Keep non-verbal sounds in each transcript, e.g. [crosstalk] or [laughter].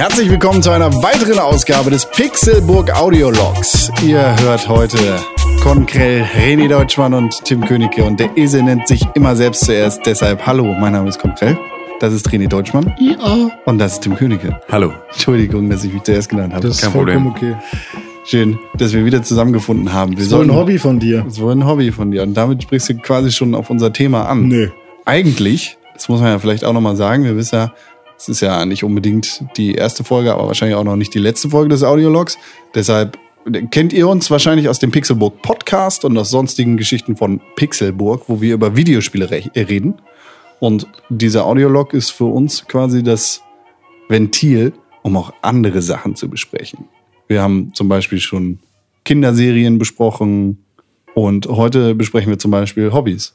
Herzlich willkommen zu einer weiteren Ausgabe des Pixelburg Audiologs. Ihr hört heute Konkrell, René Deutschmann und Tim Königke und der Esel nennt sich immer selbst zuerst. Deshalb hallo, mein Name ist Konkrell. Das ist René Deutschmann. Ja. Und das ist Tim Königke. Hallo. Entschuldigung, dass ich mich zuerst genannt habe. Das ist Kein vollkommen Problem. okay. Schön, dass wir wieder zusammengefunden haben. Wir Das ist wohl ein Hobby von dir. Das war ein Hobby von dir. Und damit sprichst du quasi schon auf unser Thema an. Nö. Eigentlich, das muss man ja vielleicht auch nochmal sagen, wir wissen ja, es ist ja nicht unbedingt die erste Folge, aber wahrscheinlich auch noch nicht die letzte Folge des Audiologs. Deshalb kennt ihr uns wahrscheinlich aus dem Pixelburg Podcast und aus sonstigen Geschichten von Pixelburg, wo wir über Videospiele re reden. Und dieser Audiolog ist für uns quasi das Ventil, um auch andere Sachen zu besprechen. Wir haben zum Beispiel schon Kinderserien besprochen und heute besprechen wir zum Beispiel Hobbys.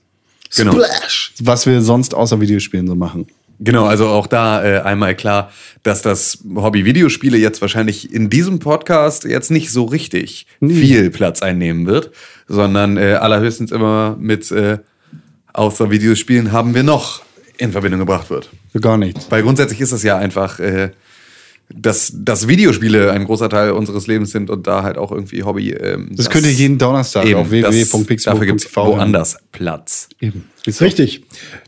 Genau. Splash. Was wir sonst außer Videospielen so machen. Genau, also auch da äh, einmal klar, dass das Hobby Videospiele jetzt wahrscheinlich in diesem Podcast jetzt nicht so richtig viel Platz einnehmen wird, sondern äh, allerhöchstens immer mit äh, außer Videospielen haben wir noch in Verbindung gebracht wird. Gar nichts. Weil grundsätzlich ist das ja einfach, äh, dass, dass Videospiele ein großer Teil unseres Lebens sind und da halt auch irgendwie Hobby. Ähm, Das könnt ihr jeden Donnerstag eben, auf das- Dafür gibt's www.pixelburg.tv woanders Platz. Eben. Ist richtig.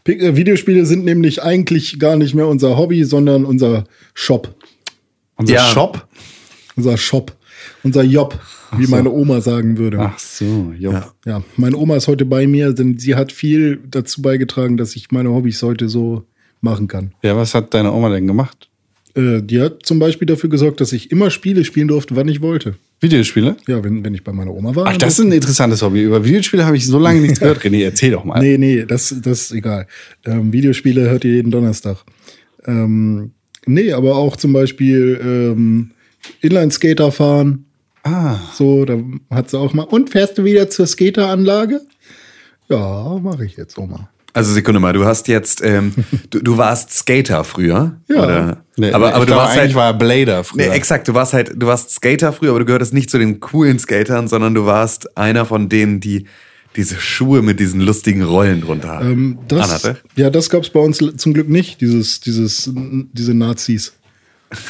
Äh, Videospiele sind nämlich eigentlich gar nicht mehr unser Hobby, sondern unser Shop. Unser Ja. Shop. Unser Shop. Unser Job, wie so. meine Oma sagen würde. Ach so, jo. Ja. Ja, meine Oma ist heute bei mir, denn sie hat viel dazu beigetragen, dass ich meine Hobbys heute so machen kann. Ja, was hat deine Oma denn gemacht? Äh, die hat zum Beispiel dafür gesorgt, dass ich immer Spiele spielen durfte, wann ich wollte. Videospiele? Ja, wenn, wenn ich bei meiner Oma war. Ach, das ist ein interessantes Hobby. Über Videospiele habe ich so lange nichts gehört. René, erzähl doch mal. Nee, nee, das, das ist egal. Ähm, Videospiele hört ihr jeden Donnerstag. Ähm, nee, aber auch zum Beispiel ähm, Inline-Skater fahren. Ah, So, da hat sie auch mal. Und fährst du wieder zur Skateranlage? Ja, mache ich jetzt auch mal. Also Sekunde mal, du hast jetzt, ähm, [laughs] du, du warst Skater früher, Ja. oder? nee, aber ich aber du warst eigentlich halt, war er Blader früher. nee, exakt, du warst halt, du warst Skater früher, aber du gehörtest nicht zu den coolen Skatern, sondern du warst einer von denen, die diese Schuhe mit diesen lustigen Rollen drunter Ähm, das, anhatte. ja, das gab's bei uns zum Glück nicht, dieses, dieses, diese Nazis.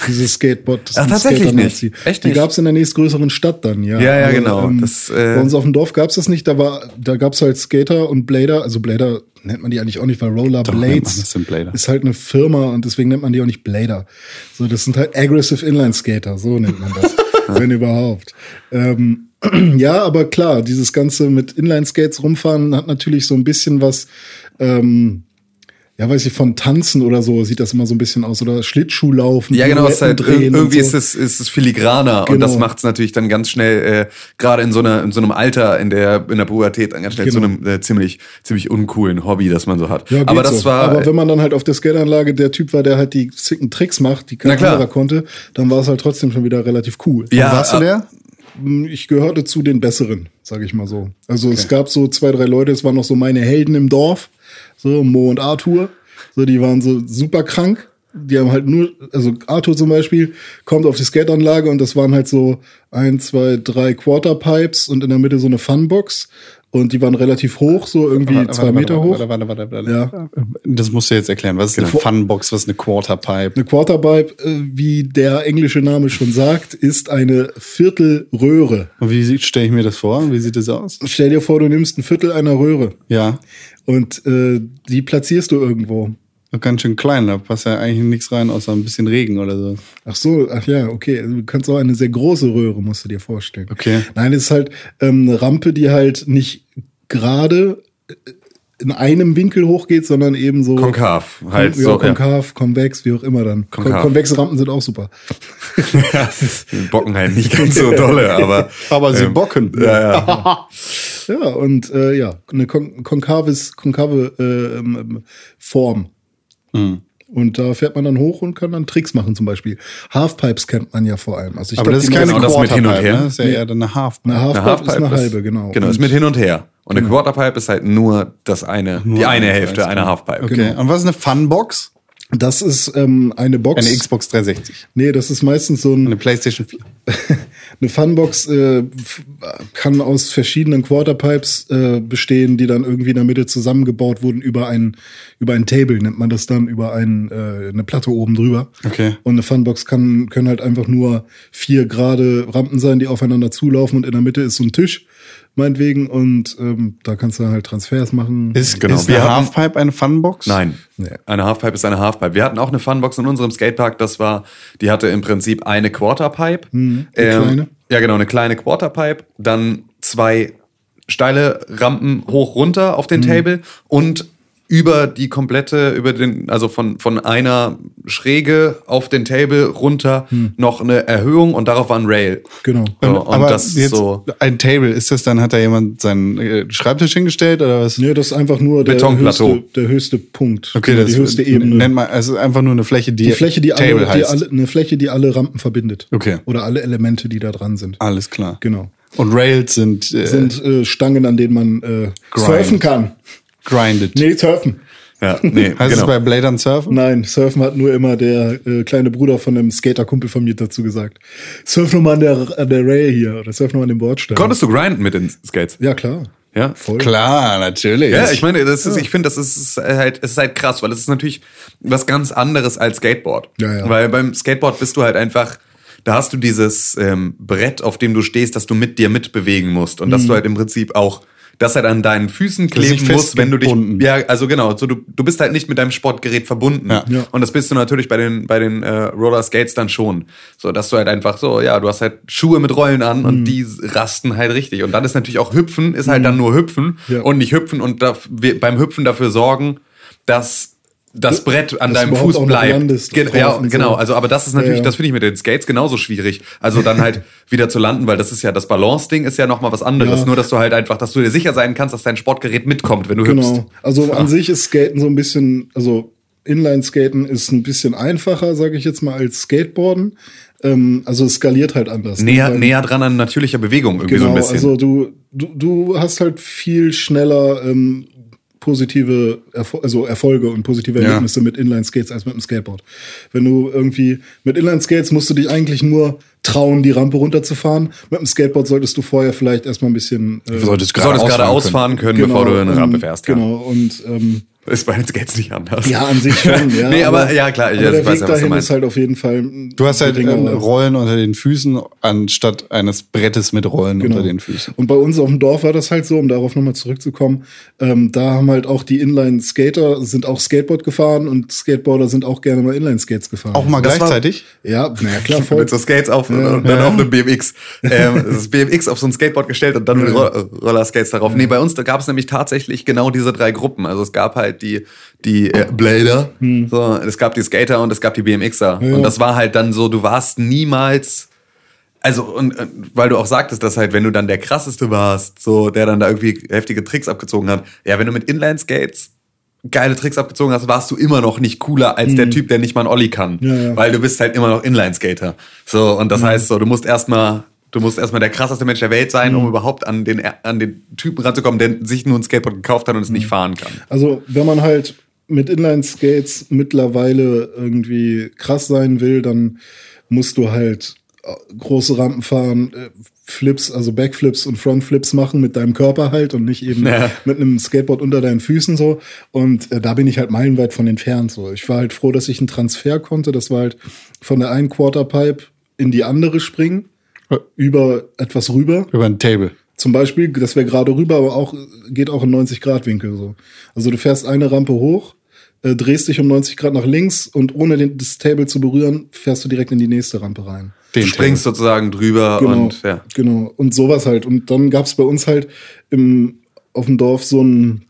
Dieses Skateboard. das [laughs] Ach, tatsächlich nicht? Echt Die nicht? gab's in der nächstgrößeren Stadt dann, ja. Ja, ja, Aber, genau. Das, äh, bei uns auf dem Dorf gab's das nicht. Da war, da gab's halt Skater und Blader. Also Blader nennt man die eigentlich auch nicht, weil Roller nennt man Blades das sind Blader. ist halt eine Firma und deswegen nennt man die auch nicht Blader. So, das sind halt Aggressive Inline Skater, so nennt man das, [laughs] wenn überhaupt. Ähm, [clears throat] ja, aber klar, dieses Ganze mit Inline Skates rumfahren hat natürlich so ein bisschen was, ähm, ja, weiß ich, von Tanzen oder so sieht das immer so ein bisschen aus. Oder Schlittschuhlaufen. Ja, genau, es ist halt, irgendwie so. ist es, ist es filigraner und das Genau. macht es natürlich dann ganz schnell, äh, gerade in so einer, in so einem Alter, in der, in der Pubertät, dann ganz schnell zu Genau. einem äh, ziemlich, ziemlich uncoolen Hobby, das man so hat. Ja, aber das so. war, Aber wenn man dann halt auf der Skateanlage der Typ war, der halt die sicken Tricks macht, die kein anderer konnte, dann war es halt trotzdem schon wieder relativ cool. ja, warst du der? Ich gehörte zu den Besseren, sage ich mal so. Also es gab so zwei, drei Leute, es waren noch so meine Helden im Dorf, so Mo und Arthur. So, die waren so super krank. Die haben halt nur, also Arthur zum Beispiel kommt auf die Skateanlage und das waren halt so ein, zwei, drei Quarterpipes und in der Mitte so eine Funbox. Und die waren relativ hoch, so irgendwie Warte, zwei warte, Meter warte, hoch. Warte, warte, warte, warte. Ja. Das musst du jetzt erklären. Was ist eine. Funbox? Was ist eine Quarterpipe? Eine Quarterpipe, äh, wie der englische Name schon sagt, ist eine Viertelröhre. Und wie stelle ich mir das vor? Wie sieht das aus? Stell dir vor, du nimmst ein Viertel einer Röhre Ja, und äh, die platzierst du irgendwo. Ganz schön klein. Da passt ja eigentlich nichts rein, außer ein bisschen Regen oder so. Ach so, ach ja, okay. Also Du kannst auch eine sehr große Röhre, musst du dir vorstellen. Okay. Nein, es ist halt ähm, eine Rampe, die halt nicht gerade äh, in einem Winkel hochgeht, sondern eben so konkav, halt ja, so, ja. konkav, konvex, wie auch immer dann. Kon Konkav. konvexe Rampen sind auch super. [laughs] Die bocken halt nicht ganz so [laughs] dolle, aber. Aber sie bocken. Ja, ja. [laughs] Ja, und äh, ja, eine kon konkaves, konkave äh, ähm, Form. Mhm. Und da fährt man dann hoch und kann dann Tricks machen, zum Beispiel. Halfpipes kennt man ja vor allem. Also ich Aber glaub, das ist keine Genau, das mit hin und Quarterpipe, her. ne? Das ist ja eher eine Halfpipe. Eine Halfpipe, Eine Halfpipe ist eine halbe, genau. Genau, Und- ist mit hin und her. Und eine Quarterpipe ist halt nur das eine, die eine Hälfte einer Halfpipe. Okay. Genau. Und was ist eine Funbox? Das ist ähm, eine Box. Eine Xbox 360. Nee, das ist meistens so ein Eine PlayStation 4. [laughs] Eine Funbox äh, kann aus verschiedenen Quarterpipes äh, bestehen, die dann irgendwie in der Mitte zusammengebaut wurden über ein über ein Table nennt man das dann über ein, äh, eine Platte oben drüber. Okay. Und eine Funbox kann können halt einfach nur vier gerade Rampen sein, die aufeinander zulaufen und in der Mitte ist so ein Tisch meinetwegen und ähm, da kannst du halt Transfers machen. Ist, Genau, ist wir eine haben- Halfpipe eine Funbox? Nein, eine Halfpipe ist eine Halfpipe. Wir hatten auch eine Funbox in unserem Skatepark. Das war, die hatte im Prinzip eine Quarterpipe. Mhm, eine Ähm, kleine. Ja, genau, eine kleine Quarterpipe. Dann zwei steile Rampen hoch runter auf Mhm. den Table und über die komplette, über den, also von, von einer Schräge auf den Table runter noch eine Erhöhung und darauf war ein Rail. Genau. So, und Aber das ist jetzt so. ein Table, ist das dann, hat da jemand seinen äh, Schreibtisch hingestellt oder was? Nee, das ist einfach nur der höchste, der höchste Punkt. Okay, Genau, das die höchste Ebene. nennt man, also einfach nur eine Fläche, die, die Fläche, die Table alle, die heißt. alle, eine Fläche, die alle Rampen verbindet. Okay. Oder alle Elemente, die da dran sind. Alles klar. Genau. Und Rails sind, äh, Sind äh, Stangen, an denen man äh, surfen kann. Grinded. Nee, surfen. Ja, nee, [laughs] heißt es genau. bei Bladern Surfen? Nein, surfen hat nur immer der äh, kleine Bruder von einem Skaterkumpel von mir dazu gesagt. Surf noch mal an der, an der Rail hier oder surf noch mal an dem Bordstein. Konntest du grinden mit den Skates? Ja, klar. Ja. Voll. Klar, natürlich. Ja, ich meine, das ist, ich finde, das ist halt, es ist halt krass, weil es ist natürlich was ganz anderes als Skateboard. Ja, ja. Weil beim Skateboard bist du halt einfach, da hast du dieses ähm, Brett, auf dem du stehst, das du mit dir mitbewegen musst und dass du halt im Prinzip auch das halt an deinen Füßen ist kleben musst, wenn du dich, ja, also genau, so du, du bist halt nicht mit deinem Sportgerät verbunden. Ja. Ja. Und das bist du natürlich bei den, bei den äh, Roller Skates dann schon. So, dass du halt einfach so, ja, du hast halt Schuhe mit Rollen an Mhm. und die rasten halt richtig. Und dann ist natürlich auch Hüpfen, ist halt dann nur Hüpfen Ja. und nicht hüpfen und da, wir- beim Hüpfen dafür sorgen, dass das Brett an deinem Fuß bleibt. drauf ja, genau. so. Also, aber das ist natürlich, Ja, das finde ich mit den Skates genauso schwierig. Also dann halt [laughs] wieder zu landen, weil das ist ja, das Balance-Ding ist ja nochmal was anderes. Ja. Nur, dass du halt einfach, dass du dir sicher sein kannst, dass dein Sportgerät mitkommt, wenn du hüpfst. Genau. Also an sich ist Skaten so ein bisschen, also Inline-Skaten ist ein bisschen einfacher, sage ich jetzt mal, als Skateboarden. Ähm, also es skaliert halt anders. Näher, Weil- näher dran an natürlicher Bewegung irgendwie so Genau, ein bisschen. also du, du, du hast halt viel schneller ähm, positive Erfol also Erfolge und positive Ja. Erlebnisse mit Inline-Skates als mit dem Skateboard. Wenn du irgendwie mit Inline-Skates musst du dich eigentlich nur trauen, die Rampe runterzufahren. Mit dem Skateboard solltest du vorher vielleicht erstmal ein bisschen äh, Du solltest gerade ausfahren können, bevor du eine Rampe fährst. Ja. Genau, und ähm, Ist bei den Skates nicht anders. ja, an sich schon, [laughs] ja. Nee, aber- ja, klar, ich- aber ich der weiß Weg ja, was du dahin ist halt auf jeden Fall. Du hast halt ähm, geringerer. Rollen unter den Füßen anstatt eines Brettes mit Rollen Genau. unter den Füßen. Und bei uns auf dem Dorf war das halt so, um darauf nochmal zurückzukommen. Ähm, da haben halt auch die Inline-Skater sind auch Skateboard gefahren und Skateboarder sind auch gerne mal Inline-Skates gefahren. Auch mal Das war- gleichzeitig? Ja, naja, klar, [laughs] voll. Mit so Skates auf und dann Ja. auf eine BMX. Ähm, [laughs] das BMX auf so ein Skateboard gestellt und dann mit Ro Rollerskates darauf. Nee, bei uns da gab es nämlich tatsächlich genau diese drei Gruppen. Also es gab halt die, die äh, Blader, so, es gab die Skater und es gab die BMXer. Ja. Und das war halt dann so, du warst niemals. Also, und, und weil du auch sagtest, dass halt, wenn du dann der krasseste warst, so, der dann da irgendwie heftige Tricks abgezogen hat, ja, wenn du mit Inline-Skates geile Tricks abgezogen hast, warst du immer noch nicht cooler als der Typ, der nicht mal einen Olli kann. Ja, ja. Weil du bist halt immer noch Inline-Skater. So, und das heißt so, du musst erstmal, du musst erstmal der krasseste Mensch der Welt sein, um überhaupt an den, an den Typen ranzukommen, der sich nur ein Skateboard gekauft hat und es nicht fahren kann. Also, wenn man halt mit Inline-Skates mittlerweile irgendwie krass sein will, dann musst du halt äh, große Rampen fahren, äh, Flips, also Backflips und Frontflips machen mit deinem Körper halt und nicht eben Ja. mit einem Skateboard unter deinen Füßen so. Und äh, da bin ich halt meilenweit von entfernt so. Ich war halt froh, dass ich einen Transfer konnte. Das war halt von der einen Quarterpipe in die andere springen, über etwas rüber. Über ein Table. Zum Beispiel, das wäre gerade rüber, aber auch geht auch in 90 Grad Winkel so. Also du fährst eine Rampe hoch, äh, drehst dich um 90 Grad nach links und ohne den, das Table zu berühren, fährst du direkt in die nächste Rampe rein. Du springst sozusagen drüber Genau, und ja. genau. Und sowas halt. Und dann gab's bei uns halt im, auf dem Dorf so ein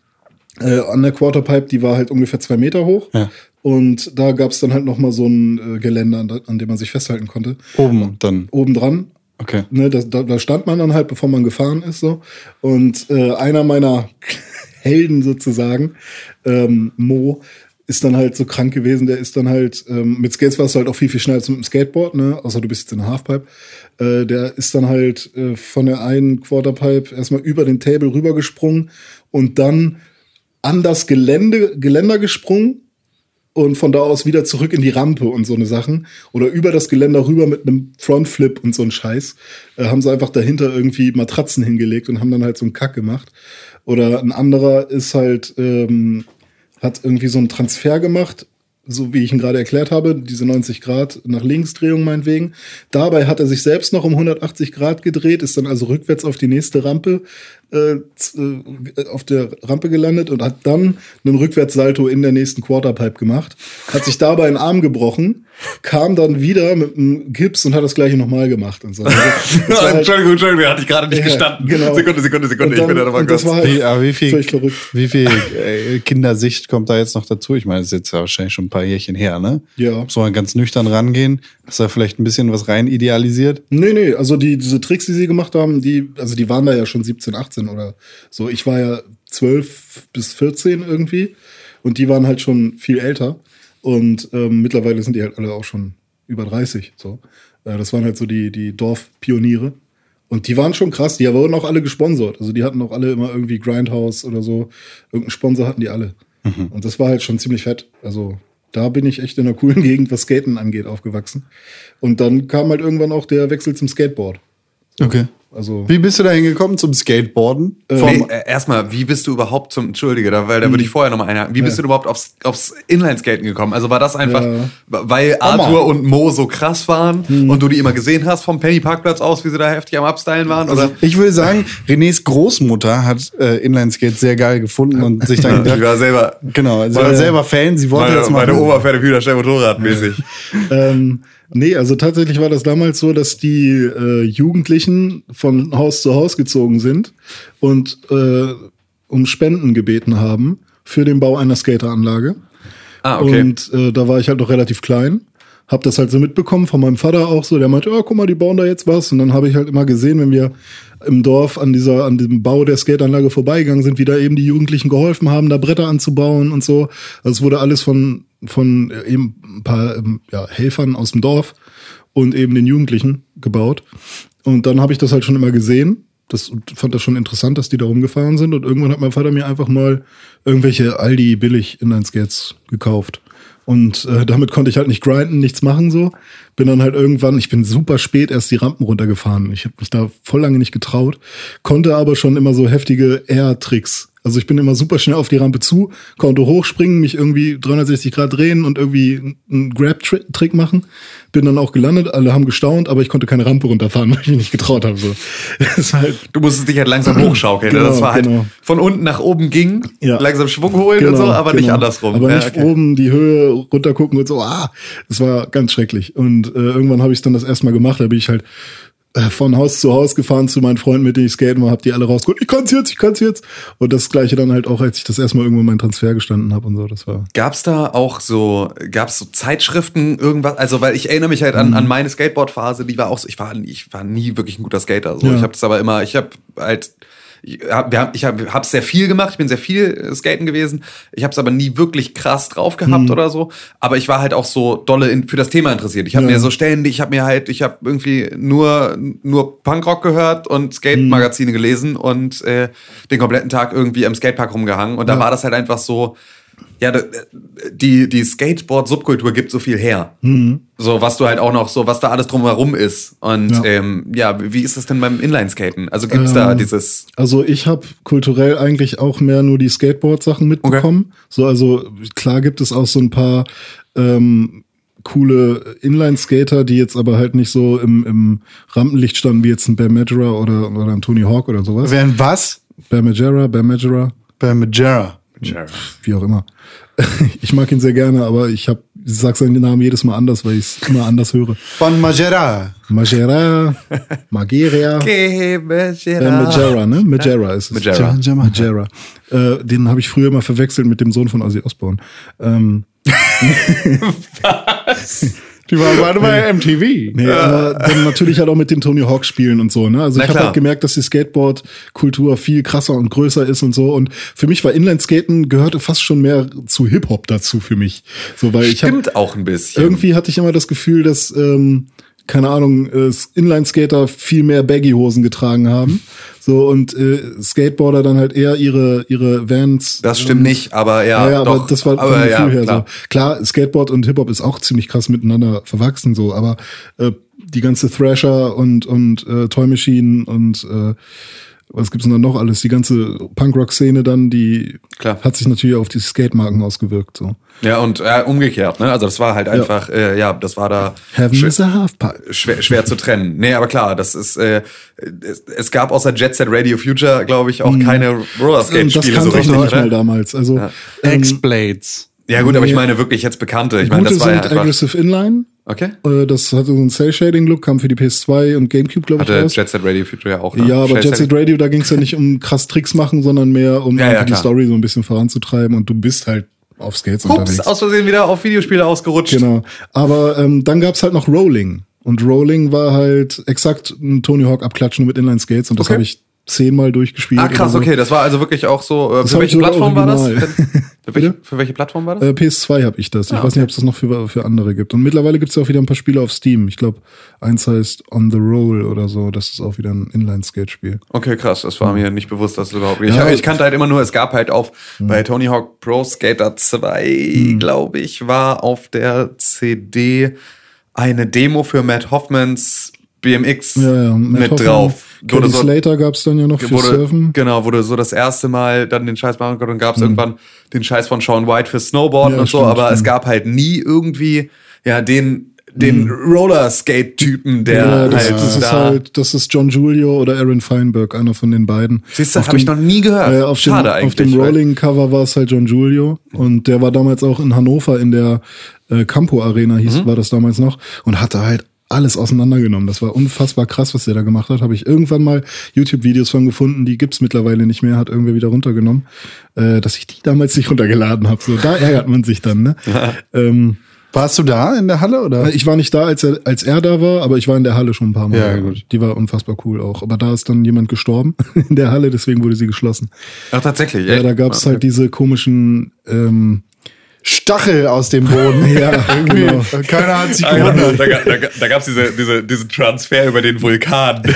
äh, an der Quarterpipe, die war halt ungefähr zwei Meter hoch. Ja. Und da gab's dann halt noch mal so ein äh, Geländer, an, an dem man sich festhalten konnte. Oben dann. Oben dran Okay. Ne, das, da, da stand man dann halt, bevor man gefahren ist, so. Und äh, einer meiner [laughs] Helden sozusagen, ähm, Mo, ist dann halt so krank gewesen, der ist dann halt, ähm, mit Skates warst du halt auch viel, viel schneller als mit dem Skateboard, ne? Außer du bist jetzt in der Halfpipe. Äh, der ist dann halt äh, von der einen Quarterpipe erstmal über den Table rübergesprungen und dann an das Gelände, Geländer gesprungen und von da aus wieder zurück in die Rampe und so eine Sachen. Oder über das Geländer rüber mit einem Frontflip und so ein Scheiß. Äh, haben sie einfach dahinter irgendwie Matratzen hingelegt und haben dann halt so einen Kack gemacht. Oder ein anderer ist halt, ähm, hat irgendwie so einen Transfer gemacht, so wie ich ihn gerade erklärt habe, diese 90 Grad nach links Drehung meinetwegen. Dabei hat er sich selbst noch um 180 Grad gedreht, ist dann also rückwärts auf die nächste Rampe äh, auf der Rampe gelandet und hat dann einen Rückwärtssalto in der nächsten Quarterpipe gemacht, hat sich dabei einen Arm gebrochen, kam dann wieder mit einem Gips und hat das gleiche nochmal gemacht und so. Also, [laughs] halt, Entschuldigung, Entschuldigung, hatte ich gerade nicht ja, gestanden. Genau. Sekunde, Sekunde, Sekunde, dann, ich bin da nochmal kurz. Halt wie, aber wie viel, verrückt. wie viel äh, Kindersicht kommt da jetzt noch dazu? Ich meine, das ist jetzt ja wahrscheinlich schon ein paar Jährchen her, ne? Ja. So ganz nüchtern rangehen. Du da vielleicht ein bisschen was rein idealisiert? Nee, nee, also die, diese Tricks, die sie gemacht haben, die, also die waren da ja schon 17, 18 oder so. Ich war ja 12 bis 14 irgendwie und die waren halt schon viel älter. Und ähm, mittlerweile sind die halt alle auch schon über 30. So. Äh, das waren halt so die, die Dorfpioniere. Und die waren schon krass, die wurden auch alle gesponsert. Also die hatten auch alle immer irgendwie Grindhouse oder so. Irgendeinen Sponsor hatten die alle. Mhm. Und das war halt schon ziemlich fett. Also da bin ich echt in einer coolen [laughs] Gegend, was Skaten angeht, aufgewachsen. Und dann kam halt irgendwann auch der Wechsel zum Skateboard. Okay. Also Wie bist du da hingekommen zum Skateboarden? Nee, äh, erstmal, wie bist du überhaupt zum, Entschuldige, da, weil da würde ich vorher nochmal einhaken. Wie bist Ja. du überhaupt aufs, aufs Inlineskaten gekommen? Also war das einfach, Ja. weil Arthur und Mo so krass waren und du die immer gesehen hast vom Penny Parkplatz aus, wie sie da heftig am Upstylen waren? Oder? Ich würde sagen, Renés Großmutter hat äh, Inlineskate sehr geil gefunden und sich dann [laughs] ich war selber, genau, sie war Meine- selber Fan, sie wollte meine, das machen. meine Oma fährt wieder schnell Motorradmäßig. [laughs] Ähm, nee, also tatsächlich war das damals so, dass die äh, Jugendlichen von Haus zu Haus gezogen sind und äh, um Spenden gebeten haben für den Bau einer Skateranlage. Ah, okay. Und äh, da war ich halt noch relativ klein. Hab das halt so mitbekommen von meinem Vater auch so. Der meinte, oh, guck mal, die bauen da jetzt was. Und dann habe ich halt immer gesehen, wenn wir im Dorf an dieser, an diesem Bau der Skateanlage vorbeigegangen sind, wie da eben die Jugendlichen geholfen haben, da Bretter anzubauen und so. Also es wurde alles von, von eben ein paar ähm, ja, Helfern aus dem Dorf und eben den Jugendlichen gebaut. Und dann habe ich das halt schon immer gesehen. Das fand das schon interessant, dass die da rumgefahren sind. Und irgendwann hat mein Vater mir einfach mal irgendwelche Aldi billig Inline-Skates gekauft. Und äh, damit konnte ich halt nicht grinden, nichts machen so. Bin dann halt irgendwann, ich bin super spät erst die Rampen runtergefahren. Ich habe mich da voll lange nicht getraut, konnte aber schon immer so heftige Air-Tricks. Also ich bin immer super schnell auf die Rampe zu, konnte hochspringen, mich irgendwie 360 Grad drehen und irgendwie einen Grab-Trick machen. Bin dann auch gelandet, alle haben gestaunt, aber ich konnte keine Rampe runterfahren, [laughs] weil ich mich nicht getraut habe. So. [laughs] Halt Du musstest dich halt langsam [clears throat] hochschaukeln. Genau, das war halt genau. von unten nach oben ging, Ja. langsam Schwung holen und so, aber nicht genau. andersrum. Aber Ja, nicht okay. oben die Höhe runtergucken und so. Ah, das war ganz schrecklich. Und äh, irgendwann habe ich dann das erstmal gemacht. Da bin ich halt von Haus zu Haus gefahren zu meinen Freunden, mit denen ich skaten war, hab die alle rausgeholt. Ich kann's jetzt, ich kann's jetzt. Und das gleiche dann halt auch, als ich das erstmal irgendwo meinen Transfer gestanden habe und so. Das war Gab's da auch so, gab's so Zeitschriften, irgendwas? Also, weil ich erinnere mich halt an, an meine Skateboard-Phase, die war auch so, ich war, ich war nie wirklich ein guter Skater. So. Ja. Ich habe das aber immer, ich habe halt, ich hab, wir hab, ich habe hab's sehr viel gemacht, ich bin sehr viel äh, skaten gewesen. Ich habe es aber nie wirklich krass drauf gehabt oder so. Aber ich war halt auch so dolle in, für das Thema interessiert. Ich habe Ja. mir so ständig, ich habe mir halt, ich habe irgendwie nur nur Punkrock gehört und Skate-Magazine gelesen und äh, den kompletten Tag irgendwie am Skatepark rumgehangen. Und da Ja. war das halt einfach so, ja, die, die Skateboard-Subkultur gibt so viel her. So, was du halt auch noch, so, was da alles drumherum ist. Und Ja. ähm, ja, wie ist das denn beim Inlineskaten? Also gibt's da Ähm, dieses. Also ich habe kulturell eigentlich auch mehr nur die Skateboard-Sachen mitbekommen. So, also klar gibt es auch so ein paar ähm, coole Inline-Skater, die jetzt aber halt nicht so im, im Rampenlicht standen, wie jetzt ein Bam Majera oder, oder ein Tony Hawk oder sowas. Wären was? Bam Majera, Bam Majera, Bei Majera. wie auch immer. [laughs] Ich mag ihn sehr gerne, aber ich hab, ich sag seinen Namen jedes Mal anders, weil ich es immer anders höre. Von Majera. Majera, Magera. Bam [laughs] Majera, ne? Majera ist es. Majera. Majera. Majera. Äh, den habe ich früher mal verwechselt mit dem Sohn von Ozzy Osbourne. Ähm, [laughs] Die waren beide bei MTV. Nee, aber dann natürlich halt auch mit den Tony Hawk Spielen und so, ne? Also Na ich habe halt gemerkt, dass die Skateboard-Kultur viel krasser und größer ist und so. Und für mich war Inline-Skaten gehörte fast schon mehr zu Hip-Hop dazu für mich. So, weil ich hab, Stimmt auch ein bisschen. irgendwie hatte ich immer das Gefühl, dass, ähm, keine Ahnung, äh, Inline-Skater viel mehr Baggy-Hosen getragen haben. [laughs] So, und äh, Skateboarder dann halt eher ihre, ihre Vans. das stimmt nicht, aber ja, Ja, ja, doch. aber das war aber Gefühl ja, her klar. so. Klar, Skateboard und Hip-Hop ist auch ziemlich krass miteinander verwachsen, so, aber äh, die ganze Thrasher und, und äh, Toy Machine und äh, was gibt's denn da noch alles? Die ganze Punkrock-Szene dann, die Klar. hat sich natürlich auf die Skate-Marken ausgewirkt. So. Ja, und äh, umgekehrt, ne? Also das war halt einfach, äh, ja, das war da Heaven is a Halfpipe. schwer, schwer zu trennen. Nee, aber klar, das ist, äh, es, es gab außer Jet Set Radio Future, glaube ich, auch keine Und das Rollerskate-Spiele kannte so ich noch richtig, nicht mal damals. Also ähm, X-Blades. Ja gut, aber ich meine wirklich jetzt bekannte. Ich meine, gute das war ja sind einfach. Aggressive Inline. Okay. Äh, das hatte so einen Cell-Shading-Look, kam für die PS2 und Gamecube, glaube ich, Hatte raus. Jet Set Radio Future ja auch. Ne? Ja, aber Jet Set. Radio, da ging es ja nicht um krass Tricks machen, sondern mehr um Ja, ja, die. Story so ein bisschen voranzutreiben und du bist halt auf Skates Ups, unterwegs. aus Versehen wieder auf Videospiele ausgerutscht. Genau. Aber ähm, dann gab's halt noch Rolling. Und Rolling war halt exakt ein Tony Hawk Abklatsch nur mit Inline Skates und das Okay. habe ich zehnmal durchgespielt. Ah, krass, so. okay. Das war also wirklich auch so. Äh, für welche ich Plattform war das? Für, welche, für welche Plattform war das? Äh, PS2 habe ich das. Ich Ah, weiß nicht, ob es das noch für, für andere gibt. Und mittlerweile gibt's ja auch wieder ein paar Spiele auf Steam. Ich glaube, eins heißt On the Roll oder so. Das ist auch wieder ein Inline-Skate-Spiel. Okay, krass. Das war mir nicht bewusst, dass es überhaupt. Ich, Ja. ich kannte halt immer nur, es gab halt auf bei Tony Hawk Pro Skater 2, glaube ich, war auf der CD eine Demo für Matt Hoffmans BMX Ja, ja. Mit Hoffman, drauf. Wurde so, Slater gab's dann ja noch für wurde, Surfen. genau, wurde so das erste Mal dann den Scheiß machen konnte und gab es irgendwann den Scheiß von Sean White für Snowboarden Ja, und so, stimmt, aber es stimmt. gab halt nie irgendwie ja den den Rollerskate-Typen, der Ja, das, halt das ist da. halt, das ist John Julio oder Aaron Feinberg, einer von den beiden. Siehst du, habe ich noch nie gehört. Äh, auf, Schade dem, eigentlich. auf dem Rolling-Cover war es halt John Julio und der war damals auch in Hannover in der äh, Campo Arena, Mhm. hieß, war das damals noch und hatte halt alles auseinandergenommen. Das war unfassbar krass, was der da gemacht hat. Habe ich irgendwann mal YouTube-Videos von gefunden, die gibt's mittlerweile nicht mehr, hat irgendwer wieder runtergenommen, äh, dass ich die damals nicht runtergeladen habe. So, da ärgert man sich dann, ne? [laughs] ähm, Warst du da in der Halle oder? ich war nicht da, als er, als er da war, aber ich war in der Halle schon ein paar Mal. Ja, gut. Die war unfassbar cool auch. Aber da ist dann jemand gestorben [laughs] in der Halle, deswegen wurde sie geschlossen. Ach, tatsächlich. Ja, echt? da gab's halt diese komischen, ähm, Stachel aus dem Boden. [laughs] ja, genau. Keiner hat sich Ah, gewundert. da, da, da, da gab es diese, diese, diesen Transfer über den Vulkan. [laughs]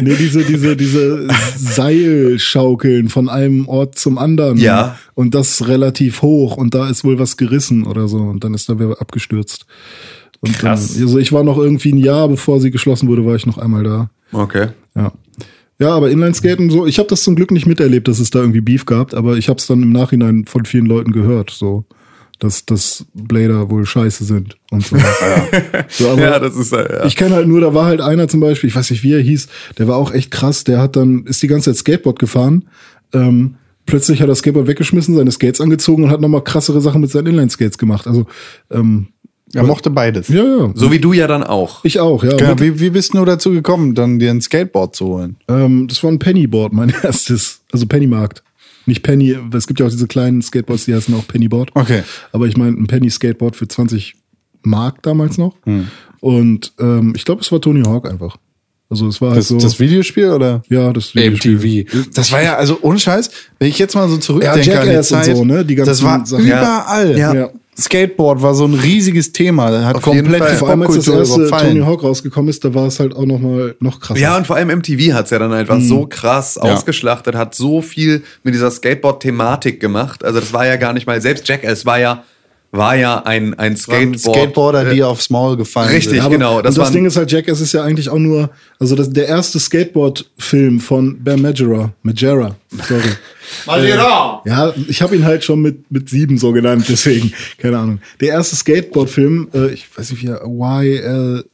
Nee, diese, diese, diese Seilschaukeln von einem Ort zum anderen. Ja. Und das relativ hoch und da ist wohl was gerissen oder so und dann ist da wer abgestürzt. Und Krass. Dann, also ich war noch irgendwie ein Jahr, bevor sie geschlossen wurde, war ich noch einmal da. okay. Ja. Ja, aber Inlineskaten so, ich habe das zum Glück nicht miterlebt, dass es da irgendwie Beef gab, aber ich habe es dann im Nachhinein von vielen Leuten gehört, so dass dass Blader wohl scheiße sind und so. [laughs] so aber Ja, das ist äh, ja. ich kenne halt nur, da war halt einer zum Beispiel, ich weiß nicht, wie er hieß, der war auch echt krass, der hat dann, ist die ganze Zeit Skateboard gefahren, ähm, plötzlich hat er das Skateboard weggeschmissen, seine Skates angezogen und hat nochmal krassere Sachen mit seinen Inline-Skates gemacht. Also, ähm, Er mochte beides. ja, ja. So wie du ja dann auch. ich auch, ja. Genau, wie, wie bist du dazu gekommen, dann dir ein Skateboard zu holen? ähm, das war ein Pennyboard, mein [laughs] erstes, also Pennymarkt. Nicht Penny, es gibt ja auch diese kleinen Skateboards, die heißen auch Pennyboard. Okay. Aber ich meine ein Penny-Skateboard für 20 Mark damals noch. Und ähm, ich glaube, es war Tony Hawk einfach. Also es war halt Das, so. das Videospiel oder? ja, das MTV. Das war ja, also ohne Scheiß, wenn ich jetzt mal so zurückdenke Ja, an die Jackass und Zeit, so, ne, die ganzen das war Sachen. überall. Ja. Ja. Skateboard war so ein riesiges Thema. Hat Auf jeden komplett Fall. die Vor allem als das Popkultur erste überfallen. Tony Hawk rausgekommen ist, da war es halt auch noch mal noch krasser. Ja, und vor allem MTV hat's ja dann einfach so krass Ja. ausgeschlachtet, hat so viel mit dieser Skateboard-Thematik gemacht. Also das war ja gar nicht mal, selbst Jackass war ja, war ja ein, ein Skateboard, Skateboard. Skateboarder, äh, die aufs Maul gefallen richtig. sind. aber, genau, das und das Ding ist halt, Jackass ist ja eigentlich auch nur, also das, der erste Skateboard-Film von Bam Majera, Majera, sorry. [laughs] Majera! Ja, ich habe ihn halt schon mit, mit sieben so genannt, deswegen, keine Ahnung. Der erste Skateboard-Film, äh, ich weiß nicht wie er,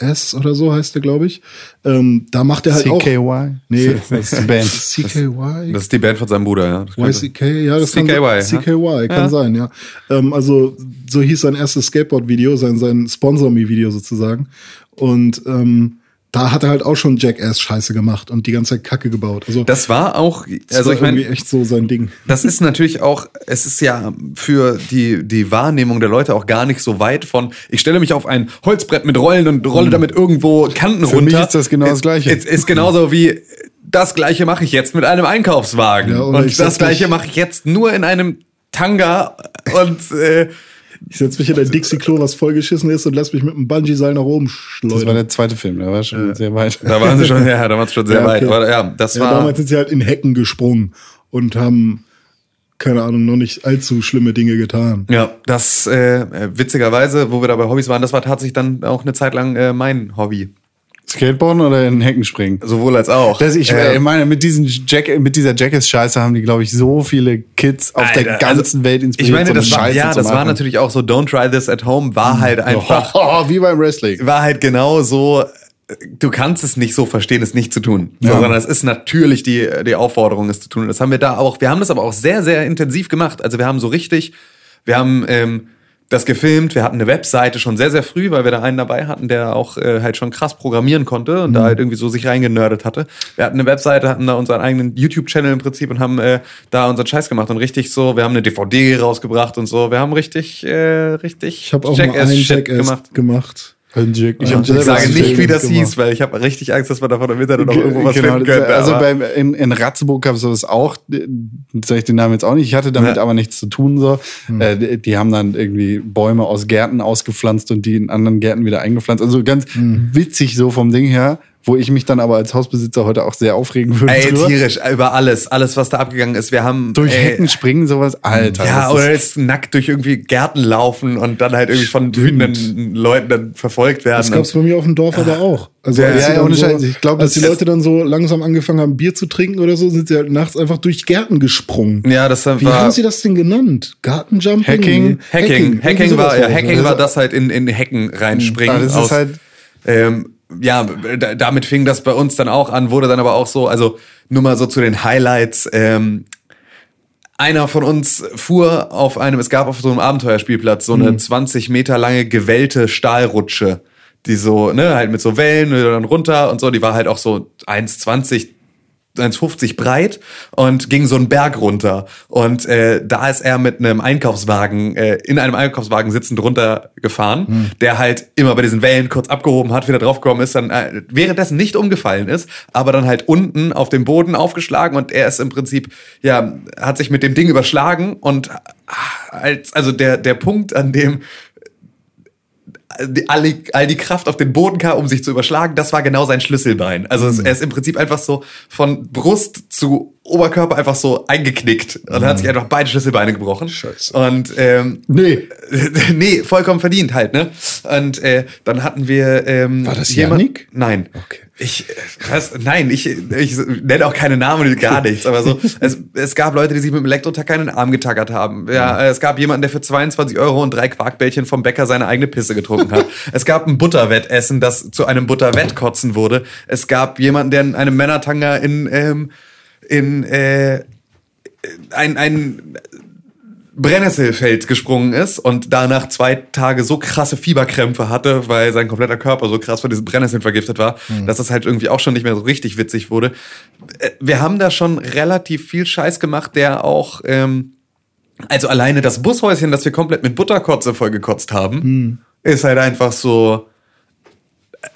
YLS oder so heißt der, glaube ich. Ähm, da macht er halt auch. CKY? Nee, Das ist die [laughs] Band. CKY? Das ist die Band von seinem Bruder, ja. Das YCK, ja, das CKY, kann, ja. CKY, kann Ja. sein, ja. Ähm, also, so hieß sein erstes Skateboard-Video, sein, sein Sponsor-Me-Video sozusagen. Und ähm, da hat er halt auch schon Jackass-Scheiße gemacht und die ganze Zeit Kacke gebaut. Also Das war auch, also war ich meine, irgendwie echt so sein Ding. Das ist natürlich auch, es ist ja für die, die Wahrnehmung der Leute auch gar nicht so weit von, ich stelle mich auf ein Holzbrett mit Rollen und rolle damit irgendwo Kanten Für runter. mich ist das genau das Gleiche. Es ist genauso wie, das Gleiche mache ich jetzt mit einem Einkaufswagen. Ja, und das Gleiche mache ich jetzt nur in einem Tanga und äh, Ich setz mich in ein Dixie-Klo, was vollgeschissen ist und lass mich mit einem Bungee-Seil nach oben Das war schleudern. der zweite Film, der war schon sehr weit. da waren sie schon, ja, da waren sie schon sehr Ja, weit. okay. Aber ja, das Ja, war. damals sind sie halt in Hecken gesprungen und haben, keine Ahnung, noch nicht allzu schlimme Dinge getan. Ja, das äh, witzigerweise, wo wir da bei Hobbys waren, das war tatsächlich dann auch eine Zeit lang äh, mein Hobby. Skateboarden oder in Hecken springen? Sowohl als auch. Das, ich Äh, meine, mit, diesen Jack, mit dieser Jackass-Scheiße haben die, glaube ich, so viele Kids auf der Alter, ganzen also, Welt inspiriert. Ich meine, so das war, Scheiße ja, das war natürlich auch so, don't try this at home, war halt einfach, [laughs] wie beim Wrestling. war halt genau so, du kannst es nicht so verstehen, es nicht zu tun. Ja. sondern es ist natürlich die, die Aufforderung, es zu tun. Und das haben wir da auch, wir haben das aber auch sehr, sehr intensiv gemacht. Also wir haben so richtig, wir haben ähm, das gefilmt, wir hatten eine Webseite schon sehr, sehr früh, weil wir da einen dabei hatten, der auch äh, halt schon krass programmieren konnte und da halt irgendwie so sich reingenördet hatte. Wir hatten eine Webseite, hatten da unseren eigenen YouTube-Channel im Prinzip und haben äh, da unseren Scheiß gemacht und richtig so, wir haben eine DVD rausgebracht und so, wir haben richtig, äh, richtig Ich habe auch mal einen Jackass-Shit Jackass gemacht. Ich, Ja, hab ich Das sage nicht, wie das gemacht. hieß, weil ich habe richtig Angst, dass wir davon im Internet noch irgendwo was genau, finden können. also beim, in, in Ratzeburg gab es sowas auch, sage ich den Namen jetzt auch nicht, ich hatte damit Ja. aber nichts zu tun. so. Hm. Äh, die, die haben dann irgendwie Bäume aus Gärten ausgepflanzt und die in anderen Gärten wieder eingepflanzt. Also ganz Hm. witzig so vom Ding her, wo ich mich dann aber als Hausbesitzer heute auch sehr aufregen würde. Ey, drüber. tierisch, über alles, alles, was da abgegangen ist. Wir haben Durch ey, Hecken springen, sowas, Alter. Ja, oder ist- jetzt nackt durch irgendwie Gärten laufen und dann halt irgendwie von wütenden Leuten dann verfolgt werden. Das gab's bei mir auf dem Dorf aber auch. Also Ja, als, ja, dann ohne so, Scheiß, ich glaub, als die Leute dann so langsam angefangen haben, Bier zu trinken oder so, sind sie halt nachts einfach durch Gärten gesprungen. ja, das war Wie haben sie das denn genannt? Gartenjumping? Hacking? Hacking. Hacking, irgendwie war, ja, das, Hacking war das halt in, in Hecken reinspringen. Ah, das ist aus, halt- ähm, ja, da, damit fing das bei uns dann auch an, wurde dann aber auch so, also nur mal so zu den Highlights. Ähm, einer von uns fuhr auf einem, es gab auf so einem Abenteuerspielplatz so eine 20 Meter lange gewellte Stahlrutsche, die so, ne, halt mit so Wellen dann runter und so, die war halt auch so 1,20 1,50 breit und ging so einen Berg runter. Und äh, da ist er mit einem Einkaufswagen, äh, in einem Einkaufswagen sitzend runtergefahren, Hm. der halt immer bei diesen Wellen kurz abgehoben hat, wieder draufgekommen ist, dann äh, währenddessen nicht umgefallen ist, aber dann halt unten auf dem Boden aufgeschlagen und er ist im Prinzip, ja, hat sich mit dem Ding überschlagen und ah, als, also der, der Punkt, an dem die, all, die, all die Kraft auf den Boden kam, um sich zu überschlagen, das war genau sein Schlüsselbein. Also es, er ist im Prinzip einfach so von Brust zu Oberkörper einfach so eingeknickt und hat sich einfach beide Schlüsselbeine gebrochen. Scheiße. Und ähm, Nee. [laughs] nee, vollkommen verdient halt, ne? Und äh, dann hatten wir ähm, War das jemand-? Nein. Okay. Ich, äh, was, nein, ich, ich nenne auch keine Namen, gar nichts, aber so, [laughs] es, es gab Leute, die sich mit dem Elektrotacker in den Arm getackert haben. Ja, äh, es gab jemanden, der für 22 Euro und drei Quarkbällchen vom Bäcker seine eigene Pisse getrunken hat. [laughs] es gab ein Butterwettessen, das zu einem Butterwettkotzen wurde. Es gab jemanden, der in einem Männertanga in, ähm, in, äh, ein, ein Brennnesselfeld gesprungen ist und danach zwei Tage so krasse Fieberkrämpfe hatte, weil sein kompletter Körper so krass von diesen Brennnesseln vergiftet war, dass das halt irgendwie auch schon nicht mehr so richtig witzig wurde. Äh, Wir haben da schon relativ viel Scheiß gemacht, der auch, ähm, also alleine das Bushäuschen, das wir komplett mit Butterkotze vollgekotzt haben, ist halt einfach so,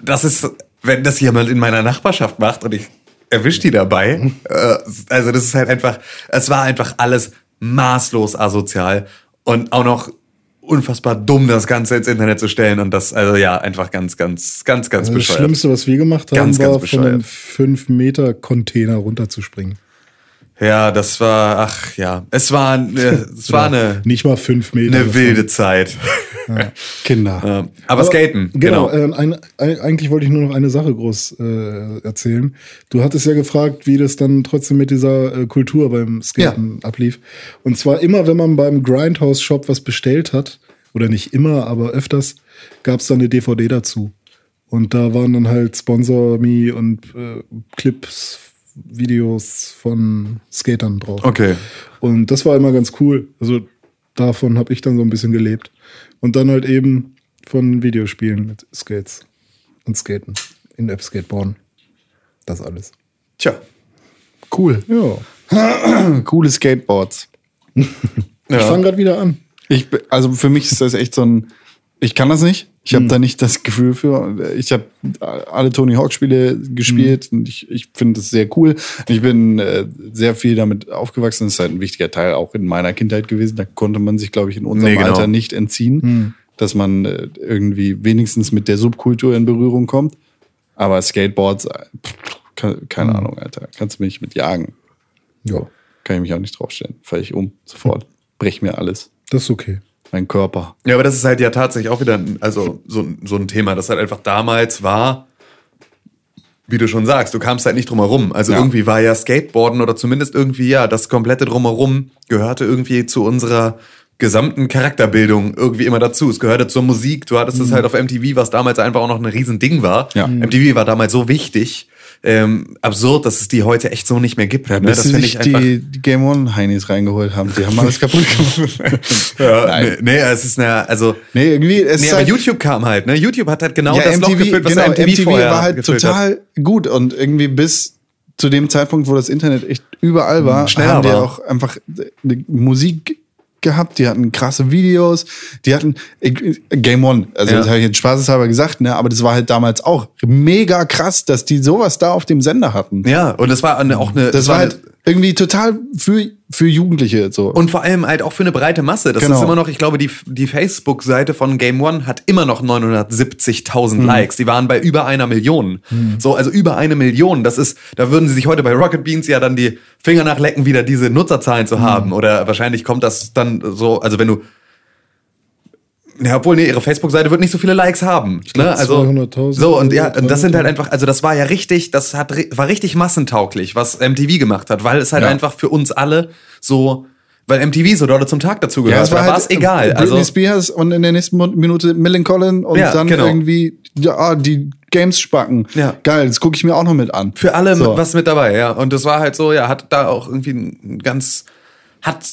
das ist, wenn das jemand in meiner Nachbarschaft macht und ich erwische die dabei, äh, also das ist halt einfach, es war einfach alles maßlos asozial und auch noch unfassbar dumm, das Ganze ins Internet zu stellen und das, also ja, einfach ganz, ganz, ganz, ganz Also das bescheuert. Schlimmste, was wir gemacht haben, Ganz, ganz war von einem bescheuert. 5-Meter-Container runterzuspringen. Ja, das war, ach ja, es war, äh, es war [laughs] eine, Nicht mal 5 Meter. eine wilde Zeit. Kinder. [laughs] Ja. Aber, Skaten, Genau, genau. ähm, ein, ein, eigentlich wollte ich nur noch eine Sache groß äh, erzählen. Du hattest ja gefragt, wie das dann trotzdem mit dieser äh, Kultur beim Skaten ablief. Und zwar immer, wenn man beim Grindhouse-Shop was bestellt hat, oder nicht immer, aber öfters, gab es dann eine DVD dazu. Und da waren dann halt Sponsor Me und äh, Clips, Videos von Skatern drauf. Okay. Und das war immer ganz cool. Also davon habe ich dann so ein bisschen gelebt. Und dann halt eben von Videospielen mit Skates und Skaten. In-App Skateboarden. Das alles. Tja. Cool. Ja. [clears throat] Coole Skateboards. [laughs] Ich fange gerade wieder an. Ich, also für mich ist das echt so ein, ich kann das nicht. Ich habe da nicht das Gefühl für. Ich habe alle Tony Hawk Spiele gespielt und ich, ich finde das sehr cool. Ich bin äh, sehr viel damit aufgewachsen. Das ist halt ein wichtiger Teil auch in meiner Kindheit gewesen. Da konnte man sich, glaube ich, in unserem Nee, genau. Alter nicht entziehen, dass man äh, irgendwie wenigstens mit der Subkultur in Berührung kommt. Aber Skateboards, äh, pff, ke- keine Ahnung, Alter. Kannst du mich mit jagen. Ja. Kann ich mich auch nicht draufstellen. Fall ich um, sofort. Brech mir alles. Das ist okay. Mein Körper. Ja, aber das ist halt ja tatsächlich auch wieder also so, ein- so ein Thema, das halt einfach damals war, wie du schon sagst, du kamst halt nicht drum herum. Also Ja. irgendwie war ja Skateboarden oder zumindest irgendwie ja, das komplette drumherum gehörte irgendwie zu unserer gesamten Charakterbildung irgendwie immer dazu. Es gehörte zur Musik. Du hattest es halt auf MTV, was damals einfach auch noch ein Riesending war. Ja. MTV war damals so wichtig. Ähm, absurd, dass es die heute echt so nicht mehr gibt. Ne? bis Das sich ich die, die Game One Heinis reingeholt haben. Die haben alles kaputt [laughs] gemacht. Ja, Nein. nee, nee, es ist eine, also. Nee, irgendwie, es Nee, ist aber halt, YouTube kam halt, ne? YouTube hat halt genau ja, das Loch MTV, gefüllt, was genau, MTV, MTV vorher war halt gefüllt hat. total gut und irgendwie bis zu dem Zeitpunkt, wo das Internet echt überall war, Schneller haben die war. auch einfach Musik gehabt, die hatten krasse Videos, die hatten Game One, also Ja. das habe ich jetzt spaßeshalber gesagt, ne, aber das war halt damals auch mega krass, dass die sowas da auf dem Sender hatten. Ja, und das war eine, auch eine. Das war halt irgendwie total für, für Jugendliche so. und vor allem halt auch für eine breite Masse. Das Genau. ist immer noch, ich glaube, die, die Facebook-Seite von Game One hat immer noch 970.000 Hm. Likes. Die waren bei über einer Million. So, also über eine Million. Das ist, da würden sie sich heute bei Rocket Beans ja dann die Finger nachlecken, wieder diese Nutzerzahlen zu haben. Oder wahrscheinlich kommt das dann so, also wenn du, ja, obwohl, nee, ihre Facebook-Seite wird nicht so viele Likes haben. glaub, ne? also, 200.000 So, und ja, und das sind halt 300.000. einfach, also das war ja richtig, das hat, war richtig massentauglich, was MTV gemacht hat, weil es halt Ja. einfach für uns alle so, weil MTV so dolle zum Tag dazu gehört. es war da war halt es egal. Britney Also, Spears und in der nächsten Minute Millen Collin und Ja, dann genau. irgendwie ja, ah, die Games spacken. Ja. Geil, das gucke ich mir auch noch mit an. für alle So. was mit dabei, ja. Und das war halt so, ja, hat da auch irgendwie ein ganz, hat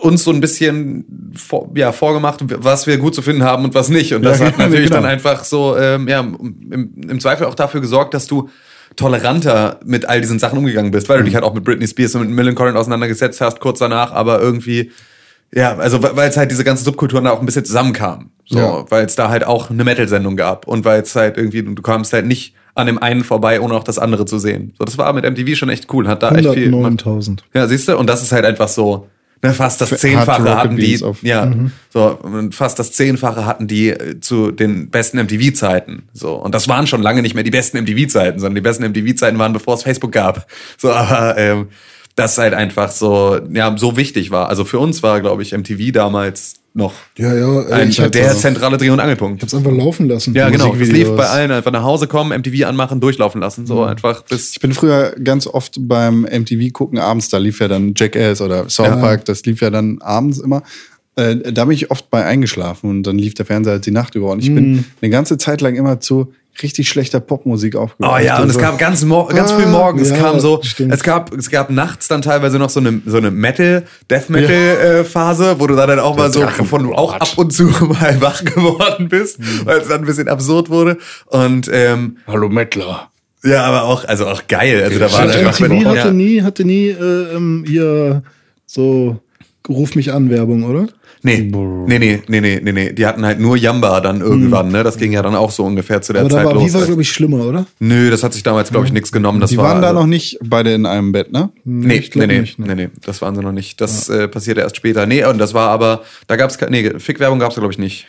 uns so ein bisschen vor, ja, vorgemacht, was wir gut zu finden haben und was nicht. Und das Ja, hat [laughs] natürlich genau. dann einfach so, ähm, ja, im, im Zweifel auch dafür gesorgt, dass du toleranter mit all diesen Sachen umgegangen bist, weil du dich halt auch mit Britney Spears und mit Millen Collin auseinandergesetzt hast, kurz danach, aber irgendwie, ja, also weil es halt diese ganzen Subkulturen da auch ein bisschen zusammenkamen. So, Ja. weil es da halt auch eine Metal-Sendung gab und weil es halt irgendwie, du kamst halt nicht an dem einen vorbei, ohne auch das andere zu sehen. So, das war mit MTV schon echt cool, hat da echt viel gemacht. 109.000. Ja, siehst du, und das ist halt einfach so, ne, fast das Zehnfache hatten die, ja, so, und fast das Zehnfache hatten die zu den besten MTV-Zeiten, so. Und das waren schon lange nicht mehr die besten MTV-Zeiten, sondern die besten MTV-Zeiten waren, bevor es Facebook gab. So, aber, ähm, das halt einfach so, ja, so wichtig war. Also für uns war, glaube ich, MTV damals noch Ja, ja. ey, ein, ich der zentrale Dreh- und Angelpunkt. hab's einfach laufen lassen. Ja, genau. Es lief bei allen einfach nach Hause kommen, MTV anmachen, durchlaufen lassen, so einfach bis Ich bin früher ganz oft beim MTV gucken abends, da lief ja dann Jackass oder South Ja. Park, das lief ja dann abends immer. Äh, da bin ich oft bei eingeschlafen und dann lief der Fernseher halt die Nacht über und ich bin eine ganze Zeit lang immer zu richtig schlechter Popmusik aufgewacht. Oh ja, und es Also- gab ganz, mor ganz früh Ah, morgens ja, kam so, stimmt. es gab, es gab nachts dann teilweise noch so eine, so eine Metal, Death Metal äh, Phase, wo du dann, dann auch mal so, Drachen- wovon du auch ab und zu [laughs] mal wach geworden bist, weil es dann ein bisschen absurd wurde. Und ähm, Hallo Mettler. ja, aber auch, also auch geil. Also da war einfach, MTV hatte ja. nie, hatte nie äh, ähm, hier so Ruf mich an Werbung, oder? Nee, nee, nee, nee, nee, nee, nee. Die hatten halt nur Yamba dann irgendwann, ne? Das ging ja dann auch so ungefähr zu der Aber da Zeit war los. Viva, glaube ich, schlimmer, oder? Nö, das hat sich damals, glaube ich, nichts genommen. Das Die war, waren da also- noch nicht beide in einem Bett, ne? Nee, ich nee, nee, nicht, ne. nee, nee, das waren sie noch nicht. Das äh, passierte erst später. Nee, und das war aber, da gab's keine, nee, Fick-Werbung gab's da, glaube ich, nicht.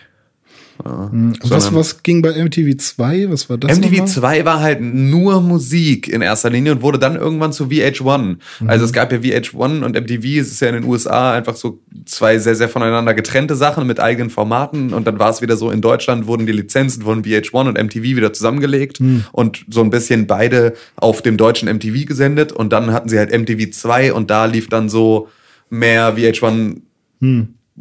Was, was ging bei MTV 2? Was war das? MTV nochmal? 2 war halt nur Musik in erster Linie und wurde dann irgendwann zu VH1. Also es gab ja VH1 und MTV, es ist ja in den USA einfach so zwei sehr, sehr voneinander getrennte Sachen mit eigenen Formaten und dann war es wieder so, in Deutschland wurden die Lizenzen von VH1 und MTV wieder zusammengelegt und so ein bisschen beide auf dem deutschen MTV gesendet und dann hatten sie halt MTV 2 und da lief dann so mehr VH1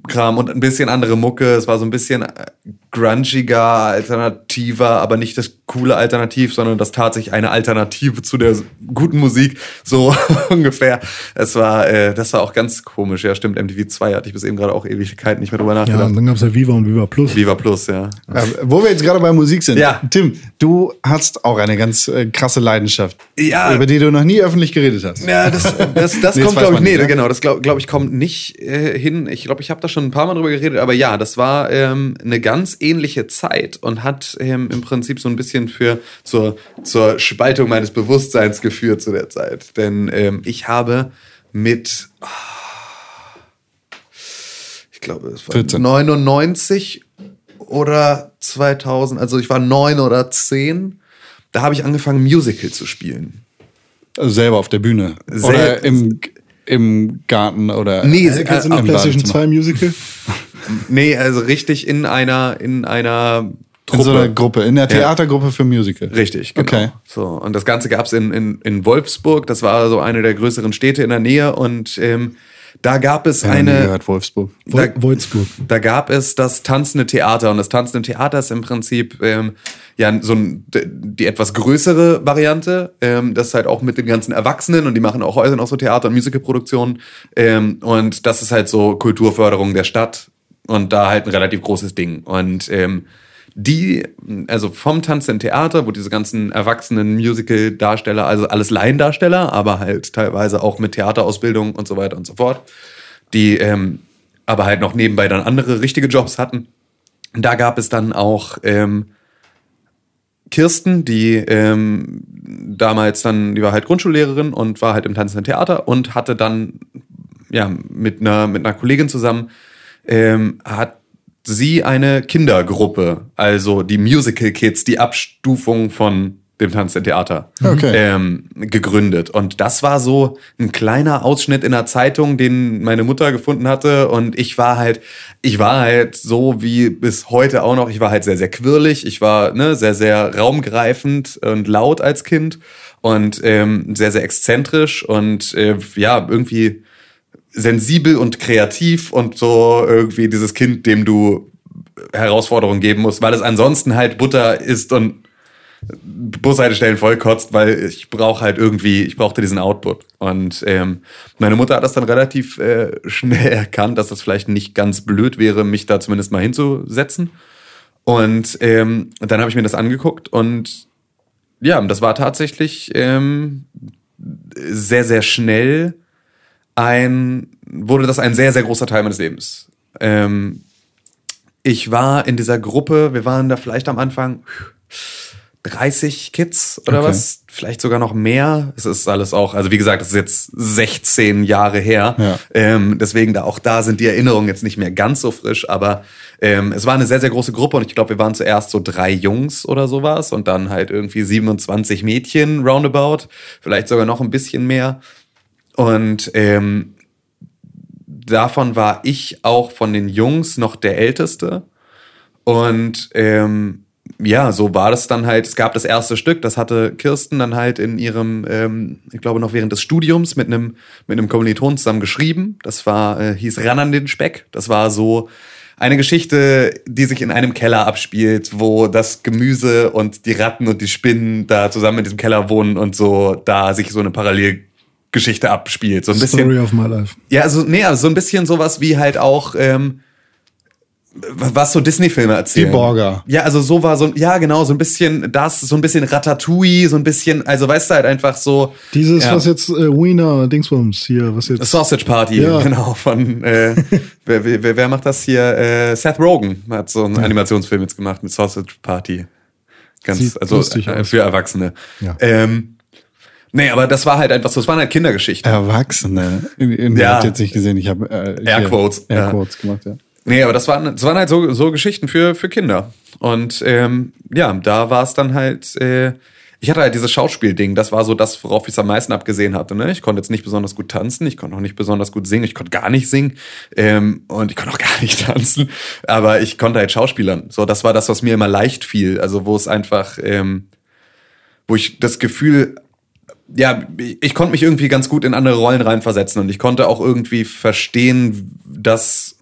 Kram und ein bisschen andere Mucke. Es war so ein bisschen äh, grungiger, alternativer, aber nicht das coole Alternativ, sondern das tat sich eine Alternative zu der guten Musik, so [laughs] ungefähr. Es war, äh, das war auch ganz komisch. Ja, stimmt, MTV 2 hatte ich bis eben gerade auch Ewigkeiten nicht mehr drüber Ja, nachgedacht. und dann gab's ja Viva und Viva Plus. Viva Plus, ja. Äh, wo wir jetzt gerade bei Musik sind. Ja. Tim, du hast auch eine ganz äh, krasse Leidenschaft, Ja. über die du noch nie öffentlich geredet hast. Ja, das, das, das [laughs] Nee, kommt, glaube ich, nee, nicht, ne? genau, das glaube glaub ich kommt nicht äh, hin. Ich glaube, ich habe da schon ein paar Mal drüber geredet, aber ja, das war ähm, eine ganz ähnliche Zeit und hat ähm, im Prinzip so ein bisschen für zur, zur Spaltung meines Bewusstseins geführt zu der Zeit. Denn ähm, ich habe mit, ah, ich glaube, es war 14. 99 oder 2000, also ich war neun oder zehn, da habe ich angefangen, Musical zu spielen. Also selber auf der Bühne. Sel- oder im, im Garten oder. Nee, Äh, kennst du noch im PlayStation Badezimmer. 2 Musical? Nee, also richtig in einer, in einer Truppe. In so einer Gruppe, in der Theatergruppe für Musical. Richtig, genau. Okay. So, und das Ganze gab's in, in, in Wolfsburg, das war so eine der größeren Städte in der Nähe und ähm, da gab es Ja, eine. gehört, Wolfsburg. Da, Wol- Wolfsburg. da gab es das tanzende Theater und das tanzende Theater ist im Prinzip ähm, ja so ein, die etwas größere Variante. Ähm, das ist halt auch mit den ganzen Erwachsenen und die machen auch heute noch so Theater- und Musicalproduktionen. Ähm, und das ist halt so Kulturförderung der Stadt und da halt ein relativ großes Ding. Und ähm, die, also vom tanzenden Theater, wo diese ganzen erwachsenen Musical-Darsteller, also alles Laiendarsteller, aber halt teilweise auch mit Theaterausbildung und so weiter und so fort, die ähm, aber halt noch nebenbei dann andere richtige Jobs hatten. Da gab es dann auch ähm, Kirsten, die ähm, damals dann, die war halt Grundschullehrerin und war halt im tanzenden Theater und hatte dann ja mit einer mit einer Kollegin zusammen ähm, hat sie eine Kindergruppe, also die Musical Kids, die Abstufung von dem tanzenden Theater Okay. ähm, gegründet. Und das war so ein kleiner Ausschnitt in der Zeitung, den meine Mutter gefunden hatte. Und ich war halt, ich war halt so wie bis heute auch noch, ich war halt sehr, sehr quirlig. Ich war ne, sehr, sehr raumgreifend und laut als Kind und ähm, sehr, sehr exzentrisch und äh, ja, irgendwie sensibel und kreativ und so irgendwie dieses Kind, dem du Herausforderungen geben musst, weil es ansonsten halt Butter ist und Bushaltestellen vollkotzt, weil ich brauche halt irgendwie, ich brauchte diesen Output. Und ähm, meine Mutter hat das dann relativ äh, schnell [laughs] erkannt, dass das vielleicht nicht ganz blöd wäre, mich da zumindest mal hinzusetzen. Und ähm, dann habe ich mir das angeguckt und ja, das war tatsächlich ähm, sehr, sehr schnell ein, wurde das ein sehr, sehr großer Teil meines Lebens. Ähm, ich war in dieser Gruppe, wir waren da vielleicht am Anfang 30 Kids oder Okay. was, vielleicht sogar noch mehr. Es ist alles auch, also wie gesagt, das ist jetzt 16 Jahre her. Ja. Ähm, deswegen da auch da sind die Erinnerungen jetzt nicht mehr ganz so frisch, aber ähm, es war eine sehr, sehr große Gruppe und ich glaube, wir waren zuerst so drei Jungs oder sowas und dann halt irgendwie 27 Mädchen roundabout, vielleicht sogar noch ein bisschen mehr. Und ähm, davon war ich auch von den Jungs noch der Älteste. Und ähm, ja, so war das dann halt. Es gab das erste Stück, das hatte Kirsten dann halt in ihrem, ähm, ich glaube noch während des Studiums mit einem mit einem Kommiliton zusammen geschrieben. Das war äh, hieß Ran an den Speck. Das war so eine Geschichte, die sich in einem Keller abspielt, wo das Gemüse und die Ratten und die Spinnen da zusammen in diesem Keller wohnen und so da sich so eine Parallelgeschichte abspielt. So ein bisschen. Story of my life. Ja, also, nee, also so ein bisschen sowas wie halt auch, ähm, was so Disney-Filme erzählen. Die Borger. Ja, also so war so, ja genau, so ein bisschen das, so ein bisschen Ratatouille, so ein bisschen, also weißt du halt einfach so. Dieses, ja, was jetzt äh, Wiener Dingsbums hier, was jetzt. Sausage Party, Ja. genau, von, äh, [laughs] wer, wer, wer macht das hier? Äh, Seth Rogen hat so einen Animationsfilm jetzt gemacht mit Sausage Party. Ganz, Sieht also äh, für Erwachsene. Ja. Ähm, nee, aber das war halt einfach so, es waren halt Kindergeschichten. Erwachsene. In, in, Ja. Habt ihr jetzt nicht gesehen. Ich habe äh, Airquotes, hier ja. Airquotes gemacht, ja. Nee, aber das waren, das waren halt so, so Geschichten für, für Kinder. Und ähm, ja, da war es dann halt, äh, ich hatte halt dieses Schauspielding, das war so das, worauf ich es am meisten abgesehen hatte. Ne? Ich konnte jetzt nicht besonders gut tanzen, ich konnte auch nicht besonders gut singen, ich konnte gar nicht singen ähm, und ich konnte auch [laughs] gar nicht tanzen, aber ich konnte halt Schauspielern. So, das war das, was mir immer leicht fiel. Also wo es einfach, ähm, wo ich das Gefühl ja, ich konnte mich irgendwie ganz gut in andere Rollen reinversetzen und ich konnte auch irgendwie verstehen, dass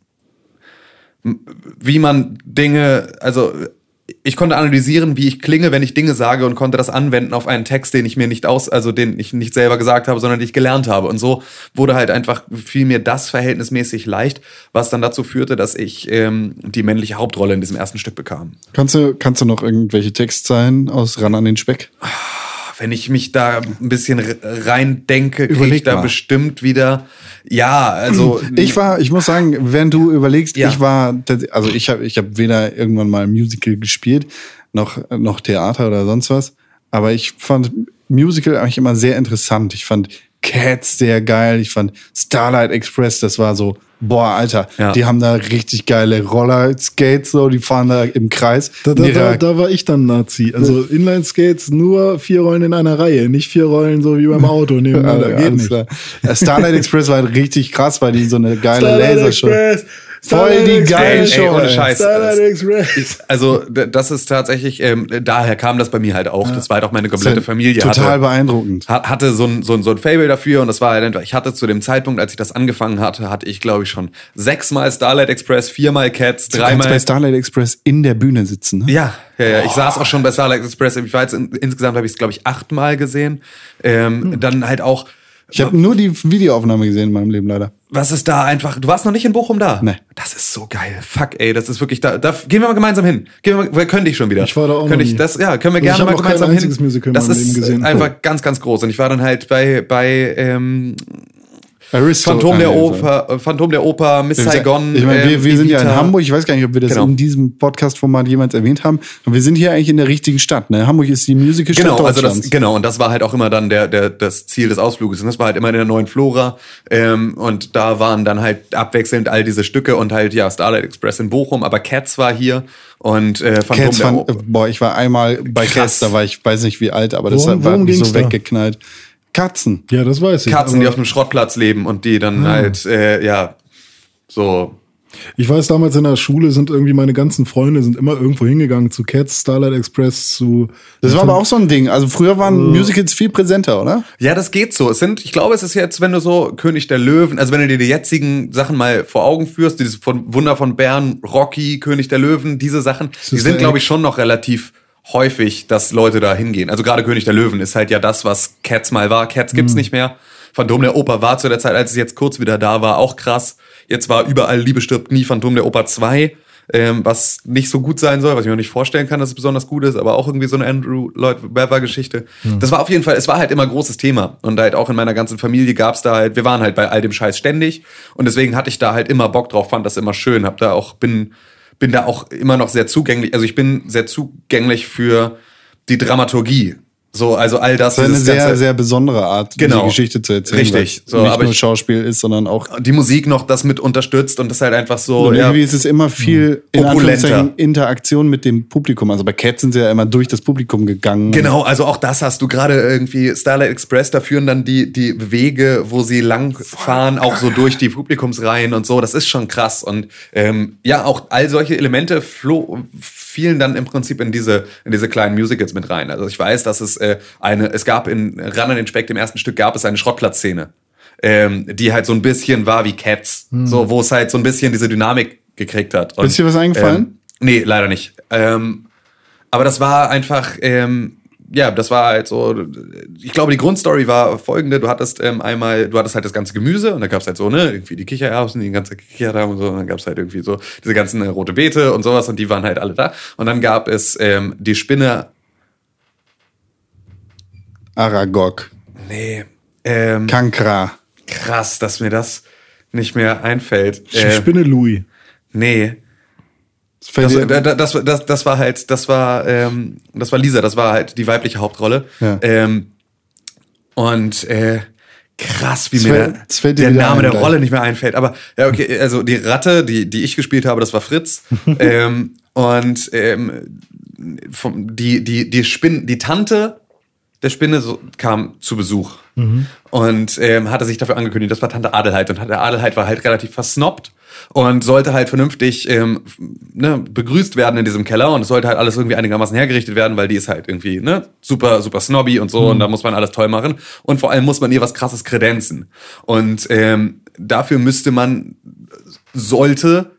wie man Dinge, also ich konnte analysieren, wie ich klinge, wenn ich Dinge sage und konnte das anwenden auf einen Text, den ich mir nicht aus, also den ich nicht selber gesagt habe, sondern den ich gelernt habe. Und so wurde halt einfach fiel mir das verhältnismäßig leicht, was dann dazu führte, dass ich ähm, die männliche Hauptrolle in diesem ersten Stück bekam. Kannst du, kannst du noch irgendwelche Textzeilen aus Ran an den Speck? Wenn ich mich da ein bisschen rein denke, kriege ich da mal. bestimmt wieder. Ja, also [clears throat] Ich war, ich muss sagen, wenn du überlegst, Ja. ich war, also ich habe ich hab weder irgendwann mal ein Musical gespielt, noch, noch Theater oder sonst was. Aber ich fand Musical eigentlich immer sehr interessant. Ich fand Cats sehr geil. Ich fand Starlight Express, das war so, boah, Alter, Ja. die haben da richtig geile Roller-Skates, so, die fahren da im Kreis. Da, da, da, da war ich dann Nazi. Also [laughs] Inline-Skates nur vier Rollen in einer Reihe, nicht vier Rollen so wie beim Auto [laughs] nebeneinander. Ja, Geht nicht. klar. Ja, Starlight [laughs] Express war halt richtig krass, weil die so eine geile Starlight Lasershow. Express, Voll die geile Express, Ey, ohne. Scheiß. Starlight Express. Also das ist tatsächlich, ähm, daher kam das bei mir halt auch. Das war halt auch meine komplette Familie. Total hatte, beeindruckend. ha- hatte so ein, so, ein, so ein Fable dafür und das war halt einfach, ich hatte zu dem Zeitpunkt, als ich das angefangen hatte, hatte ich glaube ich schon sechsmal Starlight Express, viermal Cats, Du kannst dreimal. bei Starlight Express in der Bühne sitzen. Ne? Ja, ja, ja. Ich saß auch schon bei Starlight Express. Ich war jetzt in, insgesamt habe ich es glaube ich achtmal gesehen. Ähm, Dann halt auch, Ich habe nur die Videoaufnahme gesehen in meinem Leben leider. was ist da einfach? Du warst noch nicht in Bochum da? Nee. Das ist so geil. Fuck, ey, das ist wirklich da. da gehen wir mal gemeinsam hin. Gehen wir, mal, wir können dich schon wieder. Ich war da auch Könnte ich das, ja, können wir ich gerne mal gemeinsam hin. Das ist Leben gesehen. einfach ganz, ganz groß. Und ich war dann halt bei bei ähm, Aristo. Phantom der Oper, äh, Phantom der Oper, Miss. Saigon. Ich meine, wir, ähm, wir sind ja in. Hamburg. Ich weiß gar nicht, ob wir das Genau. in diesem Podcast-Format jemals erwähnt haben. Und wir sind hier eigentlich in der richtigen Stadt. Ne? Hamburg ist die Musical-Stadt Genau, also Deutschlands. das, genau, und das war halt auch immer dann der, der, das Ziel des Ausfluges. Und das war halt immer in der neuen Flora. Ähm, und da waren dann halt abwechselnd all diese Stücke und halt, ja, Starlight Express in Bochum, aber Cats war hier und äh, Phantom Cats der fand, Oper. boah, ich war einmal bei Krass. Cats, da war ich, weiß nicht wie alt, aber das Worum- war so da? Katzen. Ja, das weiß ich. Katzen, die auf einem Schrottplatz leben und die dann halt, äh, ja, so. Ich weiß, damals in der Schule sind irgendwie meine ganzen Freunde sind immer irgendwo hingegangen zu Cats, Starlight Express, zu. Das war aber auch so ein Ding. Also früher waren Musicals viel präsenter, oder? Ja, das geht so. Es sind, ich glaube, es ist jetzt, wenn du so König der Löwen, also wenn du dir die jetzigen Sachen mal vor Augen führst, dieses von Wunder von Bern, Rocky, König der Löwen, diese Sachen, die sind, glaube ich, schon noch relativ häufig, dass Leute da hingehen. Also gerade König der Löwen ist halt ja das, was Cats mal war. Cats gibt's nicht mehr. Phantom der Oper war zu der Zeit, als es jetzt kurz wieder da war, auch krass. Jetzt war überall Liebe stirbt nie Phantom der Oper 2, ähm, was nicht so gut sein soll, was ich mir auch nicht vorstellen kann, dass es besonders gut ist, aber auch irgendwie so eine Andrew Lloyd Webber Geschichte. Das war auf jeden Fall, es war halt immer großes Thema und halt auch in meiner ganzen Familie gab's da halt, wir waren halt bei all dem Scheiß ständig und deswegen hatte ich da halt immer Bock drauf, fand das immer schön, hab da auch bin bin da auch immer noch sehr zugänglich, also ich bin sehr zugänglich für die Dramaturgie. So, also all das. Das ist eine sehr, ganze- sehr besondere Art, Genau. die Geschichte zu erzählen. Richtig. So, nicht nur Schauspiel ist, sondern auch die Musik noch das mit unterstützt und das halt einfach so. Und ja, irgendwie ist es immer viel in Opulenter. Anführungszeichen Interaktion mit dem Publikum. Also bei Cats sind sie ja immer durch das Publikum gegangen. Genau, also auch das hast du gerade irgendwie Starlight Express, da führen dann die, die Wege, wo sie lang fahren, auch so durch die Publikumsreihen und so. Das ist schon krass. Und ähm, ja, auch all solche Elemente flo fielen dann im Prinzip in diese, in diese kleinen Musicals mit rein. Also ich weiß, dass es äh, eine, es gab in Ran an den Speck, dem ersten Stück, gab es eine Schrottplatzszene, ähm, die halt so ein bisschen war wie Cats. So, wo es halt so ein bisschen diese Dynamik gekriegt hat. Und, Ist dir was eingefallen? Ähm, nee, leider nicht. Ähm, aber das war einfach, ähm, ja, das war halt so, ich glaube, die Grundstory war folgende, du hattest ähm, einmal, du hattest halt das ganze Gemüse und da gab's halt so, ne, irgendwie die Kichererbsen, die ganze Kichererbsen und so, und dann gab's halt irgendwie so diese ganzen äh, rote Beete und sowas und die waren halt alle da. Und dann gab es ähm, die Spinne, Aragog, nee, ähm, Kankra. krass, dass mir das nicht mehr einfällt. Ich Äh, spinne Louis. nee, Das fällt Das, das, das, war halt, das war, ähm, das war Lisa, das war halt die weibliche Hauptrolle. Ja. Ähm, und äh, krass, wie Das mir fällt- der, fällt der Name der gleich. Rolle nicht mehr einfällt. Aber ja, okay, also die Ratte, die, die ich gespielt habe, das war Fritz. [laughs] ähm, und ähm, vom, die, die, die Spin, die Tante der Spinne so, kam zu Besuch und ähm, hatte sich dafür angekündigt, das war Tante Adelheid. Und Tante Adelheid war halt relativ versnobbt und sollte halt vernünftig ähm, ne, begrüßt werden in diesem Keller. Und es sollte halt alles irgendwie einigermaßen hergerichtet werden, weil die ist halt irgendwie ne, super, super snobby und so. Und da muss man alles toll machen. Und vor allem muss man ihr was krasses kredenzen. Und ähm, dafür müsste man, sollte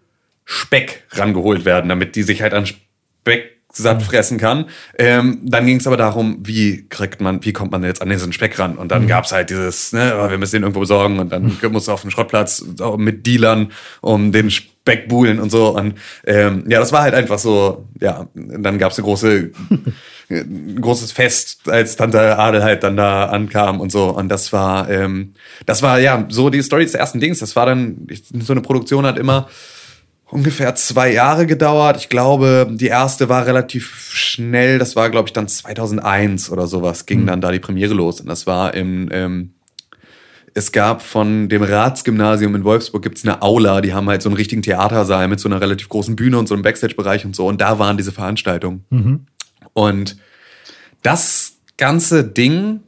Speck rangeholt werden, damit die sich halt an Speck satt mhm. fressen kann. Ähm, dann ging es aber darum, wie kriegt man, wie kommt man jetzt an diesen Speck ran? Und dann mhm. gab's halt dieses, ne, oh, wir müssen den irgendwo besorgen und dann mhm. muss auf den Schrottplatz mit Dealern um den Speck buhlen und so. Und ähm, ja, das war halt einfach so, ja, dann gab's eine große, [laughs] ein großes Fest, als Tante Adel halt dann da ankam und so. Und das war, ähm, das war ja so die Story des ersten Dings. Das war dann, so eine Produktion hat immer ungefähr zwei Jahre gedauert. Ich glaube, die erste war relativ schnell. Das war, glaube ich, dann 2001 oder sowas ging mhm. dann da die Premiere los. Und das war im, ähm, es gab von dem Ratsgymnasium in Wolfsburg gibt's eine Aula, die haben halt so einen richtigen Theatersaal mit so einer relativ großen Bühne und so einem Backstage-Bereich und so. Und da waren diese Veranstaltungen. Mhm. Und das ganze Ding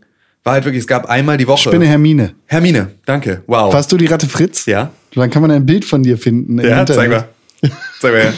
war halt wirklich, es gab einmal die Woche. Spinne Hermine. Hermine, danke. Wow. Warst du die Ratte Fritz? Ja. Dann kann man ein Bild von dir finden. Ja, zeig mal. [laughs] Zeig mal her.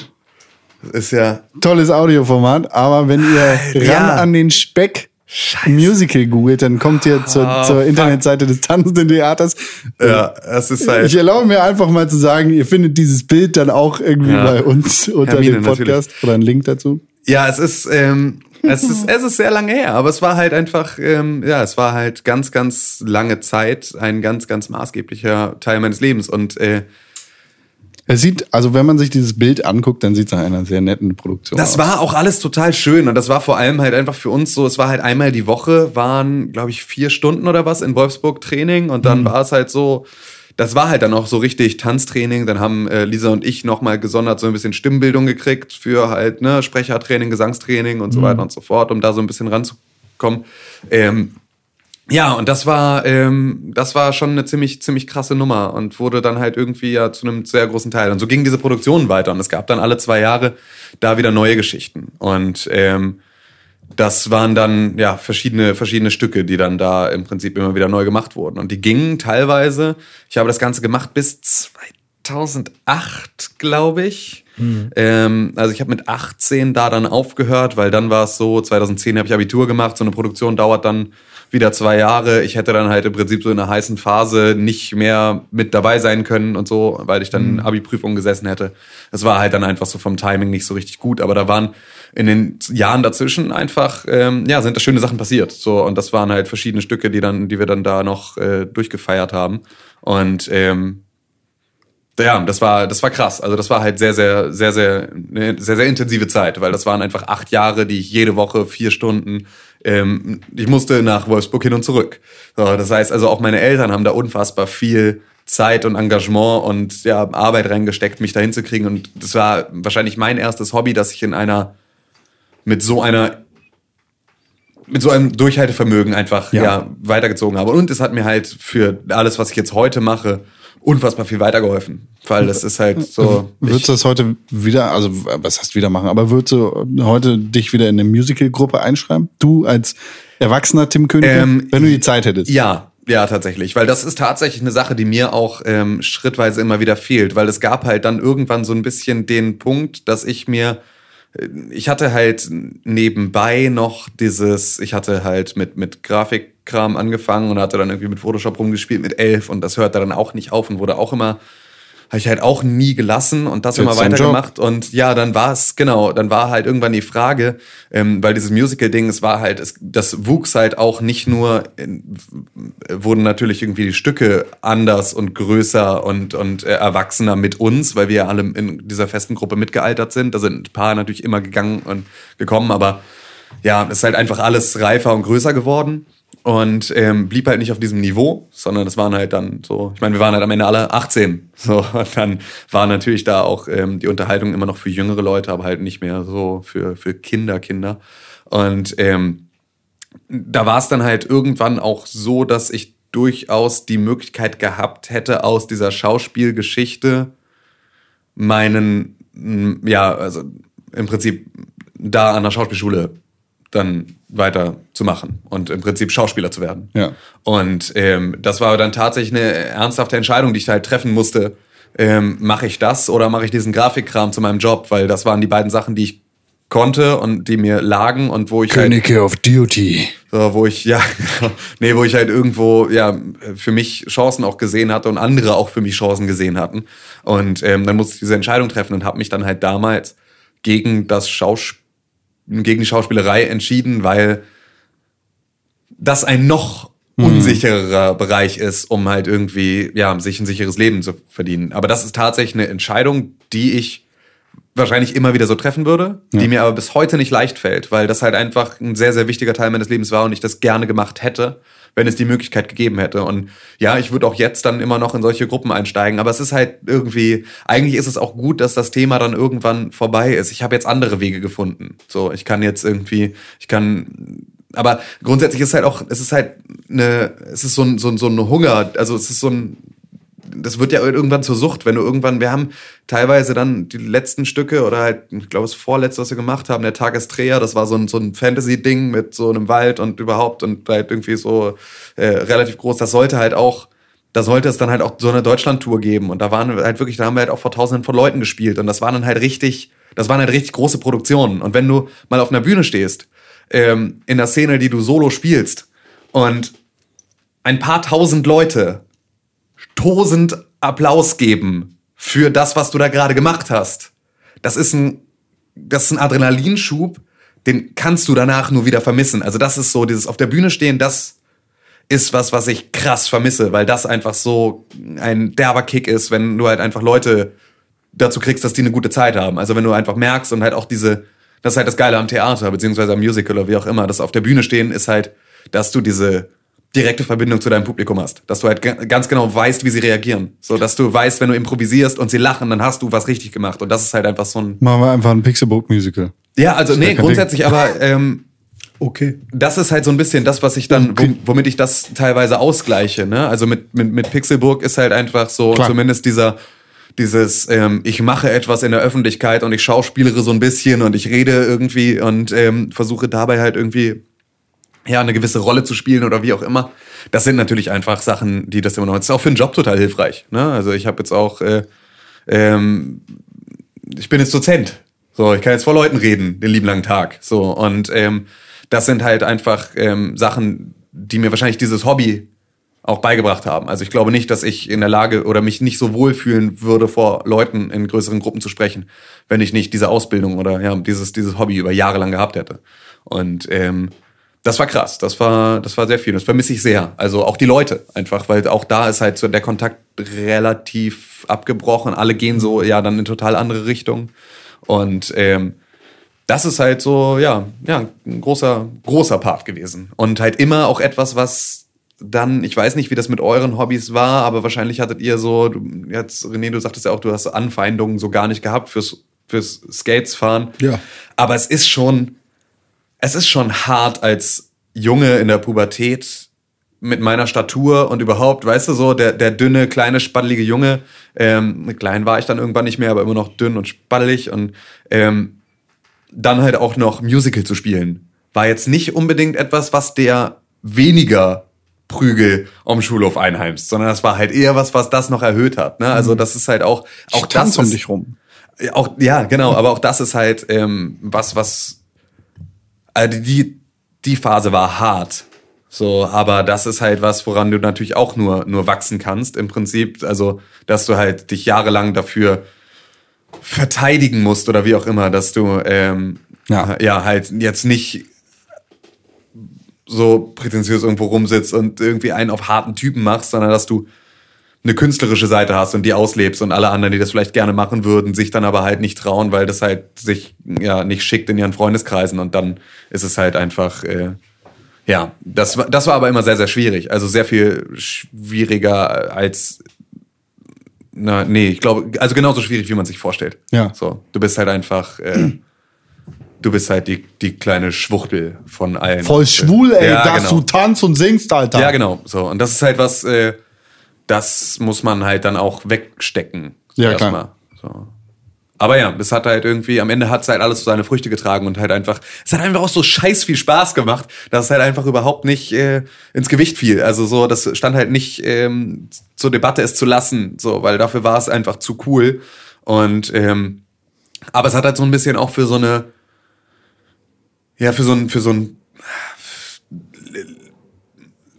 Ist ja. Tolles Audioformat, aber wenn ihr ja. ran an den Speck Scheiße. Musical googelt, dann kommt ihr zur, oh, zur Internetseite des Tanzenden Theaters. Ja, es ist halt. Ich erlaube mir einfach mal zu sagen, ihr findet dieses Bild dann auch irgendwie ja. bei uns unter Hermine, dem Podcast natürlich. oder einen Link dazu. Ja, es ist, ähm, es ist, es ist sehr lange her, aber es war halt einfach, ähm, ja, es war halt ganz, ganz lange Zeit ein ganz, ganz maßgeblicher Teil meines Lebens und äh, es sieht, also wenn man sich dieses Bild anguckt, dann sieht es nach einer sehr netten Produktion das aus. Das war auch alles total schön und das war vor allem halt einfach für uns so, es war halt einmal die Woche, waren, glaube ich, vier Stunden oder was in Wolfsburg Training und dann mhm. war es halt so, das war halt dann auch so richtig Tanztraining. Dann haben äh, Lisa und ich nochmal gesondert so ein bisschen Stimmbildung gekriegt für halt ne, Sprechertraining, Gesangstraining und so mhm. weiter und so fort, um da so ein bisschen ranzukommen. Ähm, ja, und das war, ähm, das war schon eine ziemlich, ziemlich krasse Nummer und wurde dann halt irgendwie ja zu einem sehr großen Teil. Und so ging diese Produktion weiter und es gab dann alle zwei Jahre da wieder neue Geschichten. Und ähm, das waren dann ja verschiedene, verschiedene Stücke, die dann da im Prinzip immer wieder neu gemacht wurden. Und die gingen teilweise, ich habe das Ganze gemacht bis 2008, glaube ich. Mhm. Ähm, also ich habe mit 18 da dann aufgehört, weil dann war es so, 2010 habe ich Abitur gemacht, so eine Produktion dauert dann wieder zwei Jahre. Ich hätte dann halt im Prinzip so in einer heißen Phase nicht mehr mit dabei sein können und so, weil ich dann in mhm. Abi-Prüfung gesessen hätte. Das war halt dann einfach so vom Timing nicht so richtig gut. Aber da waren in den Jahren dazwischen einfach, ähm, ja, sind da schöne Sachen passiert. So, und das waren halt verschiedene Stücke, die dann, die wir dann da noch äh, durchgefeiert haben. Und ähm, ja, das war, das war krass. Also das war halt sehr, sehr, sehr, sehr, eine sehr, sehr intensive Zeit, weil das waren einfach acht Jahre, die ich jede Woche vier Stunden ähm, ich musste nach Wolfsburg hin und zurück. So, das heißt also auch meine Eltern haben da unfassbar viel Zeit und Engagement und ja, Arbeit reingesteckt, mich dahin zu kriegen. Und das war wahrscheinlich mein erstes Hobby, dass ich in einer, mit so einer, mit so einem Durchhaltevermögen einfach ja. ja weitergezogen habe. Und es hat mir halt für alles, was ich jetzt heute mache, unfassbar viel weitergeholfen. Weil das ist halt so. Würdest du das heute wieder, also was heißt wieder machen, aber würdest du heute dich wieder in eine Musical-Gruppe einschreiben? Du als erwachsener Tim König, ähm, wenn du die Zeit hättest? Ja, ja, tatsächlich. Weil das ist tatsächlich eine Sache, die mir auch ähm, schrittweise immer wieder fehlt. Weil es gab halt dann irgendwann so ein bisschen den Punkt, dass ich mir ich hatte halt nebenbei noch dieses, ich hatte halt mit, mit Grafik Kram angefangen und hatte dann irgendwie mit Photoshop rumgespielt mit elf und das hörte dann auch nicht auf und wurde auch immer habe ich halt auch nie gelassen und das Jetzt immer weitergemacht. Und ja, dann war es, genau, dann war halt irgendwann die Frage, ähm, weil dieses Musical-Ding, es war halt, es, das wuchs halt auch nicht nur, in, wurden natürlich irgendwie die Stücke anders und größer und, und äh, erwachsener mit uns, weil wir ja alle in dieser festen Gruppe mitgealtert sind. Da sind ein paar natürlich immer gegangen und gekommen, aber ja, es ist halt einfach alles reifer und größer geworden und ähm, blieb halt nicht auf diesem Niveau, sondern es waren halt dann so, ich meine, wir waren halt am Ende alle 18. So, und dann war natürlich da auch ähm, die Unterhaltung immer noch für jüngere Leute, aber halt nicht mehr so für, für Kinder, Kinder. Und ähm, da war es dann halt irgendwann auch so, dass ich durchaus die Möglichkeit gehabt hätte, aus dieser Schauspielgeschichte meinen, ja, also im Prinzip da an der Schauspielschule dann weiter zu machen und im Prinzip Schauspieler zu werden. Ja. Und ähm, das war dann tatsächlich eine ernsthafte Entscheidung, die ich halt treffen musste. Ähm, mache ich das oder mache ich diesen Grafikkram zu meinem Job? Weil das waren die beiden Sachen, die ich konnte und die mir lagen und wo ich Könige halt, of Duty. So, wo ich ja [laughs] nee, wo ich halt irgendwo ja für mich Chancen auch gesehen hatte und andere auch für mich Chancen gesehen hatten und ähm, dann musste ich diese Entscheidung treffen und habe mich dann halt damals gegen das Schauspiel gegen die Schauspielerei entschieden, weil das ein noch unsicherer mhm. Bereich ist, um halt irgendwie, ja, sich ein sicheres Leben zu verdienen. Aber das ist tatsächlich eine Entscheidung, die ich wahrscheinlich immer wieder so treffen würde, ja. die mir aber bis heute nicht leicht fällt, weil das halt einfach ein sehr, sehr wichtiger Teil meines Lebens war und ich das gerne gemacht hätte, wenn es die Möglichkeit gegeben hätte. Und ja, ich würde auch jetzt dann immer noch in solche Gruppen einsteigen, aber es ist halt irgendwie, eigentlich ist es auch gut, dass das Thema dann irgendwann vorbei ist. Ich habe jetzt andere Wege gefunden. So, ich kann jetzt irgendwie, ich kann aber grundsätzlich ist halt auch, es ist halt eine, es ist so ein, so ein, so ein Hunger, also es ist so ein, das wird ja irgendwann zur Sucht, wenn du irgendwann, wir haben teilweise dann die letzten Stücke oder halt, ich glaube, das vorletzte, was wir gemacht haben, der Tag ist Dreher, das war so ein, so ein Fantasy-Ding mit so einem Wald und überhaupt und halt irgendwie so äh, relativ groß. Das sollte halt auch, da sollte es dann halt auch so eine Deutschland-Tour geben. Und da waren halt wirklich, da haben wir halt auch vor tausenden von Leuten gespielt. Und das waren dann halt richtig, das waren halt richtig große Produktionen. Und wenn du mal auf einer Bühne stehst, ähm, in der Szene, die du solo spielst und ein paar tausend Leute tosend Applaus geben für das, was du da gerade gemacht hast. Das ist ein, das ist ein Adrenalinschub, den kannst du danach nur wieder vermissen. Also das ist so, dieses auf der Bühne stehen, das ist was, was ich krass vermisse, weil das einfach so ein derber Kick ist, wenn du halt einfach Leute dazu kriegst, dass die eine gute Zeit haben. Also wenn du einfach merkst und halt auch diese, das ist halt das Geile am Theater, beziehungsweise am Musical oder wie auch immer, das auf der Bühne stehen ist halt, dass du diese direkte Verbindung zu deinem Publikum hast. Dass du halt ganz genau weißt, wie sie reagieren. So, dass du weißt, wenn du improvisierst und sie lachen, dann hast du was richtig gemacht. Und das ist halt einfach so ein. Machen wir einfach ein Pixelbook-Musical. Ja, also nee, grundsätzlich, Ding. aber ähm, okay. Das ist halt so ein bisschen das, was ich dann, okay. womit ich das teilweise ausgleiche. Ne? Also mit, mit, mit Pixelburg ist halt einfach so, Klar. zumindest dieser dieses, ähm, ich mache etwas in der Öffentlichkeit und ich schauspielere so ein bisschen und ich rede irgendwie und ähm, versuche dabei halt irgendwie ja, eine gewisse Rolle zu spielen oder wie auch immer. Das sind natürlich einfach Sachen, die das immer noch. Das ist auch für einen Job total hilfreich. Ne? Also ich habe jetzt auch, äh, ähm, ich bin jetzt Dozent. So, ich kann jetzt vor Leuten reden, den lieben langen Tag. So, und ähm, das sind halt einfach ähm, Sachen, die mir wahrscheinlich dieses Hobby auch beigebracht haben. Also ich glaube nicht, dass ich in der Lage oder mich nicht so wohlfühlen würde, vor Leuten in größeren Gruppen zu sprechen, wenn ich nicht diese Ausbildung oder ja, dieses, dieses Hobby über Jahre lang gehabt hätte. Und ähm, das war krass. Das war, das war sehr viel. Das vermisse ich sehr. Also auch die Leute einfach, weil auch da ist halt so der Kontakt relativ abgebrochen. Alle gehen so ja dann in total andere Richtung. Und ähm, das ist halt so, ja, ja, ein großer, großer Part gewesen. Und halt immer auch etwas, was dann, ich weiß nicht, wie das mit euren Hobbys war, aber wahrscheinlich hattet ihr so, du, jetzt, René, du sagtest ja auch, du hast Anfeindungen so gar nicht gehabt fürs, fürs Skates fahren. Ja. Aber es ist schon, es ist schon hart als Junge in der Pubertät mit meiner Statur und überhaupt, weißt du, so der, der dünne, kleine, spaddelige Junge. Ähm, klein war ich dann irgendwann nicht mehr, aber immer noch dünn und spaddelig und ähm, dann halt auch noch Musical zu spielen. War jetzt nicht unbedingt etwas, was der weniger Prügel am Schulhof einheimst, sondern das war halt eher was, was das noch erhöht hat. Ne? Also mhm. das ist halt auch auch das um dich rum. Auch ja, genau. Aber auch das ist halt ähm, was, was also die, die Phase war hart. So, aber das ist halt was, woran du natürlich auch nur, nur wachsen kannst, im Prinzip. Also, dass du halt dich jahrelang dafür verteidigen musst oder wie auch immer, dass du ähm, ja. ja halt jetzt nicht so prätentiös irgendwo rumsitzt und irgendwie einen auf harten Typen machst, sondern dass du eine künstlerische Seite hast und die auslebst und alle anderen, die das vielleicht gerne machen würden, sich dann aber halt nicht trauen, weil das halt sich ja nicht schickt in ihren Freundeskreisen und dann ist es halt einfach äh, ja, das war das war aber immer sehr sehr schwierig, also sehr viel schwieriger als na nee, ich glaube, also genauso schwierig, wie man sich vorstellt. Ja. So, du bist halt einfach äh, du bist halt die, die kleine Schwuchtel von allen. Voll schwul, ey, ja, dass genau. du tanzt und singst, Alter. Ja, genau. So. Und das ist halt was, äh, das muss man halt dann auch wegstecken. Ja, klar. So. Aber ja, es hat halt irgendwie, am Ende hat es halt alles so seine Früchte getragen und halt einfach, es hat einfach auch so scheiß viel Spaß gemacht, dass es halt einfach überhaupt nicht äh, ins Gewicht fiel. Also so, das stand halt nicht ähm, zur Debatte, es zu lassen, so, weil dafür war es einfach zu cool. Und ähm, aber es hat halt so ein bisschen auch für so eine, ja, für so ein, für so ein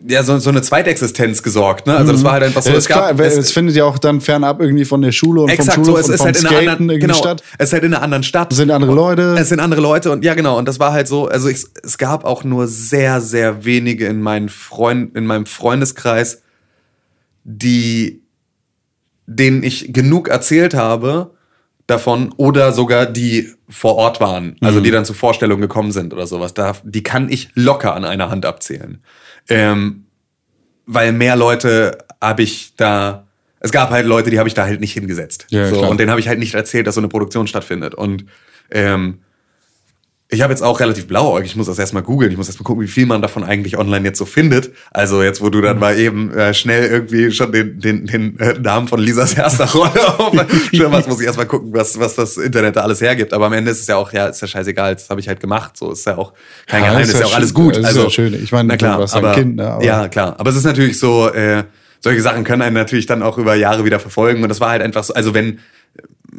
ja, so, so eine Zweitexistenz gesorgt, ne? Also das war halt einfach so. Ja, es ist klar, gab, es, es findet ja auch dann fernab irgendwie von der Schule und exakt vom so, Schulhof es und ist vom halt in einer anderen, genau, Stadt. es ist halt in einer anderen Stadt. Es sind andere Leute. Es sind andere Leute und ja genau und das war halt so, also ich, es gab auch nur sehr sehr wenige in meinen Freund in meinem Freundeskreis, die denen ich genug erzählt habe davon oder sogar die vor Ort waren, also die dann zur Vorstellung gekommen sind oder sowas. Da, die kann ich locker an einer Hand abzählen, ähm, weil mehr Leute habe ich da. Es gab halt Leute, die habe ich da halt nicht hingesetzt. Ja, so, klar. und denen habe ich halt nicht erzählt, dass so eine Produktion stattfindet. Und ähm, ich habe jetzt auch relativ blauäugig, ich muss das erstmal googeln, ich muss erstmal gucken, wie viel man davon eigentlich online jetzt so findet. Also jetzt, wo du dann mal eben äh, schnell irgendwie schon den, den, den äh, Namen von Lisas erster Rolle [laughs] auf was muss ich erstmal gucken, was, was das Internet da alles hergibt. Aber am Ende ist es ja auch, ja, ist ja scheißegal, das habe ich halt gemacht. So ist ja auch kein Ja, Geheimnis, ist ist ja ja auch alles gut. Also, ja schön. Ich meine, na klar, du warst ein aber, Kind, ne, aber- ja, klar. Aber es ist natürlich so, äh, solche Sachen können einen natürlich dann auch über Jahre wieder verfolgen. Und das war halt einfach so, also wenn,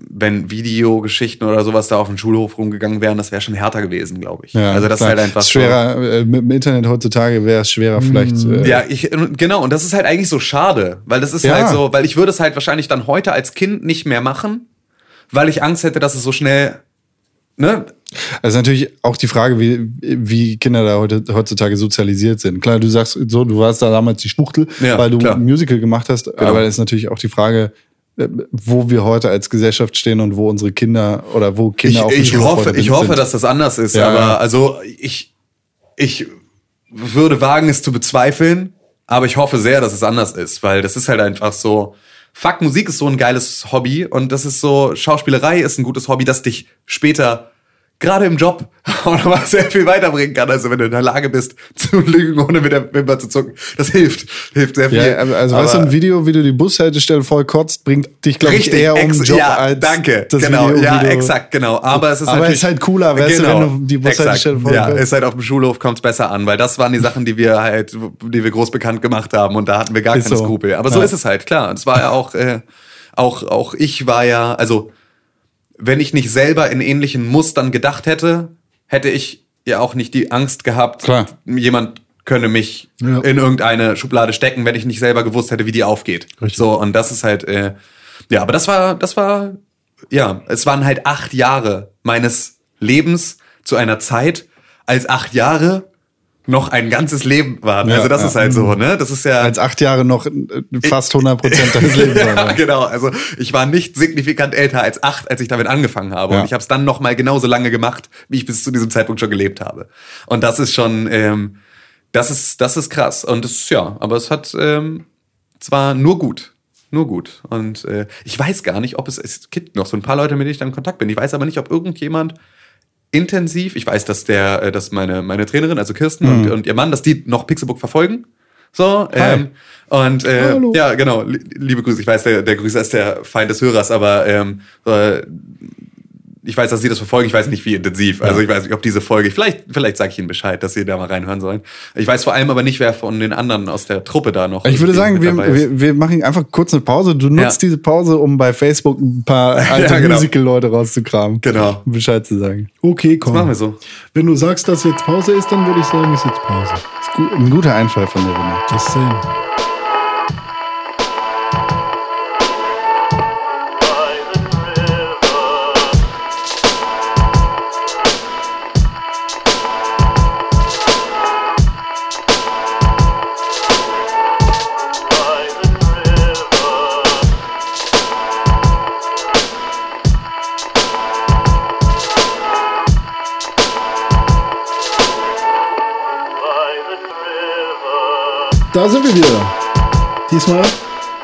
wenn Videogeschichten oder sowas da auf dem Schulhof rumgegangen wären, das wäre schon härter gewesen, glaube ich. Ja, also das klar. ist halt einfach so. schwerer. Äh, mit dem Internet heutzutage wäre es schwerer, vielleicht. Äh, Ja, ich, genau, und das ist halt eigentlich so schade, weil das ist Ja. halt so, weil ich würde es halt wahrscheinlich dann heute als Kind nicht mehr machen, weil ich Angst hätte, dass es so schnell, ne? Also natürlich auch die Frage, wie, wie Kinder da heute, heutzutage sozialisiert sind. Klar, du sagst so, du warst da damals die Spuchtel, Ja, weil du klar. ein Musical gemacht hast, aber es ist natürlich auch die Frage, wo wir heute als Gesellschaft stehen und wo unsere Kinder oder wo Kinder Ich, auf ich hoffe, ich sind. hoffe, dass das anders ist, Ja, aber ja. also ich, ich würde wagen, es zu bezweifeln, aber ich hoffe sehr, dass es anders ist, weil das ist halt einfach so, fuck, Musik ist so ein geiles Hobby und das ist so, Schauspielerei ist ein gutes Hobby, das dich später gerade im Job [laughs] auch nochmal sehr viel weiterbringen kann, also wenn du in der Lage bist zu lügen, ohne mit der Wimper zu zucken. Das hilft, hilft sehr viel. Ja, also weißt du, ein Video, wie du die Bushaltestelle voll kotzt, bringt dich, glaube ich, eher um den Job ja, als danke, das genau, Video, ja, exakt, genau. Aber es ist Aber ist halt cooler, weißt du, wenn du die Bushaltestelle voll Ja, ist halt auf dem Schulhof kommt's besser an, weil das waren die Sachen, die wir halt, die wir groß bekannt gemacht haben und da hatten wir gar Ist keine so. Skrupel. Aber so Ja. ist es halt, klar. Und es war ja auch, äh, auch, auch ich war ja, also wenn ich nicht selber in ähnlichen Mustern gedacht hätte, hätte ich ja auch nicht die Angst gehabt, Klar. jemand könne mich Ja. in irgendeine Schublade stecken, wenn ich nicht selber gewusst hätte, wie die aufgeht. Richtig. So, und das ist halt, äh, ja, aber das war, das war, ja, es waren halt acht Jahre meines Lebens zu einer Zeit, als acht Jahre noch ein ganzes Leben waren. Ja, also das ja. ist halt so, ne? Das ist ja. als acht Jahre noch fast 100 Prozent deines Lebens. [laughs] ja, genau. Also ich war nicht signifikant älter als acht, als ich damit angefangen habe. Ja. Und ich habe es dann noch mal genauso lange gemacht, wie ich bis zu diesem Zeitpunkt schon gelebt habe. Und das ist schon, ähm, das ist, das ist krass. Und es ist ja, aber es hat ähm, zwar nur gut. Nur gut. Und äh, ich weiß gar nicht, ob es, es gibt noch so ein paar Leute, mit denen ich dann in Kontakt bin. Ich weiß aber nicht, ob irgendjemand intensiv, ich weiß, dass der, äh, dass meine, meine Trainerin, also Kirsten und, und ihr Mann, dass die noch Pixelbook verfolgen. So, ähm, und äh, Hallo. ja, genau, li- liebe Grüße. Ich weiß, der, der Grüßer ist der Feind des Hörers, aber ähm, äh, ich weiß, dass sie das verfolgen. Ich weiß nicht, wie intensiv. Also ich weiß nicht, ob diese Folge. Vielleicht, vielleicht sage ich ihnen Bescheid, dass sie da mal reinhören sollen. Ich weiß vor allem aber nicht, wer von den anderen aus der Truppe da noch. Ich würde sagen, wir, wir, wir machen einfach kurz eine Pause. Du nutzt Ja. diese Pause, um bei Facebook ein paar [laughs] alte Ja, genau. Musical-Leute rauszukramen. Genau. Um Bescheid zu sagen. Okay, komm. machen wir so. Wenn du sagst, dass jetzt Pause ist, dann würde ich sagen, ist jetzt Pause. Ist gut, ein guter Einfall von der Runde. Just saying. Diesmal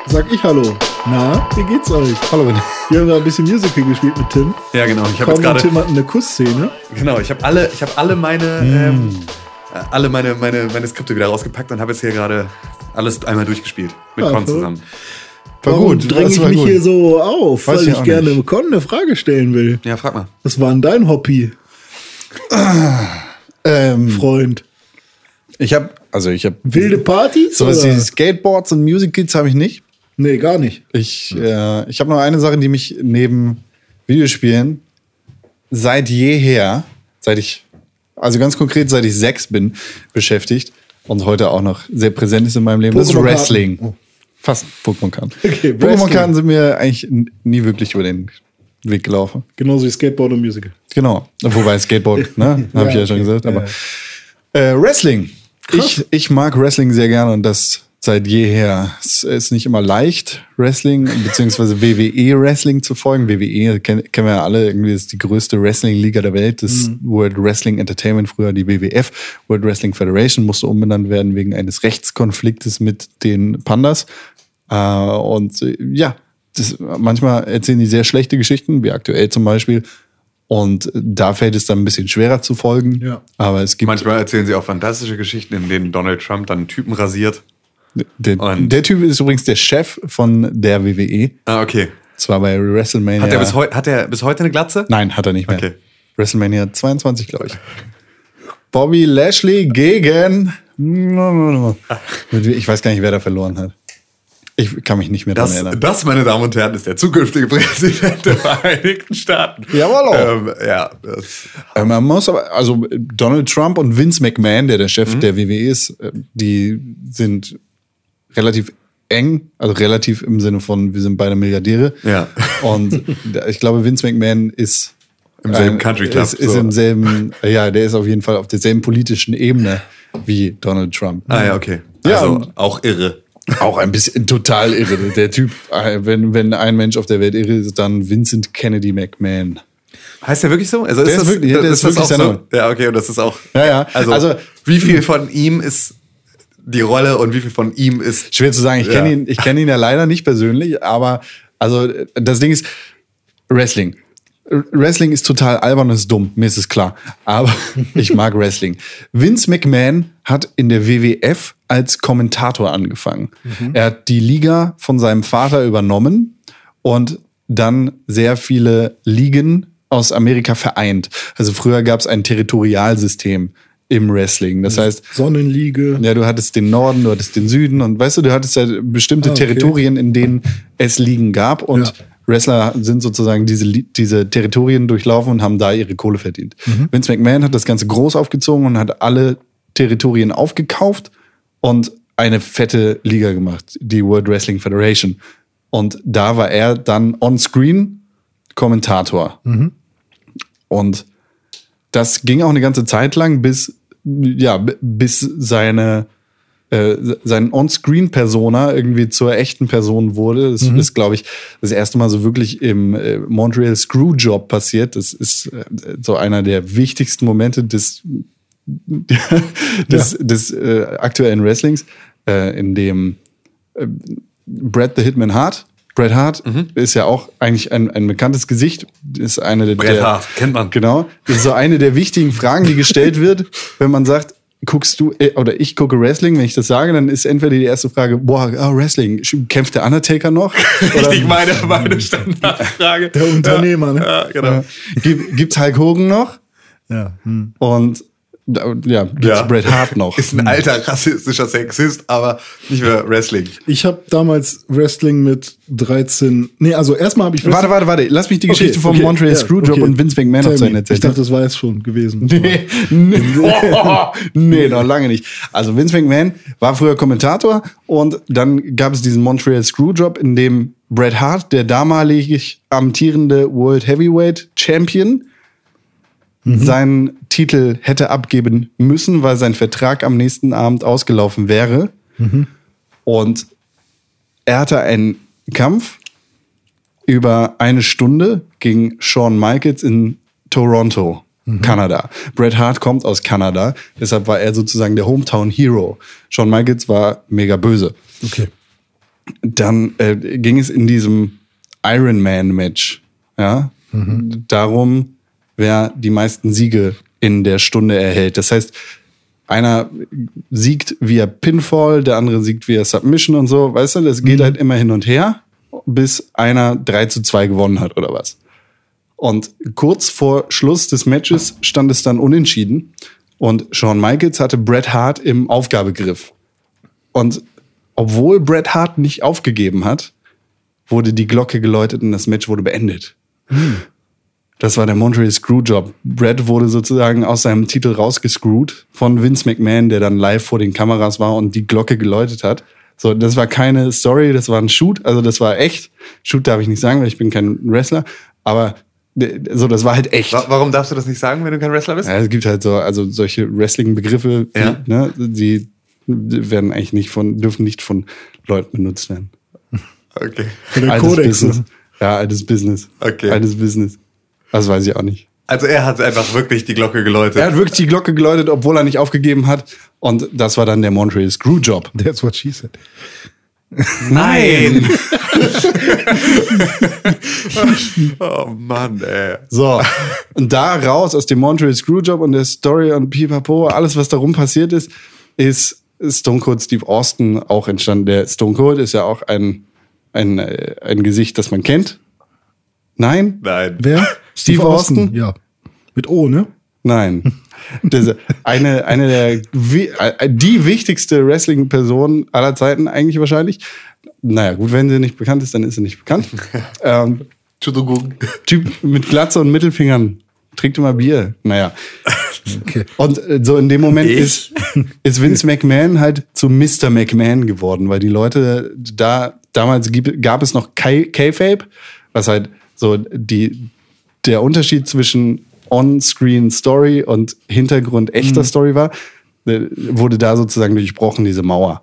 sag ich Hallo. Na, wie geht's euch? Hallo. Wir haben da ein bisschen Musical gespielt mit Tim. Ja, genau. Ich habe jetzt gerade. Tim hatten eine Kussszene. Genau, ich habe alle, ich habe alle meine, ähm, äh, alle meine, meine, meine Skripte wieder rausgepackt und habe jetzt hier gerade alles einmal durchgespielt mit Ja, Con zusammen. War Warum gut. dränge ich war mich gut. hier so auf? Weiß weil ich ich gerne nicht. Con eine Frage stellen will. Ja, frag mal. Was war denn dein Hobby, Ähm, Freund? ich habe, also ich habe Wilde Partys? sowas wie Skateboards und Musicals habe ich nicht. Nee, gar nicht. Ich, äh, ich habe noch eine Sache, die mich neben Videospielen seit jeher, seit ich, also ganz konkret seit ich sechs bin, beschäftigt. und heute auch noch sehr präsent ist in meinem Leben. Das ist. Wrestling. Oh. Fast Pokémon-Karten. [laughs] Okay. Pokémon-Karten sind mir eigentlich nie wirklich über den Weg gelaufen. Genauso wie Skateboard und Musical. Genau. Wobei Skateboard, ne? [laughs] Habe ich ja schon gesagt. Aber Ja. äh, Wrestling. Ich, ich mag Wrestling sehr gerne und das seit jeher. Es ist nicht immer leicht, Wrestling beziehungsweise WWE Wrestling zu folgen. WWE kennen, kennen wir ja alle, irgendwie ist die größte Wrestling-Liga der Welt. Das World Wrestling Entertainment, früher die WWF. World Wrestling Federation musste umbenannt werden wegen eines Rechtskonfliktes mit den Pandas. Äh, und äh, ja, das, manchmal erzählen die sehr schlechte Geschichten, wie aktuell zum Beispiel. Und da fällt es dann ein bisschen schwerer zu folgen. Ja. Aber es gibt Manchmal erzählen sie auch fantastische Geschichten, in denen Donald Trump dann einen Typen rasiert. Der, Und- der Typ ist übrigens der Chef von der WWE. Ah, okay. Zwar bei WrestleMania. Hat er bis, heu hat er bis heute eine Glatze? Nein, hat er nicht mehr. Okay. WrestleMania 22, glaube ich. Bobby Lashley gegen. Ich weiß gar nicht, wer da verloren hat. Ich kann mich nicht mehr daran erinnern. das, meine Damen und Herren, ist der zukünftige Präsident der Vereinigten Staaten. Jawohl. Ähm, ja, das, Äh, Man muss aber, also Donald Trump und Vince McMahon, der der Mhm. Chef der WWE ist, äh, die sind relativ eng, also relativ im Sinne von, wir sind beide Milliardäre. Ja. Und ich glaube, Vince McMahon ist Im selben Country Club, Ist, ist so. im selben, ja, der ist auf jeden Fall auf derselben politischen Ebene wie Donald Trump. ah ja, okay. Ja, Also und- auch irre. Auch ein bisschen [laughs] total irre. Der Typ, äh, wenn, wenn ein Mensch auf der Welt irre ist, dann Vincent Kennedy McMahon. Heißt der wirklich so? Also Der ist wirklich- der ist wirklich auch sein so? Ja, okay, und das ist auch. Ja, ja. Also, Also- wie viel von ihm ist die Rolle und wie viel von ihm ist. Schwer zu sagen. Ich Ja. kenne ihn, ich kenne ihn ja leider nicht persönlich, aber also das Ding ist Wrestling. Wrestling ist total albern und ist dumm, mir ist es klar. Aber [laughs] ich mag Wrestling. Vince McMahon hat in der WWF als Kommentator angefangen. Er hat die Liga von seinem Vater übernommen und dann sehr viele Ligen aus Amerika vereint. Also früher gab es ein Territorialsystem im Wrestling. Das heißt, Sonnenliege. ja, du hattest den Norden, du hattest den Süden und weißt du, du hattest ja bestimmte Ah, okay. Territorien, in denen es Ligen gab und Ja. Wrestler sind sozusagen diese, diese Territorien durchlaufen und haben da ihre Kohle verdient. Mhm. Vince McMahon hat das Ganze groß aufgezogen und hat alle Territorien aufgekauft und eine fette Liga gemacht, die World Wrestling Federation. Und da war er dann on-screen Kommentator. Und das ging auch eine ganze Zeit lang, bis, ja, bis seine, äh, sein On-Screen-Persona irgendwie zur echten Person wurde. Das ist, glaube ich, das erste Mal so wirklich im äh, Montreal Screwjob passiert. Das ist äh, so einer der wichtigsten Momente des, des, des äh, aktuellen Wrestlings, äh, in dem äh, Brad the Hitman Hart, Bret Hart ist ja auch eigentlich ein, ein bekanntes Gesicht, ist eine der, Bret Hart, kennt man. Genau. Das ist so eine der wichtigen Fragen, die gestellt wird, wenn man sagt, guckst du, äh, oder ich gucke Wrestling, wenn ich das sage, dann ist entweder die erste Frage, boah, ah, Wrestling, kämpft der Undertaker noch? [laughs] Oder Richtig, meine, meine Standardfrage. Der Unternehmer, ne? Ja, genau. gibt, gibt's Hulk Hogan noch? Ja. Hm. Und ja, gibt's Ja. Bret Hart [laughs] noch? Ist ein alter rassistischer Sexist, aber nicht mehr Wrestling. Ich habe damals Wrestling mit 13. Nee, also erstmal habe ich Warte, warte, warte. Lass mich die Geschichte vom Montreal ja, Screwjob okay. und Vince McMahon noch zu Ende erzählen. Ich dachte, das war jetzt schon gewesen. Nee, [laughs] [laughs] nee, nee, noch lange nicht. Also Vince McMahon war früher Kommentator und dann gab es diesen Montreal Screwjob, in dem Bret Hart, der damalig amtierende World Heavyweight Champion, seinen Titel hätte abgeben müssen, weil sein Vertrag am nächsten Abend ausgelaufen wäre. Und er hatte einen Kampf über eine Stunde gegen Shawn Michaels in Toronto, Kanada. Bret Hart kommt aus Kanada, deshalb war er sozusagen der Hometown Hero. Shawn Michaels war mega böse. Okay. Dann äh, ging es in diesem Iron Man Match, ja, darum, wer die meisten Siege in der Stunde erhält. Das heißt, einer siegt via Pinfall, der andere siegt via Submission und so, weißt du, das geht halt immer hin und her, bis einer 3 zu 2 gewonnen hat oder was. Und kurz vor Schluss des Matches stand es dann unentschieden und Shawn Michaels hatte Bret Hart im Aufgabegriff. Und obwohl Bret Hart nicht aufgegeben hat, wurde die Glocke geläutet und das Match wurde beendet. Das war der Montreal Screwjob. Brad wurde sozusagen aus seinem Titel rausgescrewt von Vince McMahon, der dann live vor den Kameras war und die Glocke geläutet hat. So, das war keine Story, das war ein Shoot, also das war echt. Shoot darf ich nicht sagen, weil ich bin kein Wrestler, aber so, das war halt echt. Wa- Warum darfst du das nicht sagen, wenn du kein Wrestler bist? Ja, es gibt halt so, also solche Wrestling-Begriffe, die, Ja. ne, die werden eigentlich nicht von, dürfen nicht von Leuten benutzt werden. Okay. Der altes Kodex. Business. ne? Ja, altes Business. Okay. Altes Business. Das weiß ich auch nicht. Also er hat einfach wirklich die Glocke geläutet. Er hat wirklich die Glocke geläutet, obwohl er nicht aufgegeben hat. Und das war dann der Montreal Screwjob. That's what she said. Nein! [laughs] oh Mann, ey. So, und da raus aus dem Montreal Screwjob und der Story und Pipapo, alles, was darum passiert ist, ist Stone Cold Steve Austin auch entstanden. Der Stone Cold ist ja auch ein, ein, äh, ein Gesicht, das man kennt. Nein? Nein. Wer? Steve Austin? Ja. Mit O, ne? Nein. Das, eine, eine der, äh, die wichtigste Wrestling-Person aller Zeiten eigentlich wahrscheinlich. Naja, gut, wenn sie nicht bekannt ist, dann ist sie nicht bekannt. [laughs] ähm. Typ mit Glatze und Mittelfingern. Trinkt immer Bier. Naja. Okay. Und äh, so in dem Moment Ich? ist, ist Vince McMahon halt zu Mr. McMahon geworden, weil die Leute da, damals gab es noch K-Fape, was halt so die, der Unterschied zwischen On-Screen Story und Hintergrund echter Story war, äh, wurde da sozusagen durchbrochen, diese Mauer.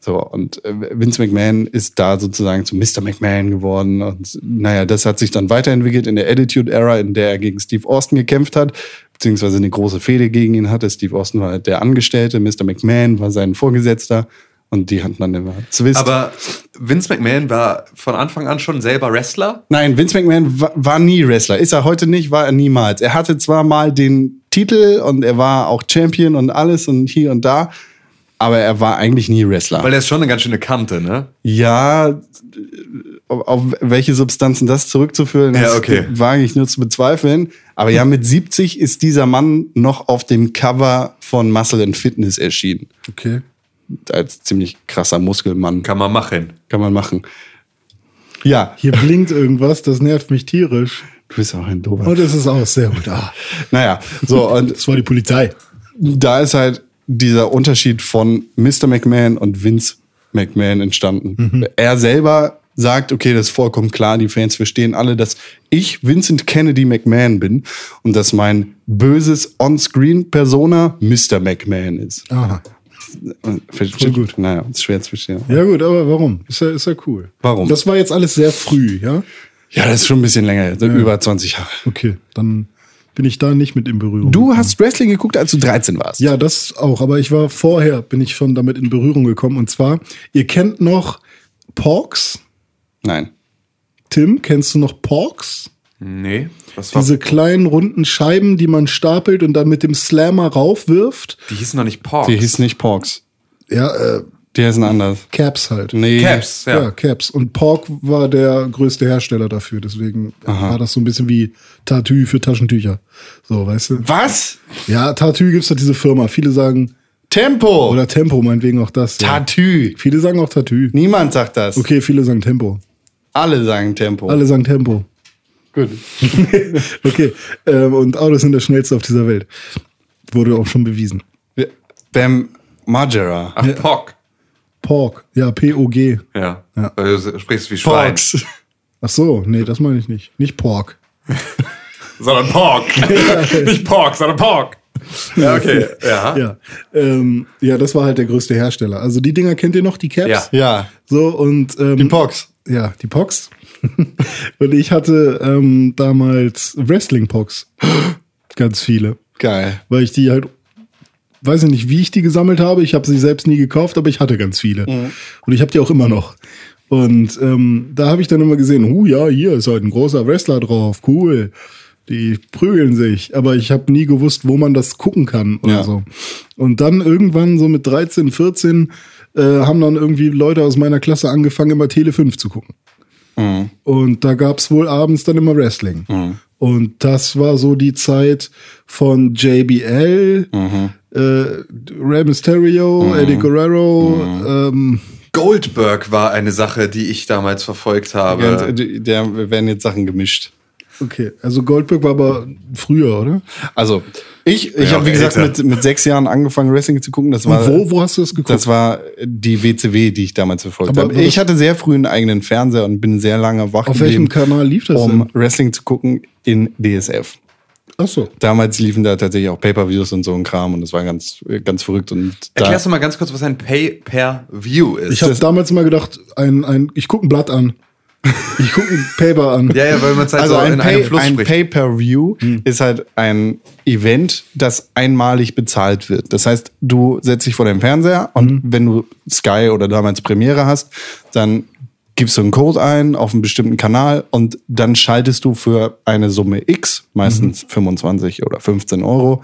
So, und äh, Vince McMahon ist da sozusagen zu Mr. McMahon geworden. Und naja, das hat sich dann weiterentwickelt in der Attitude Era, in der er gegen Steve Austin gekämpft hat, beziehungsweise eine große Fehde gegen ihn hatte. Steve Austin war der Angestellte, Mr. McMahon war sein Vorgesetzter und die hatten dann immer Zwist. Aber Vince McMahon war von Anfang an schon selber Wrestler. Nein, Vince McMahon war, war nie Wrestler. Ist er heute nicht, war er niemals. Er hatte zwar mal den Titel und er war auch Champion und alles und hier und da, aber er war eigentlich nie Wrestler. Weil er ist schon eine ganz schöne Kante, ne? Ja, auf, auf welche Substanzen das zurückzuführen Ja, ist, okay. wage ich nur zu bezweifeln. Aber ja, mit 70 ist dieser Mann noch auf dem Cover von Muscle and Fitness erschienen. Okay. Als ziemlich krasser Muskelmann. Kann man machen. Kann man machen. Ja, Hier blinkt irgendwas, das nervt mich tierisch. du bist auch ein Dober. Und es ist auch sehr gut. Ah, Naja, so, und das war die Polizei. da ist halt dieser Unterschied von Mr. McMahon und Vince McMahon entstanden. Er selber sagt, okay, das ist vollkommen klar, die Fans verstehen alle, dass ich Vincent Kennedy McMahon bin und dass mein böses On-Screen-Persona Mr. McMahon ist. Aha. Voll gut. Naja, ist schwer zu verstehen. Ja gut, aber warum? Ist ja, ist ja cool. Warum? Das war jetzt alles sehr früh, ja? Ja, das ist schon ein bisschen länger, so über 20 Jahre. Okay, dann bin ich da nicht mit in Berührung. Du hast Wrestling geguckt, als du 13 warst. Ja, das auch. Aber ich war vorher, bin ich schon damit in Berührung gekommen. Und zwar, ihr kennt noch Porks? Nein. Tim, kennst du noch Porks? Nee. Was war, Diese kleinen runden Scheiben, die man stapelt und dann mit dem Slammer raufwirft. die hießen noch nicht Porks. Die hieß nicht Porks. Ja, äh, Die heißen anders. Caps halt. Nee. Caps, Ja. ja. Caps. Und Pork war der größte Hersteller dafür. Deswegen war das so ein bisschen wie Tattoo für Taschentücher. So, weißt du? Was? Ja, Tattoo gibt's doch diese Firma. Viele sagen, Tempo. oder Tempo, meinetwegen auch das. ja. Tattoo. Viele sagen auch Tattoo. Niemand sagt das. Okay, viele sagen Tempo. Alle sagen Tempo. Alle sagen Tempo. Gut. [laughs] Okay, ähm, und Autos sind das schnellste auf dieser Welt. Wurde auch schon bewiesen. Bam Margera. Ach, Pork. Pork, ja, P-O-G. Ja. Ja. Weil du sprichst wie Schwein. Porks. Ach so, nee, das meine ich nicht. Nicht Pork. [laughs] Sondern Pork. [laughs] nicht Pork, sondern Pork. Ja, okay. Ja. Ja, ähm, ja, das war halt der größte Hersteller. Also die Dinger kennt ihr noch, die Caps? Ja. Ja. So und ähm, Die Pox. Ja, die Pox. [laughs] und ich hatte ähm, damals Wrestling-Pox. [gasps] Ganz viele. Geil. Weil ich die halt, weiß ich nicht, wie ich die gesammelt habe. Ich habe sie selbst nie gekauft, aber ich hatte ganz viele. Und ich habe die auch immer noch. Und ähm, da habe ich dann immer gesehen, hu ja, hier ist heute ein großer Wrestler drauf, cool. Die prügeln sich, aber ich habe nie gewusst, wo man das gucken kann oder Ja. so. Und dann irgendwann so mit 13, 14 äh, haben dann irgendwie Leute aus meiner Klasse angefangen, immer Tele 5 zu gucken. Und da gab's wohl abends dann immer Wrestling. Und das war so die Zeit von JBL, äh, Rey Mysterio, Eddie Guerrero, ähm, Goldberg war eine Sache, die ich damals verfolgt habe. Äh, der werden jetzt Sachen gemischt. Okay, also Goldberg war aber früher, oder? Also, ich, ich Ja, habe, wie gesagt, mit, mit sechs Jahren angefangen, Wrestling zu gucken. Das war, Und wo, wo hast du das geguckt? Das war die WCW, die ich damals verfolgt habe. Ich hatte sehr früh einen eigenen Fernseher und bin sehr lange wach Auf welchem Kanal lief das um denn? Wrestling zu gucken in DSF. Ach so. Damals liefen da tatsächlich auch Pay-Per-Views und so ein Kram und das war ganz, ganz verrückt. Und da, Erklärst du mal ganz kurz, was ein Pay-Per-View ist? Ich habe damals mal gedacht, ein, ein, ich gucke ein Blatt an. Ich gucke ein Paper an. ja, ja, weil man es halt also so ein, in einem Pay, Fluss ein spricht. Pay-Per-View ist halt ein Event, das einmalig bezahlt wird. Das heißt, du setzt dich vor den Fernseher und wenn du Sky oder damals Premiere hast, dann gibst du einen Code ein auf einen bestimmten Kanal und dann schaltest du für eine Summe X, meistens 25 oder 15 Euro,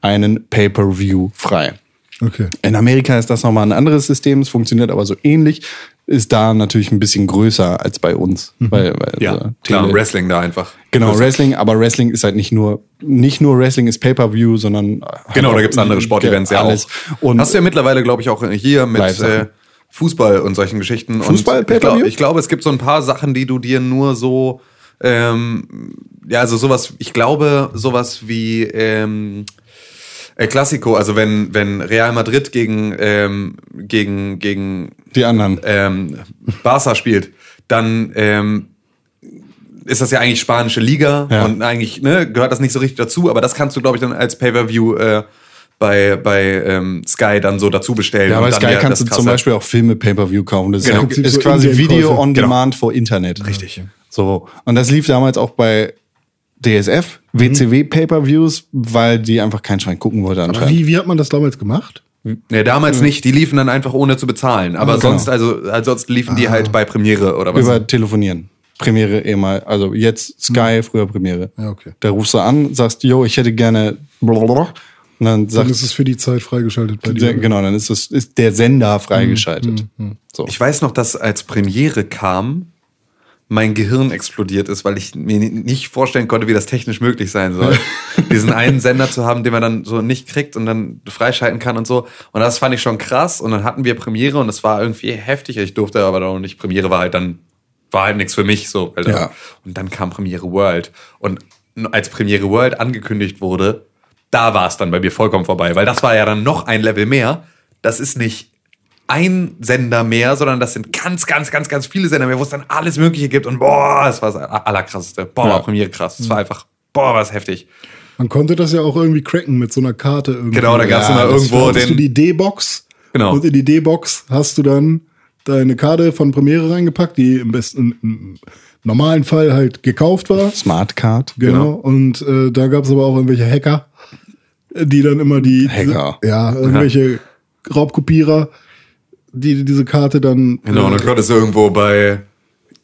einen Pay-Per-View frei. Okay. In Amerika ist das nochmal ein anderes System, es funktioniert aber so ähnlich, ist da natürlich ein bisschen größer als bei uns. Weil, weil ja, also klar, Tele- Wrestling da einfach. Genau, Also, Wrestling, aber Wrestling ist halt nicht nur, nicht nur Wrestling ist Pay-Per-View, sondern halt Genau, auch da gibt's andere Sportevents ja alles. auch. Und Hast du ja mittlerweile, glaube ich, auch hier mit äh, Fußball und solchen Geschichten. Fußball, glaub, Pay-Per-View? ich glaube, es gibt so ein paar Sachen, die du dir nur so, ähm, ja, also sowas, ich glaube, sowas wie ähm, El Clasico, also wenn, wenn Real Madrid gegen, ähm, gegen, gegen die anderen. ähm, Barca spielt, dann ähm, ist das ja eigentlich spanische Liga Ja. und eigentlich ne, gehört das nicht so richtig dazu, aber das kannst du, glaube ich, dann als Pay-Per-View äh, bei, bei ähm, Sky dann so dazu bestellen. Ja, bei Sky ja kannst du zum Beispiel auch Filme Pay-Per-View kaufen. Das Genau. ist, ist quasi. Video on Genau. Demand for Internet. Richtig. So. Und das lief damals auch bei DSF, Mhm. WCW Pay-Per-Views, weil die einfach kein Schwein gucken wollte anscheinend. Wie, wie hat man das damals gemacht? Nee, damals nicht, die liefen dann einfach ohne zu bezahlen. Aber Ah, sonst, genau. also ansonsten liefen die halt bei Premiere oder was. Über Telefonieren. Premiere ehemal, also jetzt Sky, früher Premiere. Ja, okay. Da rufst du an, sagst, yo, ich hätte gerne blablabla. und dann Dann sagt ist es für die Zeit freigeschaltet bei dir. genau, dann ist das ist der Sender freigeschaltet. So. Ich weiß noch, dass als Premiere kam, mein Gehirn explodiert ist, weil ich mir ni- nicht vorstellen konnte, wie das technisch möglich sein soll. [laughs] Diesen einen Sender zu haben, den man dann so nicht kriegt und dann freischalten kann und so. Und das fand ich schon krass. Und dann hatten wir Premiere und das war irgendwie heftig. Ich durfte aber noch nicht. Premiere war halt dann, war halt nichts für mich so. Ja. Und dann kam Premiere World. Und als Premiere World angekündigt wurde, da war es dann bei mir vollkommen vorbei. Weil das war ja dann noch ein Level mehr. Das ist nicht ein Sender mehr, sondern das sind ganz, ganz, ganz, ganz viele Sender mehr, wo es dann alles Mögliche gibt. Und boah, das war das allerkrasseste. Boah, Ja. war Premiere krass. Das war einfach, boah, war es heftig. Man konnte das ja auch irgendwie cracken mit so einer Karte. Irgendwie. Genau, da gab's Ja, immer irgendwo Hattest du den. die D-Box. Genau. Und in die D-Box hast du dann deine Karte von Premiere reingepackt, die im besten, im normalen Fall halt gekauft war. Smartcard. Genau. Und äh, da gab es aber auch irgendwelche Hacker, die dann immer die. Hacker. Ja, irgendwelche Raubkopierer, die diese Karte dann. Genau, und dann konntest du irgendwo bei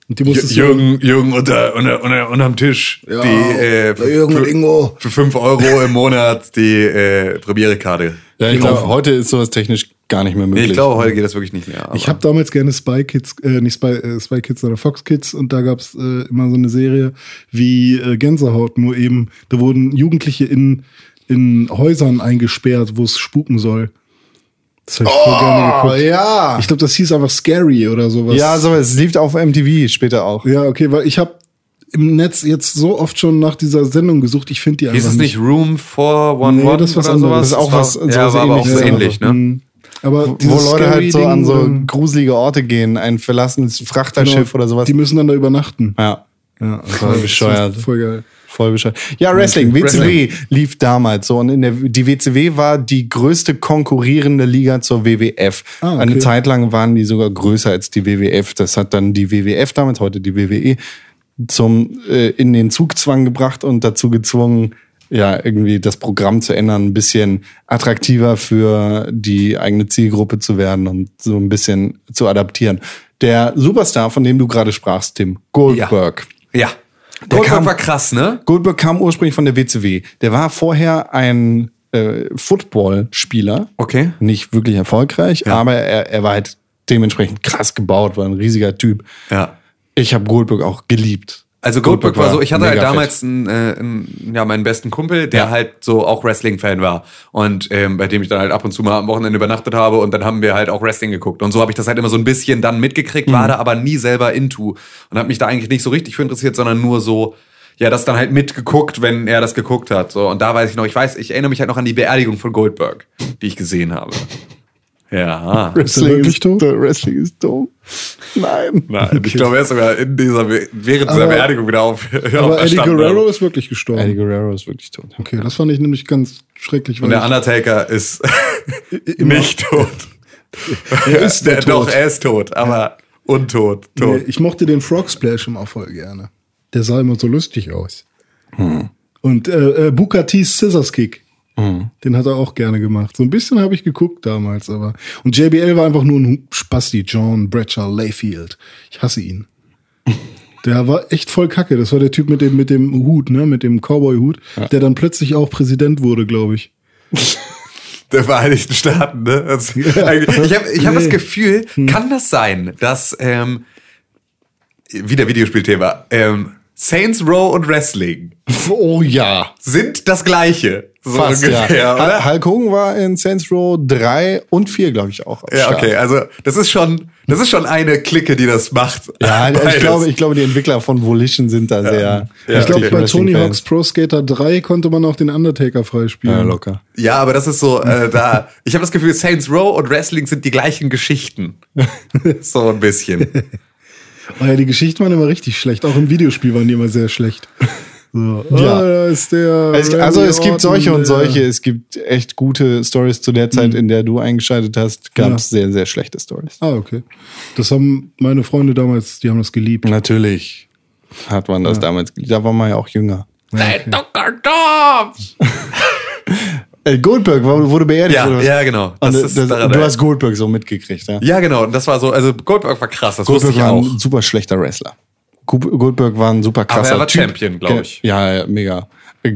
Jürgen, Jürgen unter, unter, unter, unterm Tisch Ja, die äh, bei Jürgen und für, Ingo. für 5 Euro im Monat die äh, Premiere-Karte. Ja, ich Genau. glaube, heute ist sowas technisch gar nicht mehr Nee, möglich. ich glaube, heute geht das wirklich nicht mehr. aber- Ich habe damals gerne Spy Kids, äh, nicht Spy, äh, Spy Kids, sondern Fox Kids und da gab's äh, immer so eine Serie wie äh, Gänsehaut, nur eben, da wurden Jugendliche in, in Häusern eingesperrt, wo es spuken soll. Das habe ich voll gerne Oh, geguckt. ja. Ich glaube, das hieß einfach Scary oder sowas. ja, so, es lief auf MTV später auch. Ja, okay, weil ich habe im Netz jetzt so oft schon nach dieser Sendung gesucht, ich finde die einfach Hieß es nicht Room 411 Nee, das oder anderes. sowas? Das ist auch war- was- ja, sowas war aber auch so ähnlich, ne? Mhm. Aber Wo Leute halt so an so gruselige Orte gehen, ein verlassenes Frachterschiff genau, oder sowas. Die müssen dann da übernachten. Ja, Ja, Voll bescheuert. Voll geil. Voll bescheuert. Ja, Wrestling, WCW Wrestling. lief damals so und in der, die WCW war die größte konkurrierende Liga zur WWF. Ah, okay. Eine Zeit lang waren die sogar größer als die WWF. Das hat dann die WWF damals, heute die WWE, zum äh, in den Zugzwang gebracht und dazu gezwungen, ja, irgendwie das Programm zu ändern, ein bisschen attraktiver für die eigene Zielgruppe zu werden und so ein bisschen zu adaptieren. Der Superstar, von dem du gerade sprachst, Tim, Goldberg. Ja. Der Goldberg kam- war krass, ne? Goldberg kam ursprünglich von der WCW. Der war vorher ein äh, Footballspieler. Okay. Nicht wirklich erfolgreich, aber er, er war halt dementsprechend krass gebaut, war ein riesiger Typ. Ja. Ich habe Goldberg auch geliebt. Also Goldberg war so, ich hatte halt damals einen, äh, einen, ja, meinen besten Kumpel, der Ja. halt so auch Wrestling-Fan war. Und ähm, bei dem ich dann halt ab und zu mal am Wochenende übernachtet habe und dann haben wir halt auch Wrestling geguckt. Und so habe ich das halt immer so ein bisschen dann mitgekriegt, Mhm. war da aber nie selber into und habe mich da eigentlich nicht so richtig für interessiert, sondern nur so, ja das dann halt mitgeguckt, wenn er das geguckt hat. So, und da weiß ich noch, ich weiß, ich erinnere mich halt noch an die Beerdigung von Goldberg, die ich gesehen habe. Ja. [laughs] Wrestling wirklich ist, tot? Wrestling ist dumm. Nein. Nein, ich glaube, er ist sogar in dieser, während dieser Aber- Beerdigung wieder auf. [laughs] Aber Eddie auferstanden. Guerrero ist wirklich gestorben. Eddie Guerrero ist wirklich tot. Okay, das fand ich nämlich ganz schrecklich. Und der Undertaker ist [laughs] nicht tot. Er ist der Doch, tot. er ist tot, aber untot. Tot. Nee, ich mochte den Frog Splash immer voll gerne. Der sah immer so lustig aus. Hm. Und äh, äh, Booker T's Scissors Kick. Den hat er auch gerne gemacht. So ein bisschen habe ich geguckt damals, aber. Und JBL war einfach nur ein Spasti, John Bradshaw Layfield. Ich hasse ihn. [laughs] Der war echt voll kacke. Das war der Typ mit dem, mit dem Hut, ne, mit dem Cowboy-Hut, der dann plötzlich auch Präsident wurde, glaube ich. [laughs] der Vereinigten Staaten, ne? [laughs] Das, eigentlich- ich habe ich hab Nee. das Gefühl, kann das sein, dass, ähm, wieder Videospielthema, ähm, Saints Row und Wrestling [laughs] Oh ja. sind das gleiche. So Fast, ungefähr, ja. oder? Hulk Hogan war in Saints Row 3 und 4, glaube ich, auch. Ja, Start. okay, also das ist schon, das ist schon eine Clique, die das macht. Ja, [laughs] ich Beides. glaube, ich glaube, die Entwickler von Volition sind da sehr. Ja, ich glaube, okay. bei Tony. Hawk's Pro Skater 3 konnte man auch den Undertaker freispielen. Ja, locker. Ja, aber das ist so, äh, da, ich habe das Gefühl, Saints Row und Wrestling sind die gleichen Geschichten. [laughs] so ein bisschen. Oh ja, die Geschichten waren immer richtig schlecht. Auch im Videospiel waren die immer sehr schlecht. So. [laughs] Ja. Da ist der Randy also es gibt solche und solche. Es gibt echt gute Stories zu der Zeit, in der du eingeschaltet hast. Gab es sehr, sehr schlechte Stories. Ah, okay. Das haben meine Freunde damals, die haben das geliebt. Natürlich hat man das damals. Da war man ja auch jünger. Äh, [laughs] Goldberg war- wurde beerdigt. Ja, oder ja, genau. Das das, ist daran- du hast Goldberg so mitgekriegt, ja? Ja, genau. Und das war so, also Goldberg war krass, das Goldberg wusste ich war auch. ein super schlechter Wrestler. Goldberg war ein super krasser er war Typ. Champion, glaub ich. Ja, ja, mega.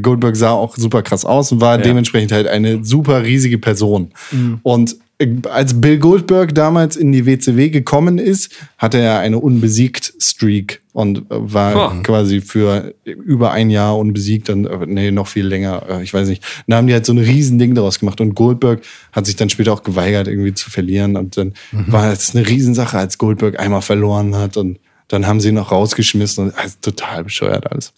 Goldberg sah auch super krass aus und war dementsprechend halt eine super riesige Person. Mhm. Und äh, als Bill Goldberg damals in die WCW gekommen ist, hatte er eine unbesiegt Streak und war Huh. quasi für über ein Jahr unbesiegt und äh, nee, noch viel länger, äh, ich weiß nicht. Dann haben die halt so ein riesen Ding daraus gemacht und Goldberg hat sich dann später auch geweigert, irgendwie zu verlieren und dann Mhm. war es eine Riesensache, als Goldberg einmal verloren hat und dann haben sie ihn noch rausgeschmissen und also, total bescheuert alles.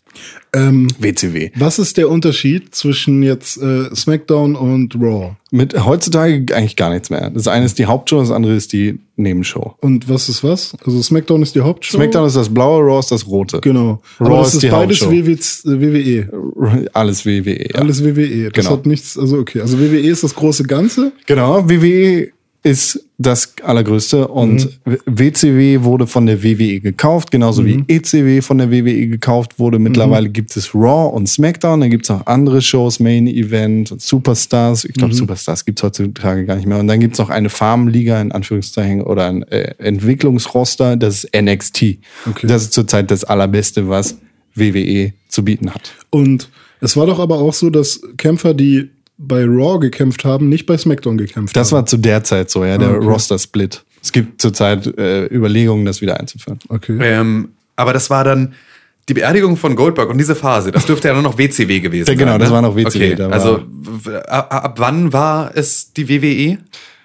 Ähm, WCW. was ist der Unterschied zwischen jetzt äh, SmackDown und Raw? Mit heutzutage eigentlich gar nichts mehr. Das eine ist die Hauptshow, das andere ist die Nebenshow. Und was ist was? Also SmackDown ist die Hauptshow. SmackDown ist das blaue, Raw ist das rote. Genau. Raw Aber das ist ist die beides Hauptshow. WWE. WWE. [laughs] Alles WWE. Ja. Alles WWE. Das Genau. hat nichts, also okay. Also WWE ist das große Ganze. Genau, WWE ist das allergrößte und WCW wurde von der WWE gekauft, genauso wie ECW von der WWE gekauft wurde. Mittlerweile gibt es Raw und SmackDown, dann gibt es auch andere Shows, Main Event, Superstars. Ich glaube, Superstars gibt es heutzutage gar nicht mehr. Und dann gibt es noch eine Farmliga in Anführungszeichen oder ein äh, Entwicklungsroster, das ist NXT. Okay. Das ist zurzeit das allerbeste, was WWE zu bieten hat. Und es war doch aber auch so, dass Kämpfer, die bei Raw gekämpft haben, nicht bei SmackDown gekämpft Das haben. war zu der Zeit so, ja, der okay. Roster-Split. Es gibt zurzeit äh, Überlegungen, das wieder einzuführen. Okay. Ähm, aber das war dann die Beerdigung von Goldberg und diese Phase, das dürfte ja nur noch WCW gewesen Ja, sein. genau, das ne? war noch WCW, Okay, da war- also ab, ab wann war es die WWE?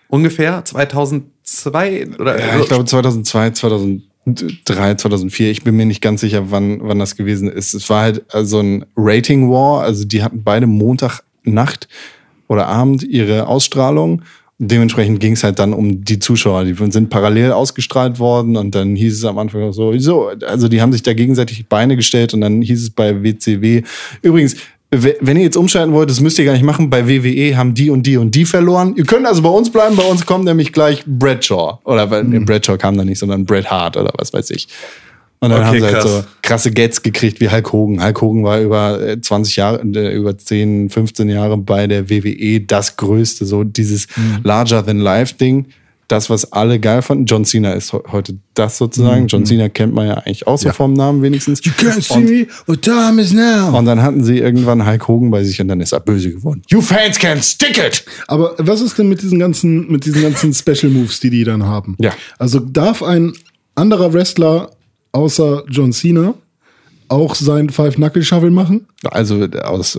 Ungefähr 2002 oder Ja, ich glaube 2002, 2003, 2004. Ich bin mir nicht ganz sicher, wann, wann das gewesen ist. Es war halt äh, so ein Rating War. Also die hatten beide Montagnacht oder Abend ihre Ausstrahlung. Dementsprechend ging es halt dann um die Zuschauer. Die sind parallel ausgestrahlt worden und dann hieß es am Anfang auch so, so, also die haben sich da gegenseitig Beine gestellt und dann hieß es bei WCW. Übrigens, wenn ihr jetzt umschalten wollt, das müsst ihr gar nicht machen. Bei WWE haben die und die und die verloren. Ihr könnt also bei uns bleiben. Bei uns kommt nämlich gleich Bradshaw. Oder nee, Bradshaw kam da nicht, sondern Bret Hart oder was weiß ich. Und dann Okay, haben sie halt krass. so krasse Gets gekriegt wie Hulk Hogan. Hulk Hogan war über äh, 20 Jahre, äh, über 10, 15 Jahre bei der WWE das größte, so dieses Mhm. larger than life Ding. Das, was alle geil fanden. John Cena ist he- heute das Mhm. sozusagen. John Cena kennt man ja eigentlich auch so vom Namen wenigstens. You can't see Und- me, what time is now? und dann hatten sie irgendwann Hulk Hogan bei sich und dann ist er böse geworden. You fans can't stick it! Aber was ist denn mit diesen ganzen, mit diesen ganzen Special Moves, die die dann haben? Ja. Also darf ein anderer Wrestler außer John Cena auch sein Five Knuckle Shovel machen? Also aus,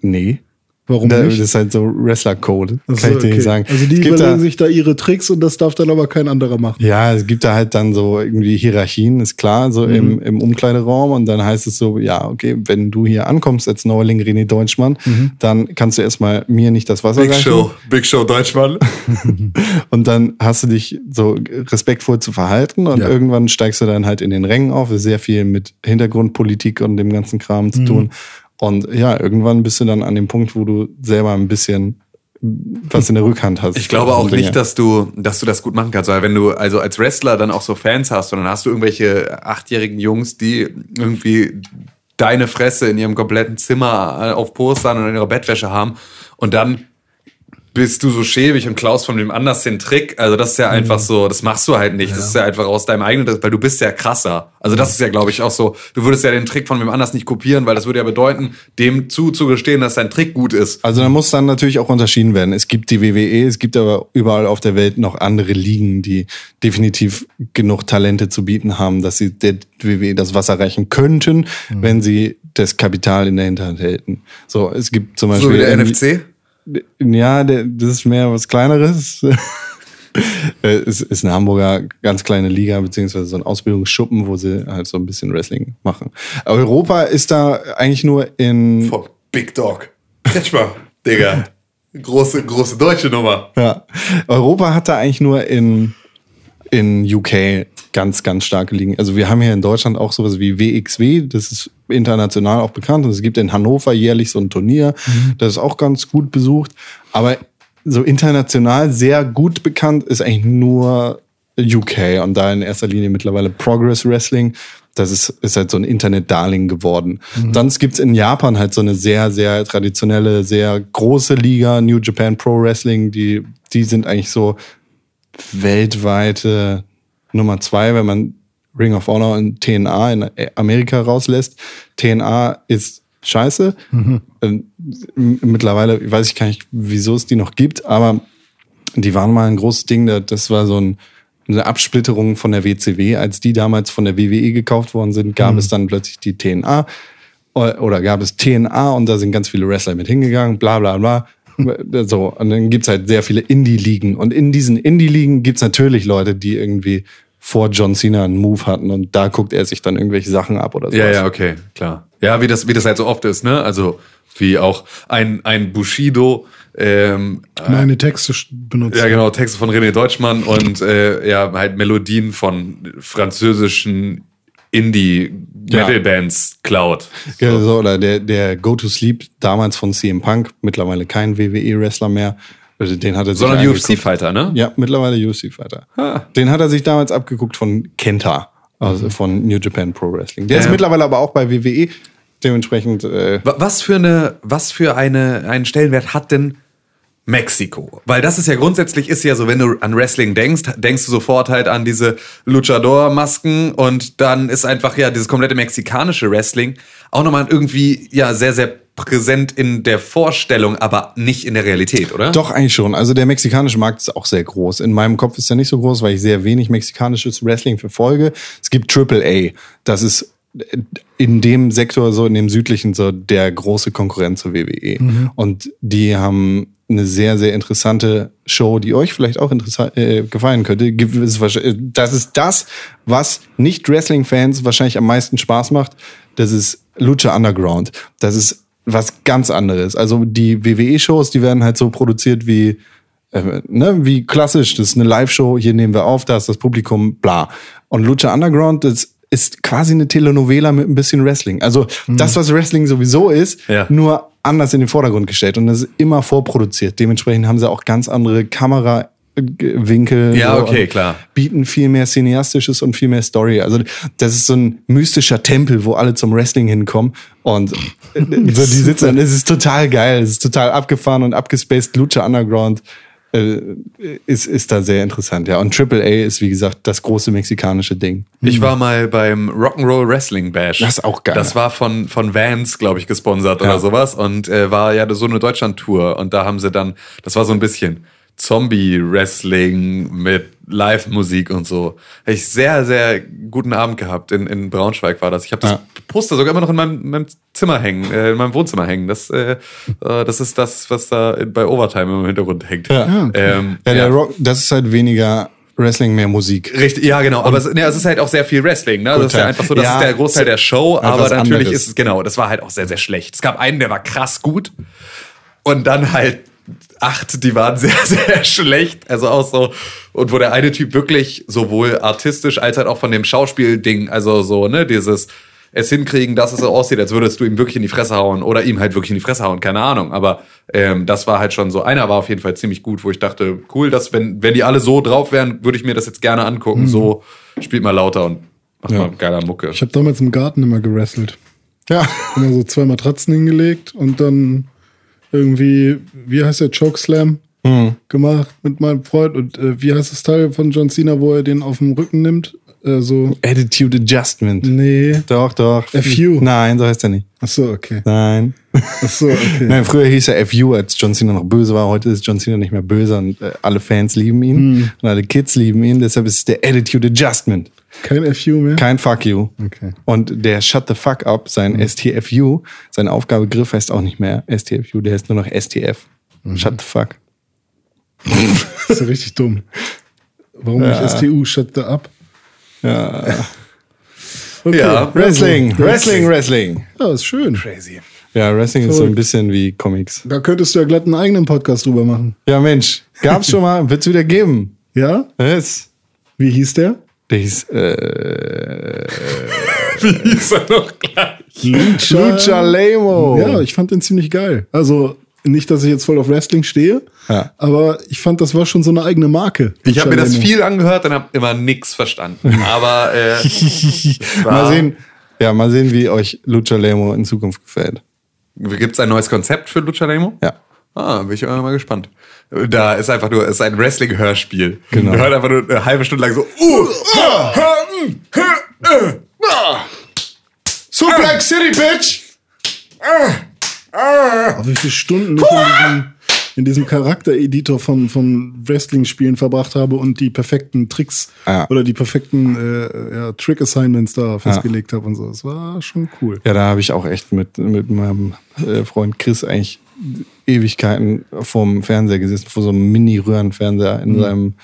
nee. Warum Da, das nicht? ist halt so Wrestler-Code, Ach so, kann ich dir okay. nicht sagen. Also die überlegen da, sich da ihre Tricks und das darf dann aber kein anderer machen. Ja, es gibt da halt dann so irgendwie Hierarchien, ist klar, so Mhm. im, im Umkleideraum. Und dann heißt es so, ja, okay, wenn du hier ankommst als Neuling René Deutschmann, Mhm. dann kannst du erstmal mir nicht das Wasser Big reichen. Show, Big Show Deutschmann. [laughs] Und dann hast du dich so respektvoll zu verhalten und Ja. irgendwann steigst du dann halt in den Rängen auf. Das ist sehr viel mit Hintergrundpolitik und dem ganzen Kram Mhm. zu tun. Und ja, irgendwann bist du dann an dem Punkt, wo du selber ein bisschen was in der Rückhand hast. Ich glaube auch Dinge. nicht, dass du, dass du das gut machen kannst, weil wenn du also als Wrestler dann auch so Fans hast und dann hast du irgendwelche achtjährigen Jungs, die irgendwie deine Fresse in ihrem kompletten Zimmer äh, auf Postern und in ihrer Bettwäsche haben und dann bist du so schäbig und klaust von dem anders den Trick. Also das ist ja einfach so, das machst du halt nicht. Das ist ja einfach aus deinem eigenen, weil du bist ja krasser. Also das ist ja, glaube ich, auch so. Du würdest ja den Trick von wem anders nicht kopieren, weil das würde ja bedeuten, dem zuzugestehen, dass dein Trick gut ist. Also da muss dann natürlich auch unterschieden werden. Es gibt die WWE, es gibt aber überall auf der Welt noch andere Ligen, die definitiv genug Talente zu bieten haben, dass sie der WWE das Wasser reichen könnten, wenn sie das Kapital in der Hinterhand hätten. So, es gibt zum Beispiel So wie der NFC. Ja, der, das ist mehr was Kleineres. [laughs] Äh, es ist eine Hamburger ganz kleine Liga, beziehungsweise so ein Ausbildungsschuppen, wo sie halt so ein bisschen Wrestling machen. Europa ist da eigentlich nur in Von Big Dog. Kretschmer, Digga. Große, große deutsche Nummer. Ja. Europa hat da eigentlich nur in, in UK ganz, ganz starke Ligen. Also wir haben hier in Deutschland auch sowas wie WXW, das ist international auch bekannt. Und es gibt in Hannover jährlich so ein Turnier, das ist auch ganz gut besucht. Aber so international sehr gut bekannt ist eigentlich nur UK und da in erster Linie mittlerweile Progress Wrestling. Das ist, ist halt so ein Internet-Darling geworden. Dann gibt's in Japan halt so eine sehr, sehr traditionelle, sehr große Liga, New Japan Pro Wrestling, die, die sind eigentlich so weltweite Nummer zwei, wenn man Ring of Honor und TNA in Amerika rauslässt. TNA ist scheiße. Ähm, m- Mittlerweile weiß ich gar nicht, wieso es die noch gibt, aber die waren mal ein großes Ding. da- Das war so ein, eine Absplitterung von der WCW. Als die damals von der WWE gekauft worden sind, gab es dann plötzlich die TNA oder gab es TNA und da sind ganz viele Wrestler mit hingegangen, bla bla bla. [laughs] So, und dann gibt's halt sehr viele Indie-Ligen. Und in diesen Indie-Ligen gibt's natürlich Leute, die irgendwie vor John Cena einen Move hatten und da guckt er sich dann irgendwelche Sachen ab oder so. Ja, ja, okay, klar. Ja, wie das, wie das halt so oft ist, ne? Also, wie auch ein, ein Bushido, ähm, Meine Texte sch- benutzt. ja genau, Texte von René Deutschmann und äh, ja, halt Melodien von französischen Indie-Metal-Bands klaut. Ja, so, oder der, der Go to Sleep damals von CM Punk, mittlerweile kein WWE-Wrestler mehr. Also Den hat er sich Sondern. UFC-Fighter, ne? Ja, mittlerweile UFC-Fighter. Ah. Den hat er sich damals abgeguckt von Kenta, also von New Japan Pro Wrestling. Der ist Ja. mittlerweile aber auch bei WWE. Dementsprechend, äh, Wa- Was für eine, was für eine, einen Stellenwert hat denn Mexiko? Weil das ist ja grundsätzlich ist ja so, wenn du an Wrestling denkst, denkst du sofort halt an diese Luchador-Masken und dann ist einfach ja dieses komplette mexikanische Wrestling auch nochmal irgendwie ja sehr, sehr präsent in der Vorstellung, aber nicht in der Realität, oder? Doch, eigentlich schon. Also der mexikanische Markt ist auch sehr groß. In meinem Kopf ist er nicht so groß, weil ich sehr wenig mexikanisches Wrestling verfolge. Es gibt AAA. Das ist in dem Sektor, so in dem südlichen, so der große Konkurrent zur WWE. Und die haben eine sehr, sehr interessante Show, die euch vielleicht auch interessant, äh, gefallen könnte. Wahrscheinlich- Das ist das, was Nicht-Wrestling-Fans wahrscheinlich am meisten Spaß macht. Das ist Lucha Underground. Das ist was ganz anderes. Also die WWE-Shows, die werden halt so produziert wie, äh, ne, wie klassisch. Das ist eine Live-Show, hier nehmen wir auf, da ist das Publikum, bla. Und Lucha Underground, das ist quasi eine Telenovela mit ein bisschen Wrestling. Also das, was Wrestling sowieso ist, Ja. nur anders in den Vordergrund gestellt. Und das ist immer vorproduziert. Dementsprechend haben sie auch ganz andere Kamerawinkel. Ja, okay, klar. Bieten viel mehr Cineastisches und viel mehr Story. Also das ist so ein mystischer Tempel, wo alle zum Wrestling hinkommen. Und [laughs] so die sitzen, und es ist total geil. Es ist total abgefahren und abgespaced. Lucha Underground äh, ist, ist da sehr interessant, ja. Und AAA ist, wie gesagt, das große mexikanische Ding. Ich war mal beim Rock'n'Roll Wrestling Bash. Das ist auch geil. Das war von, von Vans, glaube ich, gesponsert Ja. oder sowas. Und äh, war ja so eine Deutschland-Tour. Und da haben sie dann, das war so ein bisschen Zombie-Wrestling mit Live-Musik und so. Habe ich sehr, sehr guten Abend gehabt. In, in Braunschweig war das. Ich habe das Ja. Poster sogar immer noch in meinem, meinem Zimmer hängen, äh, in meinem Wohnzimmer hängen. Das, äh, äh, das ist das, was da bei Overtime im Hintergrund hängt. Ja. ähm, Ja, der ja. Rock, das ist halt weniger Wrestling, mehr Musik. Richtig, ja, genau. Aber es, ne, es ist halt auch sehr viel Wrestling. Ne? Das ist ja einfach so, das Ja, ist der Großteil der Show. Aber natürlich anderes. ist es, genau, das war halt auch sehr, sehr schlecht. Es gab einen, der war krass gut. Und dann halt acht, die waren sehr, [laughs] sehr schlecht. Also auch so, und wo der eine Typ wirklich sowohl artistisch als halt auch von dem Schauspielding, also so, ne, dieses es hinkriegen, dass es so aussieht, als würdest du ihm wirklich in die Fresse hauen oder ihm halt wirklich in die Fresse hauen, keine Ahnung. Aber ähm, das war halt schon so. Einer war auf jeden Fall ziemlich gut, wo ich dachte, cool, dass wenn, wenn die alle so drauf wären, würde ich mir das jetzt gerne angucken. So spielt mal lauter und macht Ja. mal geiler Mucke. Ich habe damals im Garten immer gewrestelt. Ja. Immer so zwei Matratzen hingelegt und dann irgendwie, wie heißt der, Chokeslam gemacht mit meinem Freund. Und äh, wie heißt das Teil von John Cena, wo er den auf dem Rücken nimmt? Äh, so, Attitude Adjustment. nee. Doch, doch. FU. Nein, so heißt er nicht. Ach so, okay. Nein. Ach so, okay. [laughs] Nein, früher hieß er FU, als John Cena noch böse war. Heute ist John Cena nicht mehr böse und äh, alle Fans lieben ihn und alle Kids lieben ihn. Deshalb ist es der Attitude Adjustment. Kein FU mehr? Kein Fuck you. Okay. Und der Shut the Fuck up, sein STFU, sein Aufgabegriff heißt auch nicht mehr STFU, der heißt nur noch STF. Shut the fuck. Das [laughs] ist ja richtig dumm. Warum nicht STU? Shut the up? Ja. [laughs] Okay. Ja. Wrestling, Also, Wrestling, Wrestling. Ja, ist schön. Crazy. Ja, Wrestling ist so ein bisschen wie Comics. Da könntest du ja glatt einen eigenen Podcast drüber machen. Ja, Mensch, gab's schon mal, wird's wieder geben. Ja? Yes. Wie hieß der? [laughs] Hieß, äh, Wie ist er noch gleich? Lucha Lemo. Ja, ich fand den ziemlich geil. Also nicht, dass ich jetzt voll auf Wrestling stehe, Ja. aber ich fand, das war schon so eine eigene Marke. Ich habe mir das viel angehört und habe immer nix verstanden. Aber äh, es [laughs] Mal sehen, ja, mal sehen, wie euch Lucha Lemo in Zukunft gefällt. Gibt's ein neues Konzept für Lucha Lemo? Ja. Ah, bin ich auch mal gespannt. Da ist einfach nur, es ist ein Wrestling-Hörspiel. Genau. Man hört einfach nur eine halbe Stunde lang so, uh, ah, ha, äh, ah. Suplex City, Bitch! Aber wie viele Stunden ich in diesem, in diesem Charaktereditor von, von Wrestling-Spielen verbracht habe und die perfekten Tricks Ja. oder die perfekten äh, ja, Trick-Assignments da festgelegt habe und so. Das war schon cool. Ja, da habe ich auch echt mit, mit meinem äh, Freund Chris eigentlich Ewigkeiten vorm Fernseher gesessen, vor so einem Mini-Röhrenfernseher in seinem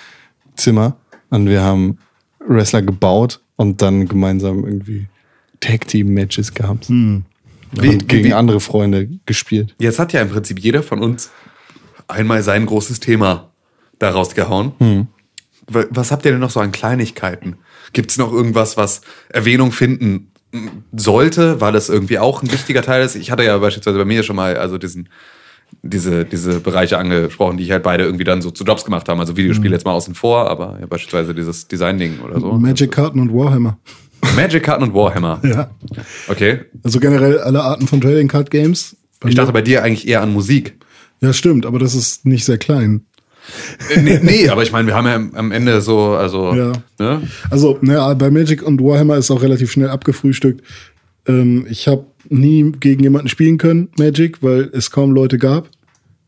Zimmer. Und wir haben Wrestler gebaut und dann gemeinsam irgendwie Tag-Team-Matches gehabt. Wie- und gegen wie- andere Freunde gespielt. Jetzt hat ja im Prinzip jeder von uns einmal sein großes Thema daraus gehauen. Wa- Was habt ihr denn noch so an Kleinigkeiten? Gibt es noch irgendwas, was Erwähnung finden sollte, weil es irgendwie auch ein wichtiger Teil ist? Ich hatte ja beispielsweise bei mir schon mal also diesen diese, diese Bereiche angesprochen, die ich halt beide irgendwie dann so zu Jobs gemacht haben. Also Videospiele jetzt mal außen vor, aber ja, beispielsweise dieses Design-Ding oder so. Magic-Karten und Warhammer. Magic-Karten und Warhammer. [laughs] Ja. Okay. Also generell alle Arten von Trading Card Games. Ich dachte bei dir eigentlich eher an Musik. Ja, stimmt, aber das ist nicht sehr klein. Äh, nee, nee, aber ich meine, wir haben ja am- Ende so, also, Ja. ne? Also, naja, bei Magic und Warhammer ist auch relativ schnell abgefrühstückt. Ähm, ich habe nie gegen jemanden spielen können, Magic, weil es kaum Leute gab.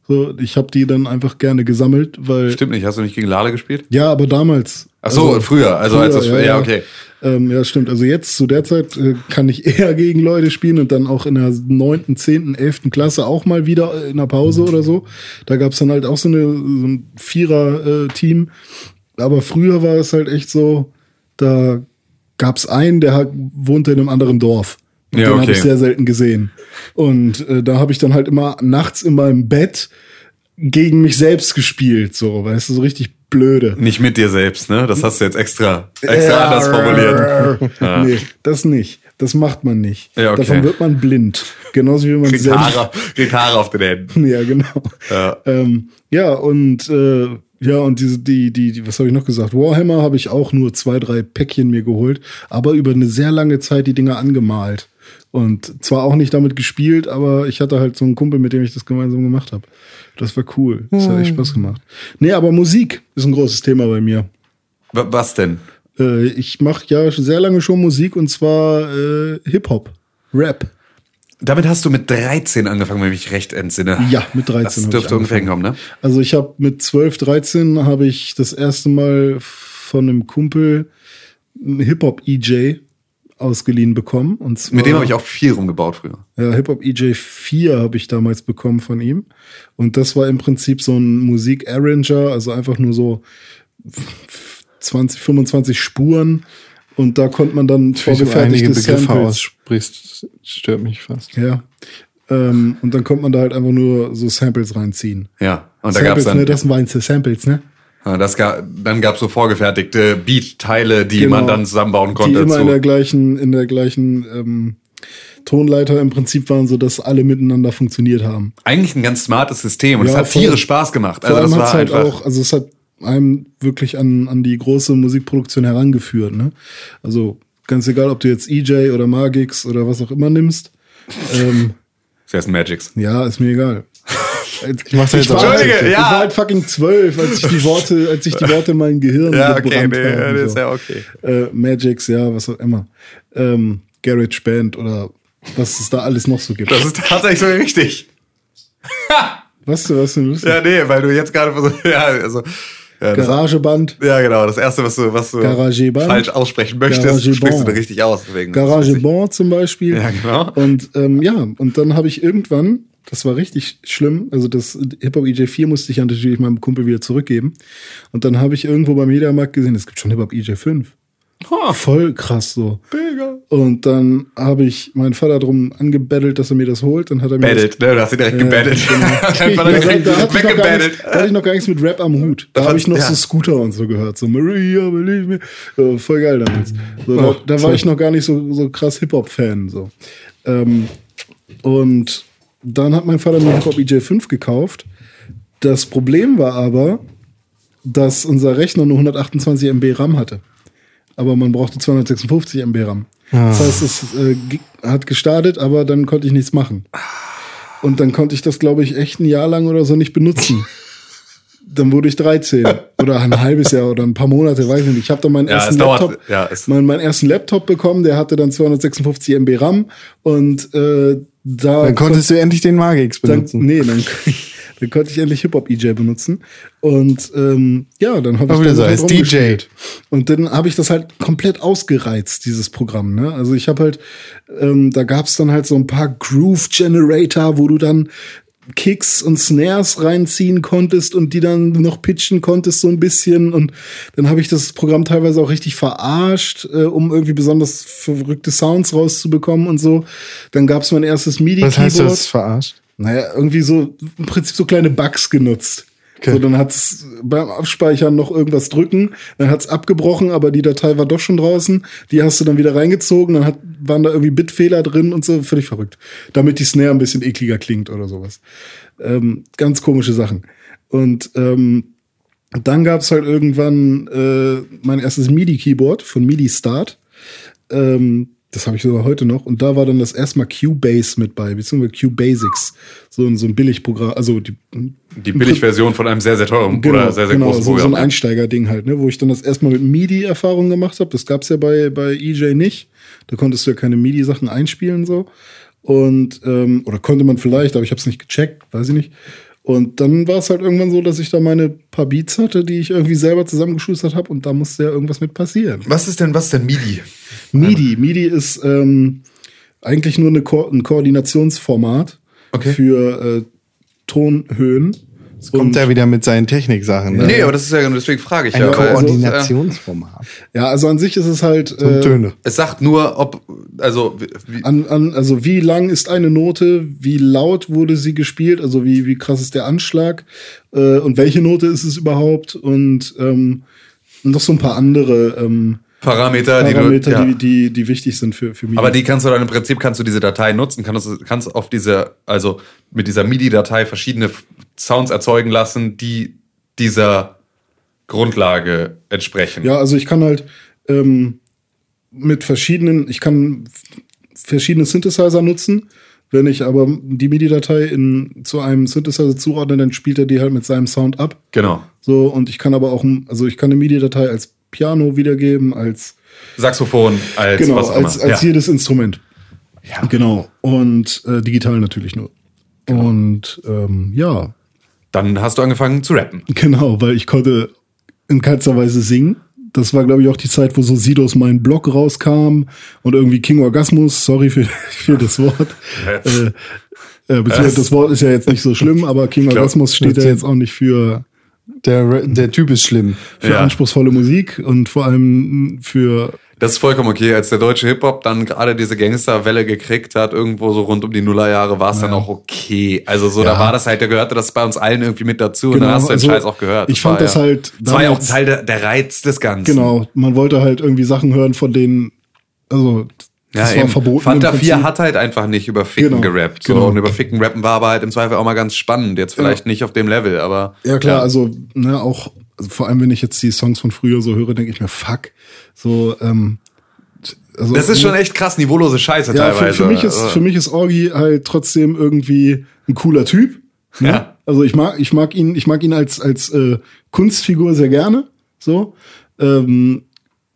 So, ich habe die dann einfach gerne gesammelt, weil. Stimmt nicht, hast du nicht gegen Lale gespielt? Ja, aber damals. Ach so, früher, also als das- ja, okay. Ähm, ja, stimmt. Also jetzt zu der Zeit äh, kann ich [laughs] eher gegen Leute spielen und dann auch in der neunten, zehnten, elften Klasse auch mal wieder in der Pause oder so. Da gab's dann halt auch so, eine, so ein Vierer-Team. Aber früher war es halt echt so, da gab's einen, der hat, wohnte in einem anderen Dorf. Und Ja, den okay. habe ich sehr selten gesehen. Und äh, da habe ich dann halt immer nachts in meinem Bett gegen mich selbst gespielt, so, weißt du, so richtig blöde. Nicht mit dir selbst, ne? Das hast du jetzt extra, extra anders formuliert. Ja. Nee, das nicht. Das macht man nicht. Ja, okay. Davon wird man blind. Genauso wie man Kriegt selbst. Haare, kriegt Haare auf den Händen. [laughs] Ja, genau. Ja. Ähm, ja, und äh, ja, und diese, die, die, die was habe ich noch gesagt? Warhammer habe ich auch nur zwei, drei Päckchen mir geholt, aber über eine sehr lange Zeit die Dinger angemalt. Und zwar auch nicht damit gespielt, aber ich hatte halt so einen Kumpel, mit dem ich das gemeinsam gemacht habe. Das war cool. Das hat echt Spaß gemacht. Nee, aber Musik ist ein großes Thema bei mir. Wa- Was denn? Äh, ich mache ja sehr lange schon Musik und zwar äh, Hip-Hop, Rap. Damit hast du mit 13 angefangen, wenn ich mich recht entsinne. Ja, mit 13 Das dürfte ungefähr hinkommen, ne? Also ich habe mit 12, 13 habe ich das erste Mal von einem Kumpel einen Hip-Hop-EJ ausgeliehen bekommen. Und zwar, Mit dem habe ich auch viel rumgebaut früher. Ja, Hip-Hop EJ 4 habe ich damals bekommen von ihm. Und das war im Prinzip so ein Musik-Arranger, also einfach nur so 20, 25 Spuren. Und da konnte man dann Wenn du einige vorgefertigte Begriffe Samples aussprichst, stört mich fast. Ja. Ähm, und dann konnte man da halt einfach nur so Samples reinziehen. Ja. Und da Samples, gab's dann, ne? Das waren Samples, ne? Ja, das ga, dann gab's so vorgefertigte Beat-Teile, die Genau. man dann zusammenbauen Die konnte. immer in zu- der gleichen, in der gleichen ähm, Tonleiter im Prinzip waren, so dass alle miteinander funktioniert haben. Eigentlich ein ganz smartes System und Ja, es hat tierisch Spaß gemacht. Vor Also das war halt auch, also es hat einem wirklich an, an die große Musikproduktion herangeführt, ne? Also ganz egal, ob du jetzt EJ oder Magix oder was auch immer nimmst. [laughs] ähm, Wer ist Magix? ja, ist mir egal. Ich mach's jetzt war, auch. halt, Entschuldige, ich ja. war halt fucking zwölf, als ich die [laughs] Worte, als ich die Worte in mein Gehirn Ja, okay, gebrannt nee, haben, das so. ist ja okay. äh, Magix, ja, was auch immer. Ähm, Garage Band oder was es da alles noch so gibt. Das ist tatsächlich so richtig. [laughs] was du, was du lustig? Ja, nee, weil du jetzt gerade versuchst. [laughs] Ja, also. Ja, das, Garageband, ja, genau. Das erste, was du, was du falsch aussprechen möchtest, Garageband. sprichst du richtig aus. Deswegen Garageband zum Beispiel. Ja, genau. Und ähm, ja, und dann habe ich irgendwann, das war richtig schlimm, also das Hip-Hop EJ4 musste ich ja natürlich meinem Kumpel wieder zurückgeben. Und dann habe ich irgendwo beim Mediamarkt gesehen, es gibt schon Hip-Hop EJ5. Voll krass so. Mega. Und dann habe ich meinen Vater drum angebettelt, dass er mir das holt. Dann hat er mir das Battelt, ne? Du hast ihn direkt gebattelt. [laughs] Einfach Ja, da, direkt da, hatte ich noch gar weggebattelt. nichts, da hatte ich noch gar nichts mit Rap am Hut. Da habe ich noch ja. so Scooter und so gehört. So Maria, believe me. So, voll geil damals. So, Oh, da, da war ich noch gar nicht so, so krass Hip-Hop-Fan. So. Ähm, und dann hat mein Vater mir Hip-Hop EJ5 gekauft. Das Problem war aber, dass unser Rechner nur 128 MB RAM hatte. Aber man brauchte 256 MB RAM. Das heißt, es äh, hat gestartet, aber dann konnte ich nichts machen. Und dann konnte ich das, glaube ich, echt ein Jahr lang oder so nicht benutzen. [laughs] Dann wurde ich 13 oder ein halbes Jahr oder ein paar Monate, weiß ich nicht. Ich habe dann meinen Ja, ersten dauert- Laptop, ja, meinen, meinen ersten Laptop bekommen, der hatte dann 256 MB RAM und äh, da Dann konntest du endlich den Magix dann, benutzen. nee, dann, [laughs] dann konnte ich endlich Hip-Hop-EJ benutzen. Und ähm, ja, dann habe ich damit so als DJ. Und dann habe ich das halt komplett ausgereizt, dieses Programm. Ne? Also ich habe halt, ähm, da gab es dann halt so ein paar Groove-Generator, wo du dann Kicks und Snares reinziehen konntest und die dann noch pitchen konntest so ein bisschen und dann habe ich das Programm teilweise auch richtig verarscht, äh, um irgendwie besonders verrückte Sounds rauszubekommen und so. Dann gab es mein erstes MIDI-Keyboard. Was heißt das verarscht? Naja, irgendwie so im Prinzip so kleine Bugs genutzt. Okay. So, dann hat's beim Abspeichern noch irgendwas drücken, dann hat's abgebrochen, aber die Datei war doch schon draußen. Die hast du dann wieder reingezogen, dann hat, waren da irgendwie Bitfehler drin und so, völlig verrückt. Damit die Snare ein bisschen ekliger klingt oder sowas. Ähm, ganz komische Sachen. Und ähm, dann gab's halt irgendwann äh, mein erstes MIDI-Keyboard von MIDI Start. Ähm, das habe ich sogar heute noch. Und da war dann das erste Mal Cubase mit bei, beziehungsweise Cubasics. So, ein- so ein Billigprogramm, also die, Die Billigversion von einem sehr, sehr teuren genau, oder sehr, sehr genau, großen so, so Programm. ein Einsteigerding halt, ne, wo ich dann das erstmal mit MIDI-Erfahrung gemacht habe. Das gab's ja bei, bei EJ nicht. Da konntest du ja keine MIDI-Sachen einspielen so. Und, ähm, oder konnte man vielleicht, aber ich habe es nicht gecheckt, weiß ich nicht. Und dann war es halt irgendwann so, dass ich da meine paar Beats hatte, die ich irgendwie selber zusammengeschustert habe und da musste ja irgendwas mit passieren. was ist denn, was ist denn MIDI? MIDI. MIDI ist ähm, eigentlich nur eine Ko ein Koordinationsformat Okay. für äh, Tonhöhen. Kommt er wieder mit seinen Techniksachen. Ne? Nee, aber das ist ja, deswegen frage ich Ein ja. Koordinationsformat. Ja, also an sich ist es halt äh, Töne. Es sagt nur, ob, also, wie, an, an, also wie lang ist eine Note, wie laut wurde sie gespielt, also wie, wie krass ist der Anschlag äh, und welche Note ist es überhaupt und ähm, noch so ein paar andere ähm, Parameter, die Parameter, du, ja. die, die, die wichtig sind für, für MIDI. Aber die kannst du dann im Prinzip kannst du diese Datei nutzen, kannst du kannst auf diese also mit dieser MIDI-Datei verschiedene Sounds erzeugen lassen, die dieser Grundlage entsprechen. Ja, also ich kann halt ähm, mit verschiedenen, ich kann verschiedene Synthesizer nutzen. Wenn ich aber die MIDI-Datei in zu einem Synthesizer zuordne, dann spielt er die halt mit seinem Sound ab. Genau. So, und ich kann aber auch, also ich kann eine MIDI-Datei als Piano wiedergeben, als Saxophon als genau, als, als ja. jedes Instrument. Ja. Genau. Und äh, digital natürlich nur. Und ähm, ja, Dann hast du angefangen zu rappen. [laughs] genau, weil ich konnte in keinster Weise singen. Das war, glaube ich, auch die Zeit, wo so Sidos mein Blog rauskam und irgendwie King Orgasmus, sorry für, [laughs] für das Wort. äh, äh, das Wort ist ja jetzt nicht so schlimm, aber King Orgasmus steht ja jetzt auch nicht für, Der, der Typ ist schlimm. für Ja. anspruchsvolle Musik und vor allem für Das ist vollkommen okay. Als der deutsche Hip-Hop dann gerade diese Gangsterwelle gekriegt hat, irgendwo so rund um die Nullerjahre, war es dann auch okay. Also so, da Ja. war das halt, da gehörte das bei uns allen irgendwie mit dazu und Genau, dann hast du den also Scheiß auch gehört. ich fand das ja, halt Das war ja auch Teil der, der Reiz des Ganzen. Genau, man wollte halt irgendwie Sachen hören, von denen, also Ja, das war eben. verboten. Fanta im 4 Prinzip. hat halt einfach nicht über Ficken Genau, gerappt. So. genau. Und über Ficken rappen war aber halt im Zweifel auch mal ganz spannend. Jetzt vielleicht nicht auf dem Level, aber. Ja klar, also ne, auch also vor allem wenn ich jetzt die Songs von früher so höre, denke ich mir fuck. So ähm, also Das ist ne, schon echt krass niveaulose Scheiße ja, für, teilweise. für mich ist Also, für mich ist Orgi halt trotzdem irgendwie ein cooler Typ. Ne? Ja. Also ich mag ich mag ihn ich mag ihn als als äh, Kunstfigur sehr gerne. So. Ähm,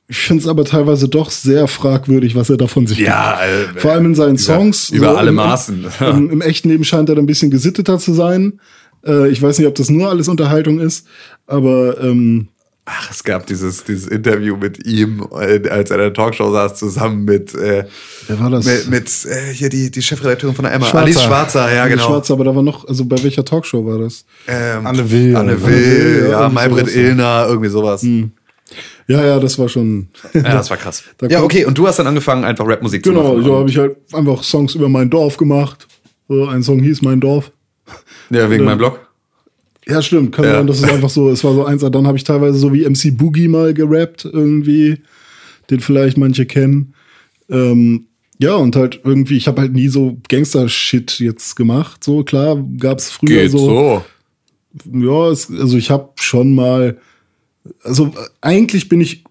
ich finde es aber teilweise doch sehr fragwürdig, was er davon sich Ja, gibt. äh, Vor allem in seinen Songs. über alle im- Maßen. [laughs] Im, Im echten Leben scheint er ein bisschen gesitteter zu sein. Äh, ich weiß nicht, ob das nur alles Unterhaltung ist, aber ähm, Ach, es gab dieses, dieses Interview mit ihm, äh, als er in der Talkshow saß, zusammen mit, äh, Wer war das? mit, mit äh, hier die, die Chefredakteurin von der Emma, Schwarzer. Alice Schwarzer, ja, Anne genau. Schwarz, aber da war noch, also bei welcher Talkshow war das? Ähm, Anne Will. Anne? Will, Will, ja, ja, Maybrit. Illner, irgendwie sowas. Ja, ja, das war schon. Ja, [laughs] das war krass. Da Ja, okay, und du hast dann angefangen, einfach Rapmusik zu Genau, machen. so habe ich halt einfach Songs über mein Dorf gemacht. So, ein Song hieß Mein Dorf. ja, wegen meinem Blog. Ja, stimmt. Kann Ja. sein, das ist einfach so, es war so eins, dann habe ich teilweise so wie MC Boogie mal gerappt, irgendwie, den vielleicht manche kennen. Ähm, ja, und halt irgendwie, ich habe halt nie so Gangster-Shit jetzt gemacht. So, klar, gab's früher Geht so. so. Ja, es, also ich habe schon mal, also äh, eigentlich bin ich,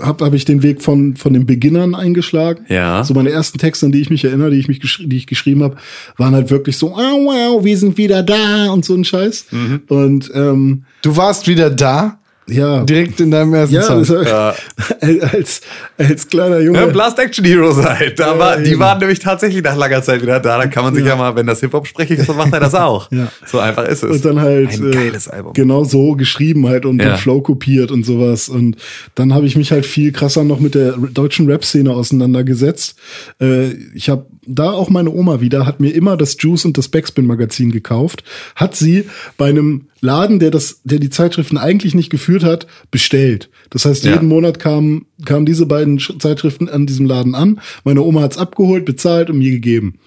habe hab ich den Weg von von den Beginnern eingeschlagen. Ja. So meine ersten Texte, an die ich mich erinnere, die ich mich die ich geschrieben habe, waren halt wirklich so, wow, wow, wir sind wieder da und so ein Scheiß. Mhm. Und ähm, Du warst wieder da, ja, direkt in deinem ersten ja, Song. das, [laughs] als als kleiner Junge. Ja, Blast Action Heroes halt. Da Ja, war, die eben. waren nämlich tatsächlich nach langer Zeit wieder da. Da kann man sich ja, mal, wenn das Hip-Hop sprechig ist, dann macht er das auch. Ja. So einfach ist es. Und dann halt Ein äh, geiles Album. genau so geschrieben halt und Ja. den Flow kopiert und sowas. Und dann habe ich mich halt viel krasser noch mit der deutschen Rap-Szene auseinandergesetzt. Äh, ich habe da auch meine Oma wieder, hat mir immer das Juice und das Backspin-Magazin gekauft, hat sie bei einem Laden, der das, der die Zeitschriften eigentlich nicht geführt hat, bestellt. Das heißt, Ja. jeden Monat kamen, kamen diese beiden Sch- Zeitschriften an diesem Laden an. Meine Oma hat's abgeholt, bezahlt und mir gegeben.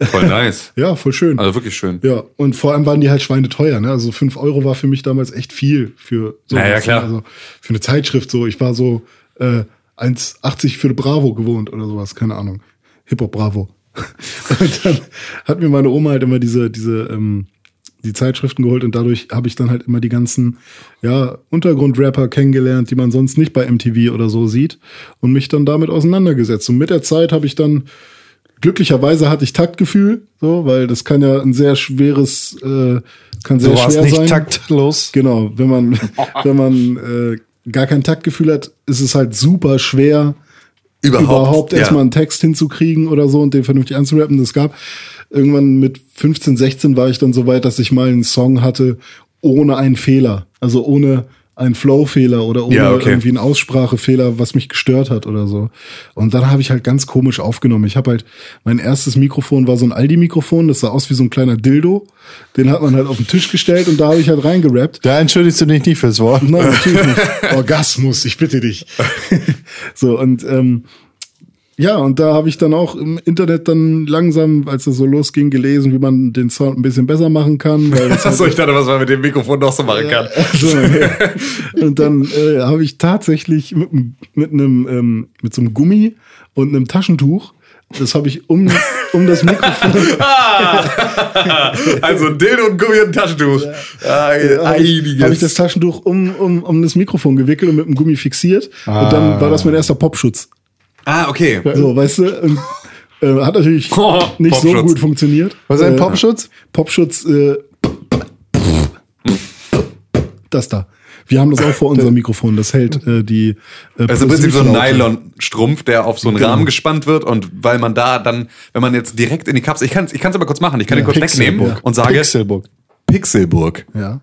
Voll nice. [laughs] Ja, voll schön. Also wirklich schön. Ja, und vor allem waren die halt schweineteuer, ne? Also fünf Euro war für mich damals echt viel für so Ja, ja, klar. Also für eine Zeitschrift so. Ich war so äh, 1,80 für Bravo gewohnt oder sowas, keine Ahnung. Hip-Hop Bravo. [laughs] und dann hat mir meine Oma halt immer diese, diese, ähm, die Zeitschriften geholt und dadurch habe ich dann halt immer die ganzen ja, Untergrundrapper kennengelernt, die man sonst nicht bei MTV oder so sieht und mich dann damit auseinandergesetzt. Und mit der Zeit habe ich dann glücklicherweise hatte ich Taktgefühl, so, weil das kann ja ein sehr schweres, äh, kann sehr Du schwer nicht sein. taktlos. Genau, wenn man, [laughs] wenn man äh, gar kein Taktgefühl hat, ist es halt super schwer, Überhaupt, überhaupt ja. erstmal einen Text hinzukriegen oder so und den vernünftig anzurappen. Das gab irgendwann mit 15, 16 war ich dann so weit, dass ich mal einen Song hatte ohne einen Fehler. Also ohne einen Flow-Fehler oder ohne Ja, okay. irgendwie einen Aussprachefehler, was mich gestört hat oder so. Und dann habe ich halt ganz komisch aufgenommen. Ich habe halt, mein erstes Mikrofon war so ein Aldi-Mikrofon, das sah aus wie so ein kleiner Dildo. Den hat man halt auf den Tisch gestellt und da habe ich halt reingerappt. Da entschuldigst du dich nicht fürs Wort. Nein, natürlich [laughs] nicht. Orgasmus, ich bitte dich. [laughs] so, und ähm, ja, und da habe ich dann auch im Internet dann langsam, als das so losging, gelesen, wie man den Sound ein bisschen besser machen kann. Weil das [laughs] Achso, ich dachte, was man mit dem Mikrofon noch so machen kann. so, ja. Und dann äh, habe ich tatsächlich mit, einem- mit einem ähm, mit so einem Gummi und einem Taschentuch, das habe ich um, um das Mikrofon [laughs] [laughs] Also ein Dildo und Gummi und Taschentuch. Ah, habe ich, einiges. hab ich das Taschentuch um, um, um das Mikrofon gewickelt und mit dem Gummi fixiert. Und dann war das mein erster Popschutz. Ah, okay. So, weißt du? Und, äh, hat natürlich [laughs] Oh, nicht so gut funktioniert. Was ist ein Äh, Popschutz? Popschutz, äh, das da. Wir haben das auch vor unserem Mikrofon. Das hält äh, die. Äh, Also im Prinzip so ein. Nylonstrumpf, der auf so einen Genau. Rahmen gespannt wird und weil man da dann, wenn man jetzt direkt in die Kapsel, ich kann es ich kann's aber kurz machen, ich kann den kurz wegnehmen Pixelburg. und sage Pixelburg. Pixelburg. Ja.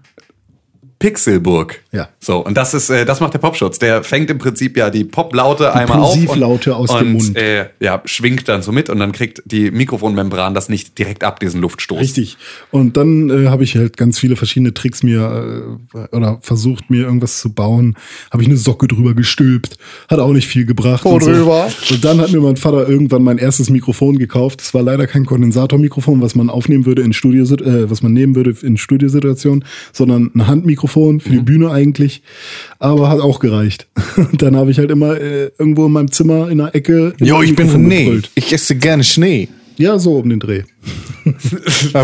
Pixelburg. Ja. So, und das ist, äh, das macht der Popschutz. Der fängt im Prinzip ja die Poplaute einmal auf. Und, aus dem und, Mund. Äh, ja, schwingt dann so mit und dann kriegt die Mikrofonmembran das nicht direkt ab, diesen Luftstoß. Richtig. Und dann äh, habe ich halt ganz viele verschiedene Tricks mir äh, oder versucht mir irgendwas zu bauen. Habe ich eine Socke drüber gestülpt. Hat auch nicht viel gebracht. Und so. Und dann hat mir mein Vater irgendwann mein erstes Mikrofon gekauft. Das war leider kein Kondensatormikrofon, was man aufnehmen würde in Studio, äh, was man nehmen würde in Studiosituationen, sondern ein Handmikrofon für die Mhm. Bühne eigentlich. Aber hat auch gereicht. [laughs] Und dann habe ich halt immer äh, irgendwo in meinem Zimmer in der Ecke. Jo, ich bin Mikrofon gebrüllt. Ich esse gerne Schnee. Ja, so um den Dreh. [laughs]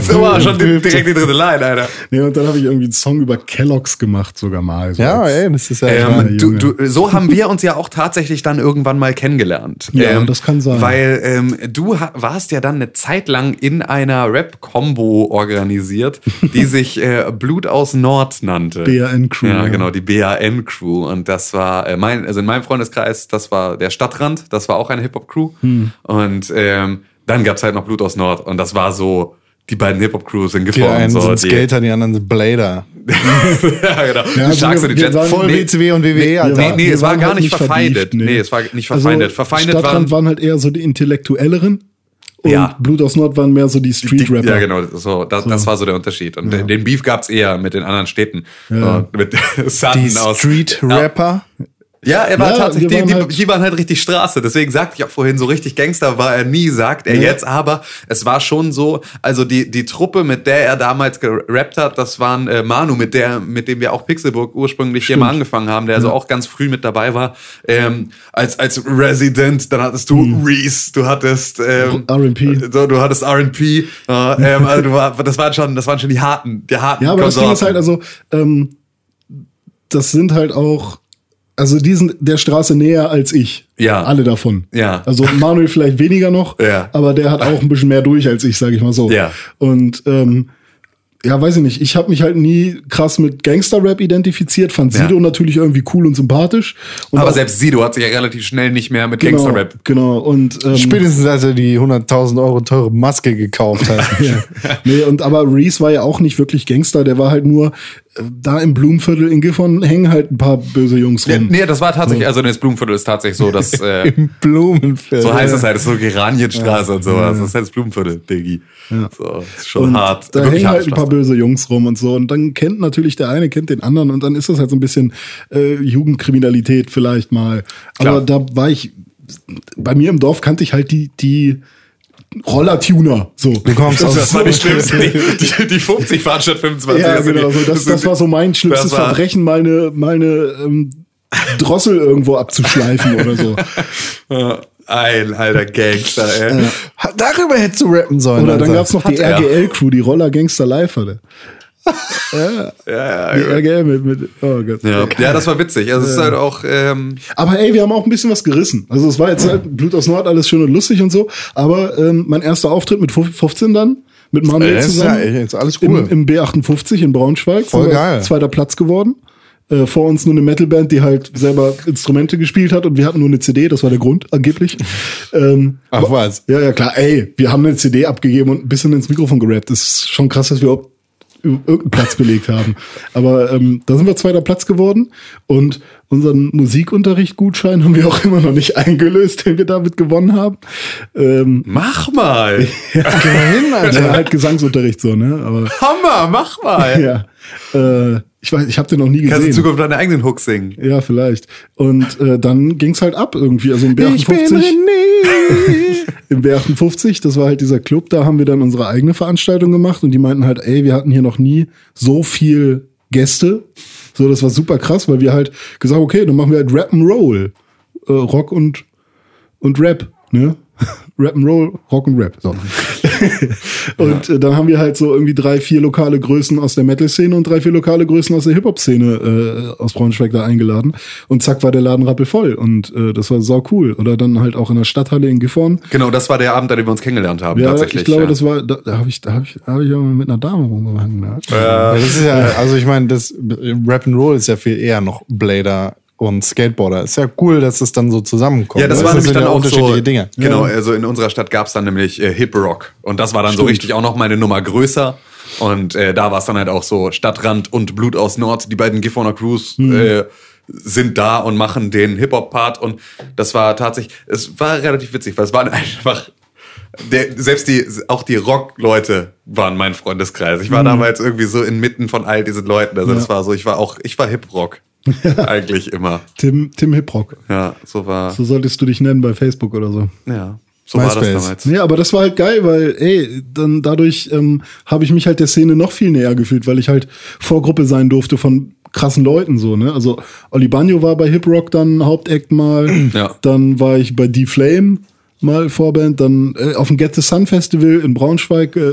So war schon die, direkt die dritte Line, Alter. Ja, und dann habe ich irgendwie einen Song über Kelloggs gemacht, sogar mal. So Ja, ey, das ist ja. Ähm, du, du, so haben wir uns ja auch tatsächlich dann irgendwann mal kennengelernt. Ja, ähm, das kann sein. Weil ähm, du warst ja dann eine Zeit lang in einer Rap-Combo organisiert, die [laughs] sich äh, Blut aus Nord nannte. BAN-Crew, Ja, ja. genau, die BAN-Crew. Und das war äh, mein, also in meinem Freundeskreis, das war der Stadtrand, das war auch eine Hip-Hop-Crew. Hm. Und ähm, dann gab's halt noch Blut aus Nord. Und das war so, die beiden Hip-Hop-Crews sind Die geformt. einen so, sind die- Skater, die anderen sind Blader. [laughs] ja, genau. Ja, die Sharks wir- die wir Voll Nee, WCW und WWE, Alter. nee, nee, es war gar halt nicht verfeindet. verbieft, Nee, es war nicht verfeindet. Verfeindet Stadtrand waren- waren halt eher so die Intellektuelleren und Ja. Blut aus Nord waren mehr so die Street-Rapper. Ja, genau, so, das, das war so der Unterschied. Und den- den Beef gab's eher mit den anderen Städten. Und mit [laughs] Sutton Die. Street-Rapper. Ja, er war Ja, tatsächlich, waren die, halt- die waren halt richtig Straße. Deswegen sagte ich auch vorhin, so richtig Gangster war er nie, sagt er Ja. jetzt. Aber es war schon so, also die, die Truppe, mit der er damals gerappt hat, das waren äh, Manu, mit der, mit dem wir auch Pixelburg ursprünglich hier mal angefangen haben, der also auch ganz früh mit dabei war. Ähm, als, als Resident, dann hattest du Hm. Reese, du hattest ähm, R&P. So, du hattest R&P. Äh, ähm, also du war, das waren schon, das waren schon die harten, die harten Ja, aber das Ding ist Konsorten. halt, also, ähm, das sind halt auch, also die sind der Straße näher als ich. Ja. Alle davon. Ja. Also Manuel vielleicht weniger noch, [laughs] Ja. aber der hat auch ein bisschen mehr durch als ich, sage ich mal so. Ja. Und ähm, ja, weiß ich nicht. Ich habe mich halt nie krass mit Gangster-Rap identifiziert, fand Ja. Sido natürlich irgendwie cool und sympathisch. Und aber selbst Sido hat sich ja relativ schnell nicht mehr mit genau, Gangster-Rap Genau. Und ähm, Spätestens als er die 100.000 Euro teure Maske gekauft hat. [laughs] ja. Nee, und aber Reese war ja auch nicht wirklich Gangster, der war halt nur äh, da im Blumenviertel in Gifhorn hängen halt ein paar böse Jungs Ja, rum. nee, das war tatsächlich, also das Blumenviertel ist tatsächlich so, dass [laughs] äh, Im Blumenfeld. so heißt es halt, das ist so Geranienstraße und sowas. Das ist halt das Blumenviertel, Diggi. So, ist schon Und hart. Da hängen halt ein paar böse Jungs rum und so. Und dann kennt natürlich der eine, kennt den anderen und dann ist das halt so ein bisschen äh, Jugendkriminalität vielleicht mal. Aber Klar. da war ich, bei mir im Dorf kannte ich halt die, die Rollertuner. So. Du kommst Das, aus das war die [laughs] schlimmste. Die, die, die 50 fahren statt 25. Ja, Also die- genau. So, das, das war so mein schlimmstes Verbrechen, mal eine, mal eine ähm, Drossel irgendwo abzuschleifen oder so. [laughs] Ein alter Gangster, ey. Darüber hättest du rappen sollen. Oder dann Alter. gab's noch die. RGL-Crew, die Roller Gangster Live hatte. Ja, Ja, ja, mit, mit oh Gott. ja. ja, das war witzig. Also es ist halt auch, ähm, Aber ey, wir haben auch ein bisschen was gerissen. Also es war jetzt halt Blut aus Nord, alles schön und lustig und so. Aber ähm, mein erster Auftritt mit 15 dann, mit Manuel Ey, ist zusammen. ja echt jetzt alles cool. Im, Im B58 in Braunschweig. Voll geil. Zweiter Platz geworden. Äh, vor uns nur eine Metalband, die halt selber Instrumente gespielt hat und wir hatten nur eine CD, das war der Grund, angeblich. ähm, Ach was. ja, ja, klar. Ey, wir haben eine CD abgegeben und ein bisschen ins Mikrofon gerappt. Das ist schon krass, dass wir überhaupt irgendeinen Platz belegt haben. Aber ähm, da sind wir zweiter Platz geworden und unseren Musikunterricht-Gutschein haben wir auch immer noch nicht eingelöst, den wir damit gewonnen haben. Ähm, mach mal. Geh mal hin, Alter. ja, halt Gesangsunterricht so, ne? Aber Hammer, mach mal. [laughs] ja, äh, ich weiß, ich habe den noch nie Kannst in gesehen. Zukunft deine eigenen Hooks singen. Ja, vielleicht. Und äh, dann ging's halt ab irgendwie. Also im Ich bin B58. René. [laughs] im B58, das war halt dieser Club, da haben wir dann unsere eigene Veranstaltung gemacht und die meinten halt, ey, wir hatten hier noch nie so viel Gäste. So, das war super krass, weil wir halt gesagt, okay, dann machen wir halt Rap and Roll. Äh, Rock und, und Rap, ne? [laughs] Rap and Roll, Rock und Rap. So. [laughs] und äh, dann haben wir halt so irgendwie drei, vier lokale Größen aus der Metal-Szene und drei, vier lokale Größen aus der Hip-Hop-Szene äh, aus Braunschweig da eingeladen. Und zack war der Laden rappelvoll. Und äh, das war sau cool. Oder dann halt auch in der Stadthalle in Gifhorn. Genau, das war der Abend, an dem wir uns kennengelernt haben, Ja, tatsächlich. ich glaube, ja. das war, da, da habe ich, da habe ich, da hab ich auch mal mit einer Dame rumgehangen. Ne? Ja, das ist ja, also ich meine, das Rap and Roll ist ja viel eher noch Blader und Skateboarder. Ist ja cool, dass es dann so zusammenkommt. Ja, das ne? war nämlich dann ja auch unterschiedliche so, Dinge. Genau, also in unserer Stadt gab's dann nämlich äh, Hip Rock und das war dann so Stimmt. richtig auch noch mal eine Nummer größer und äh, da war es dann halt auch so Stadtrand und Blut aus Nord, die beiden Gifhorner Crews äh, sind da und machen den Hip Hop Part und das war tatsächlich, es war relativ witzig, weil es waren [laughs] einfach der, selbst die, auch die Rock-Leute waren mein Freundeskreis. Ich war damals irgendwie so inmitten von all diesen Leuten. Also das Ja. war so, ich war auch, ich war Hip-Rock. Eigentlich immer. Tim, Tim Hiprock. Ja, so war, So solltest du dich nennen bei Facebook oder so. ja, so war das MySpace. damals. Nee, aber das war halt geil, weil, ey, dann dadurch ähm, habe ich mich halt der Szene noch viel näher gefühlt, weil ich halt Vorgruppe sein durfte von krassen Leuten so, ne? Also Oli Bagno war bei Hip Rock dann Hauptact mal, [clears throat] Ja. dann war ich bei D-Flame mal Vorband, dann äh, auf dem Get the Sun Festival in Braunschweig, äh,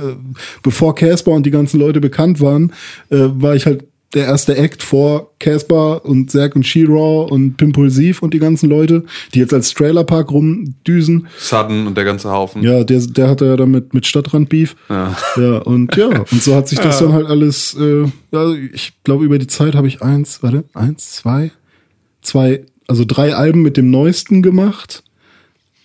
bevor Casper und die ganzen Leute bekannt waren, äh, war ich halt der erste Act vor Casper und Zack und She-Raw und Pimpulsiv und die ganzen Leute, die jetzt als Trailerpark rumdüsen. Sudden und der ganze Haufen. Ja, der, der hatte ja dann mit, mit Stadtrand Beef. Ja. ja, und ja, und so hat sich das dann halt alles, äh, ja, ich glaube, über die Zeit habe ich eins, warte, eins, zwei, zwei, also drei Alben mit dem neuesten gemacht.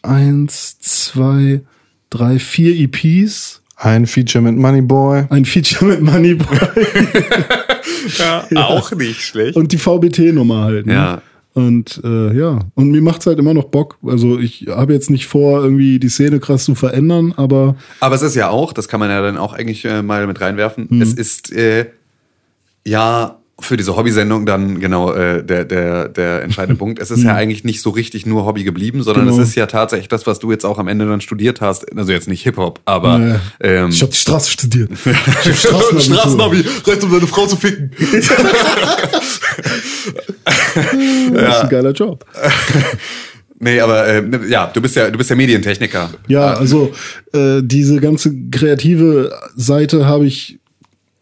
Eins, zwei, drei, vier EPs, Ein Feature mit Moneyboy. ein Feature mit Moneyboy [laughs] [laughs] Ja, auch nicht schlecht. und die VBT-Nummer halt. Ne? Ja. Und äh, ja, und mir macht's halt immer noch Bock. Also ich habe jetzt nicht vor, irgendwie die Szene krass zu verändern, aber Aber es ist ja auch, das kann man ja dann auch eigentlich äh, mal mit reinwerfen, Mhm. es ist äh, ja für diese Hobbysendung dann genau äh, der, der, der entscheidende Punkt. Es ist [laughs] ja eigentlich nicht so richtig nur Hobby geblieben, sondern. Genau. es ist ja tatsächlich das, was du jetzt auch am Ende dann studiert hast. Also jetzt nicht Hip-Hop, aber äh, ähm, ich habe die Straße studiert. [laughs] Ich. Straßenhobby, recht um seine Frau zu ficken. [laughs] Das ist ein geiler Job. nee, aber äh, ja, du bist ja, du bist ja Medientechniker. Ja, also äh, diese ganze kreative Seite habe ich,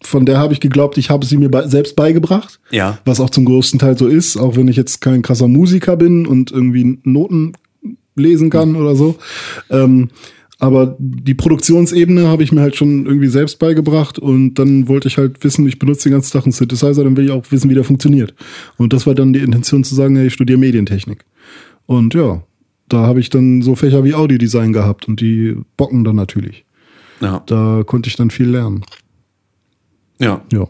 von der habe ich geglaubt, ich habe sie mir bei, selbst beigebracht. Ja. Was auch zum größten Teil so ist, auch wenn ich jetzt kein krasser Musiker bin und irgendwie Noten lesen kann oder so. Ähm, aber die Produktionsebene habe ich mir halt schon irgendwie selbst beigebracht und dann wollte ich halt wissen, ich benutze den ganzen Tag einen Synthesizer, dann will ich auch wissen, wie der funktioniert. Und das war dann die Intention zu sagen, hey, ich studiere Medientechnik. Und ja, da habe ich dann so Fächer wie Audiodesign gehabt und die bocken dann natürlich. Ja. Da konnte ich dann viel lernen. Ja. Ja.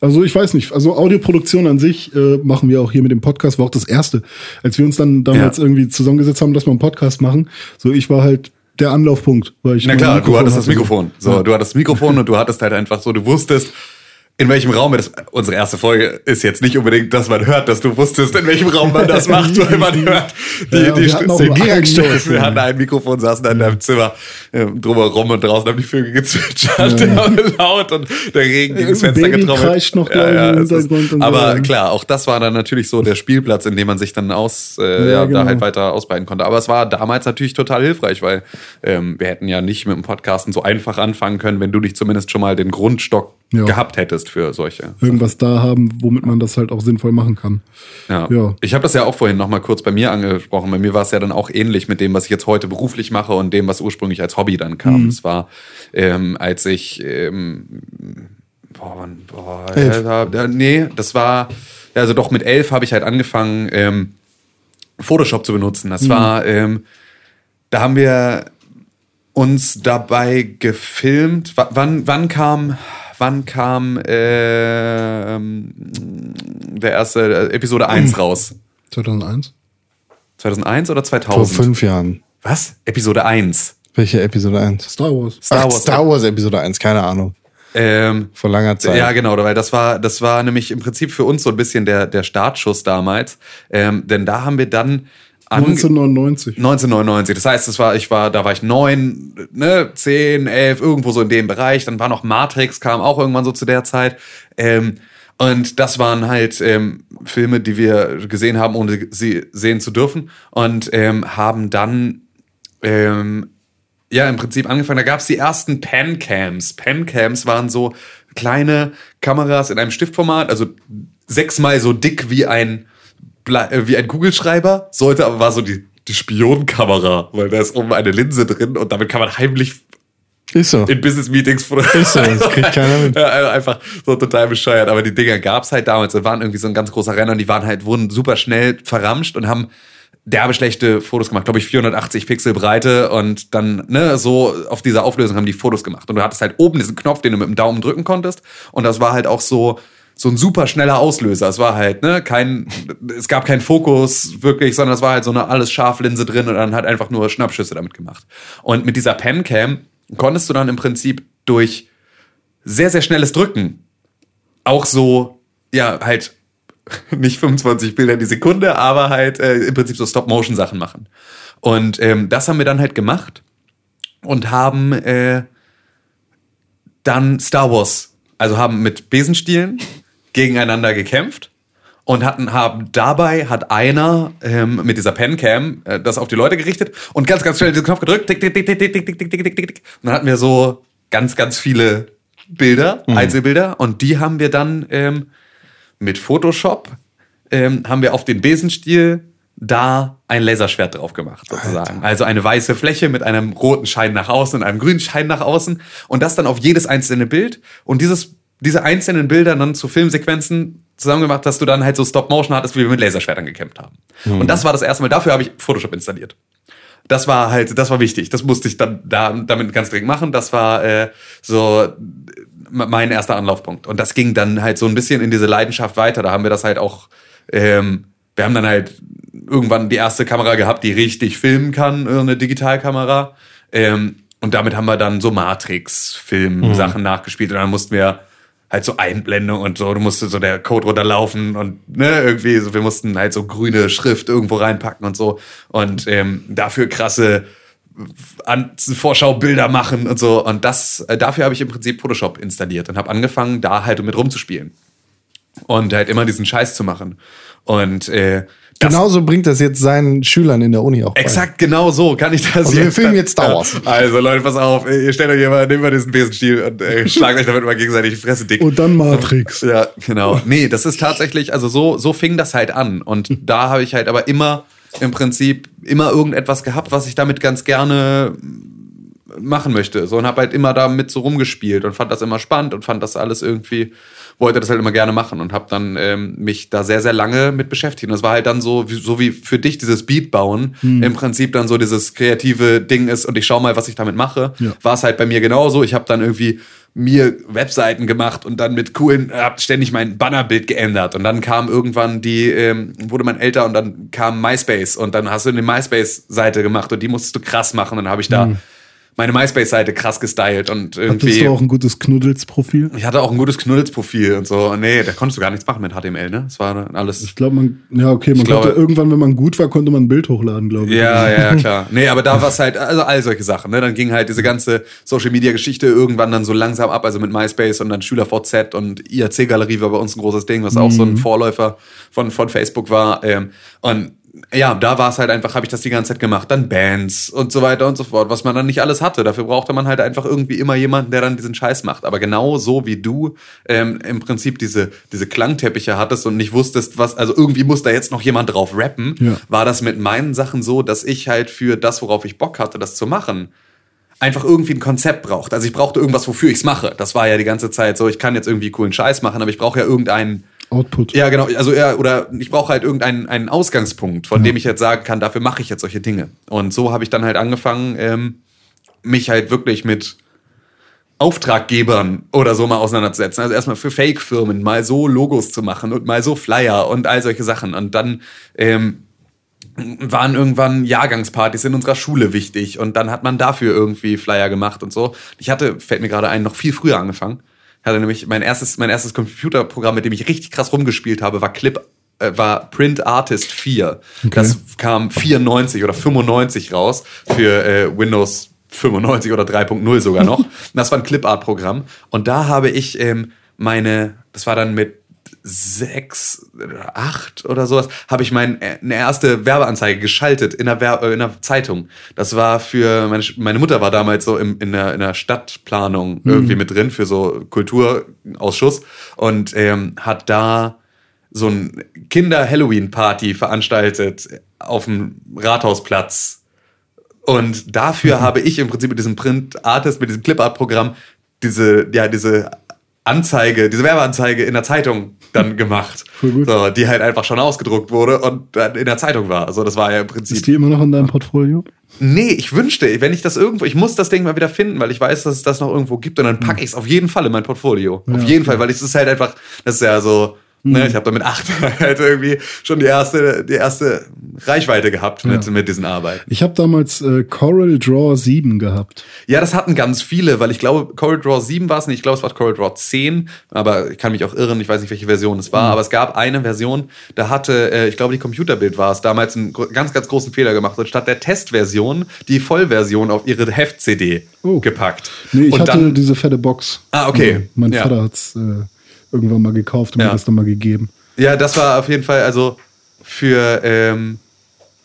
Also ich weiß nicht, also Audioproduktion an sich äh, machen wir auch hier mit dem Podcast, war auch das erste. Als wir uns dann damals Ja. irgendwie zusammengesetzt haben, dass wir einen Podcast machen, so ich war halt der Anlaufpunkt, weil ich Na klar, du hattest das. Mikrofon. So, Ja. du hattest das Mikrofon und du hattest halt einfach so, du wusstest, in welchem Raum das. Unsere erste Folge ist jetzt nicht unbedingt, dass man hört, dass du wusstest, in welchem Raum man das macht, weil man hört. Die, Ja, die wir hatten auch die ein Gegenstände. Mikrofon. Wir hatten ein Mikrofon, saßen da in deinem Zimmer ähm, drumherum und draußen haben die Vögel gezwitschert, immer [laughs] laut und der Regen gegen das Fenster Baby getrommelt. kreischt noch, im es ist- so, aber ja. klar, auch das war dann natürlich so der Spielplatz, in dem man sich dann aus, äh, ja, Ja, genau. da halt weiter ausbreiten konnte. Aber es war damals natürlich total hilfreich, weil ähm, wir hätten ja nicht mit dem Podcasten so einfach anfangen können, wenn du nicht zumindest schon mal den Grundstock Ja. gehabt hättest für solche. Irgendwas da haben, womit man das halt auch sinnvoll machen kann. Ja. Ja. Ich habe das ja auch vorhin noch mal kurz bei mir angesprochen. Bei mir war es ja dann auch ähnlich mit dem, was ich jetzt heute beruflich mache und dem, was ursprünglich als Hobby dann kam. Mhm. Es war, ähm, als ich ähm, boah, wann, boah, ja, da, nee, das war also doch mit elf habe ich halt angefangen, ähm, Photoshop zu benutzen. Mhm. Das war, ähm, da haben wir uns dabei gefilmt. W wann, wann kam, wann kam ähm, der erste äh, Episode 1 raus? 2001? 2001 oder Vor 2000? fünf Jahren. Was? Episode 1. Welche Episode 1? Star Wars. Star Ach, Wars. Star Wars Episode 1, keine Ahnung. Ähm, Vor langer Zeit. Ja, genau, weil das war, das war nämlich im Prinzip für uns so ein bisschen der, der Startschuss damals. Ähm, denn da haben wir dann 1999. 1999. Das heißt, das war, ich war, da war ich neun, ne, zehn, elf, irgendwo so in dem Bereich. Dann war noch Matrix, kam auch irgendwann so zu der Zeit. Ähm, und das waren halt ähm, Filme, die wir gesehen haben, ohne sie sehen zu dürfen. Und ähm, haben dann ähm, ja im Prinzip angefangen. Da gab es die ersten Pancams. Pancams waren so kleine Kameras in einem Stiftformat, also sechsmal so dick wie ein wie ein Kugelschreiber, sollte aber war so die, die Spionenkamera, weil da ist oben eine Linse drin und damit kann man heimlich ist so. in Business-Meetings Ist so, das kriegt keiner [laughs] mit. ja, also einfach so total bescheuert. Aber die Dinger gab's halt damals. Die waren irgendwie so ein ganz großer Renner und die waren halt, wurden super schnell verramscht und haben derbe schlechte Fotos gemacht. Glaube ich 480 Pixel Breite und dann, ne, so auf dieser Auflösung haben die Fotos gemacht. Und du hattest halt oben diesen Knopf, den du mit dem Daumen drücken konntest. Und das war halt auch so, so ein super schneller Auslöser. Es war halt, ne, kein, es gab keinen Fokus wirklich, sondern es war halt so eine alles Scharflinse drin und dann halt einfach nur Schnappschüsse damit gemacht. Und mit dieser Pencam konntest du dann im Prinzip durch sehr, sehr schnelles Drücken auch so, ja, halt [laughs] nicht 25 Bilder die Sekunde, aber halt äh, im Prinzip so Stop-Motion-Sachen machen. Und ähm, das haben wir dann halt gemacht und haben äh, dann Star Wars, also haben mit Besenstielen gegeneinander gekämpft und hatten haben dabei hat einer ähm, mit dieser Pencam äh, das auf die Leute gerichtet und ganz ganz schnell diesen Knopf gedrückt tick, tick, tick, tick, tick, tick, tick, tick, tick, tick, und dann hatten wir so ganz ganz viele Bilder Mhm. Einzelbilder und die haben wir dann ähm, mit Photoshop ähm, haben wir auf den Besenstiel da ein Laserschwert drauf gemacht, sozusagen. Also eine weiße Fläche mit einem roten Schein nach außen und einem grünen Schein nach außen und das dann auf jedes einzelne Bild und dieses diese einzelnen Bilder dann zu Filmsequenzen zusammengemacht, dass du dann halt so Stop-Motion hattest, wie wir mit Laserschwertern gekämpft haben. Und das war das erste Mal. Dafür habe ich Photoshop installiert. Das war halt, das war wichtig. Das musste ich dann da, damit ganz dringend machen. Das war äh, so mein erster Anlaufpunkt. Und das ging dann halt so ein bisschen in diese Leidenschaft weiter. Da haben wir das halt auch, ähm, wir haben dann halt irgendwann die erste Kamera gehabt, die richtig filmen kann, eine Digitalkamera. Ähm, und damit haben wir dann so Matrix-Film-Sachen nachgespielt. Und dann mussten wir halt so Einblendung und so, du musstest so der Code runterlaufen und ne, irgendwie so, wir mussten halt so grüne Schrift irgendwo reinpacken und so und ähm, dafür krasse an Vorschaubilder machen und so und das äh, dafür habe ich im Prinzip Photoshop installiert und habe angefangen da halt mit rumzuspielen und halt immer diesen Scheiß zu machen und äh, das, Genauso bringt das jetzt seinen Schülern in der Uni auch bei. Exakt genau so kann ich das Also wir filmen jetzt Star Wars. Ja. Also Leute, pass auf, ihr stellt euch immer, nehmt mal diesen Besenstiel und äh, [laughs] schlagt euch damit mal gegenseitig die Fresse dick. Und dann Matrix. [laughs] Ja, genau. Nee, das ist tatsächlich, also so, so fing das halt an. Und da habe ich halt aber immer im Prinzip immer irgendetwas gehabt, was ich damit ganz gerne machen möchte. So und habe halt immer damit so rumgespielt und fand das immer spannend und fand das alles irgendwie wollte das halt immer gerne machen und habe dann ähm, mich da sehr sehr lange mit beschäftigt. Und das war halt dann so wie, so wie für dich dieses Beat bauen im Prinzip dann so dieses kreative Ding ist und ich schau mal, was ich damit mache. Ja. War es halt bei mir genauso. Ich habe dann irgendwie mir Webseiten gemacht und dann mit coolen, hab ständig mein Bannerbild geändert und dann kam irgendwann die, ähm, wurde man älter und dann kam MySpace und dann hast du eine MySpace-Seite gemacht und die musstest du krass machen und dann habe ich da meine MySpace-Seite krass gestylt und Hattest irgendwie. du auch ein gutes Knuddelsprofil? Ich hatte auch ein gutes Knuddelsprofil und so. Und nee, da konntest du gar nichts machen mit HTML, ne? Das war dann alles. Ich glaube, man, ja, okay, man glaube- konnte irgendwann, wenn man gut war, konnte man ein Bild hochladen, glaube ich. Ja, [laughs] ja, klar. Nee, aber da war es halt, also all solche Sachen, ne? Dann ging halt diese ganze Social Media Geschichte irgendwann dann so langsam ab, also mit MySpace und dann SchülerVZ und IRC-Galerie war bei uns ein großes Ding, was auch so ein Vorläufer von, von Facebook war. Ähm, und ja, da war es halt einfach, habe ich das die ganze Zeit gemacht. Dann Bands und so weiter und so fort, was man dann nicht alles hatte. Dafür brauchte man halt einfach irgendwie immer jemanden, der dann diesen Scheiß macht. Aber genau so wie du ähm, im Prinzip diese, diese Klangteppiche hattest und nicht wusstest, was, also irgendwie muss da jetzt noch jemand drauf rappen, Ja. war das mit meinen Sachen so, dass ich halt für das, worauf ich Bock hatte, das zu machen, einfach irgendwie ein Konzept braucht. Also ich brauchte irgendwas, wofür ich's mache. Das war ja die ganze Zeit so, ich kann jetzt irgendwie coolen Scheiß machen, aber ich brauche ja irgendeinen Output. ja, genau. Also ja, oder ich brauche halt irgendeinen einen Ausgangspunkt, von dem ich jetzt sagen kann, dafür mache ich jetzt solche Dinge. Und so habe ich dann halt angefangen, ähm, mich halt wirklich mit Auftraggebern oder so mal auseinanderzusetzen. Also erstmal für Fake-Firmen mal so Logos zu machen und mal so Flyer und all solche Sachen. Und dann ähm, waren irgendwann Jahrgangspartys in unserer Schule wichtig und dann hat man dafür irgendwie Flyer gemacht und so. Ich hatte, fällt mir gerade ein, noch viel früher angefangen. Hatte nämlich mein erstes, mein erstes Computerprogramm, mit dem ich richtig krass rumgespielt habe, war Clip, äh, war Print Artist 4. Das kam 94 oder 95 raus für äh, Windows 95 oder 3.0 sogar noch. [laughs] Das war ein Clipart-Programm. Und da habe ich ähm, meine, das war dann mit sechs, acht oder sowas, habe ich mein, eine erste Werbeanzeige geschaltet in der, Werbe, in der Zeitung. Das war für, meine, meine Mutter war damals so im, in, der, in der Stadtplanung irgendwie mit drin für so Kulturausschuss und ähm, hat da so ein Kinder-Halloween-Party veranstaltet auf dem Rathausplatz. Und dafür habe ich im Prinzip mit diesem Print-Artist, mit diesem Clip-Art-Programm diese, ja, diese Anzeige, diese Werbeanzeige in der Zeitung dann gemacht. [laughs] So, die halt einfach schon ausgedruckt wurde und dann in der Zeitung war. Also das war ja im Prinzip. Ist die immer noch in deinem Portfolio? Nee, ich wünschte, wenn ich das irgendwo, ich muss das Ding mal wieder finden, weil ich weiß, dass es das noch irgendwo gibt und dann packe ich es auf jeden Fall in mein Portfolio. Ja, auf jeden okay. Fall, weil es ist halt einfach, das ist ja so, ne, ich habe da mit acht [laughs] halt irgendwie schon die erste, die erste Reichweite gehabt mit, Ja. mit diesen Arbeiten. Ich habe damals äh, Coral Draw 7 gehabt. Ja, das hatten ganz viele, weil ich glaube, Coral Draw 7 war es nicht, ich glaube, es war Coral Draw 10, aber ich kann mich auch irren, ich weiß nicht, welche Version es war, aber es gab eine Version, da hatte, äh, ich glaube, die Computerbild war es, damals einen ganz, ganz großen Fehler gemacht und statt der Testversion die Vollversion auf ihre Heft-CD Oh. gepackt. Nee, ich und hatte dann, diese fette Box. Ah, okay. Also, mein Ja. Vater hat's äh, irgendwann mal gekauft und Ja. mir das dann mal gegeben. ja, das war auf jeden Fall, also für, ähm,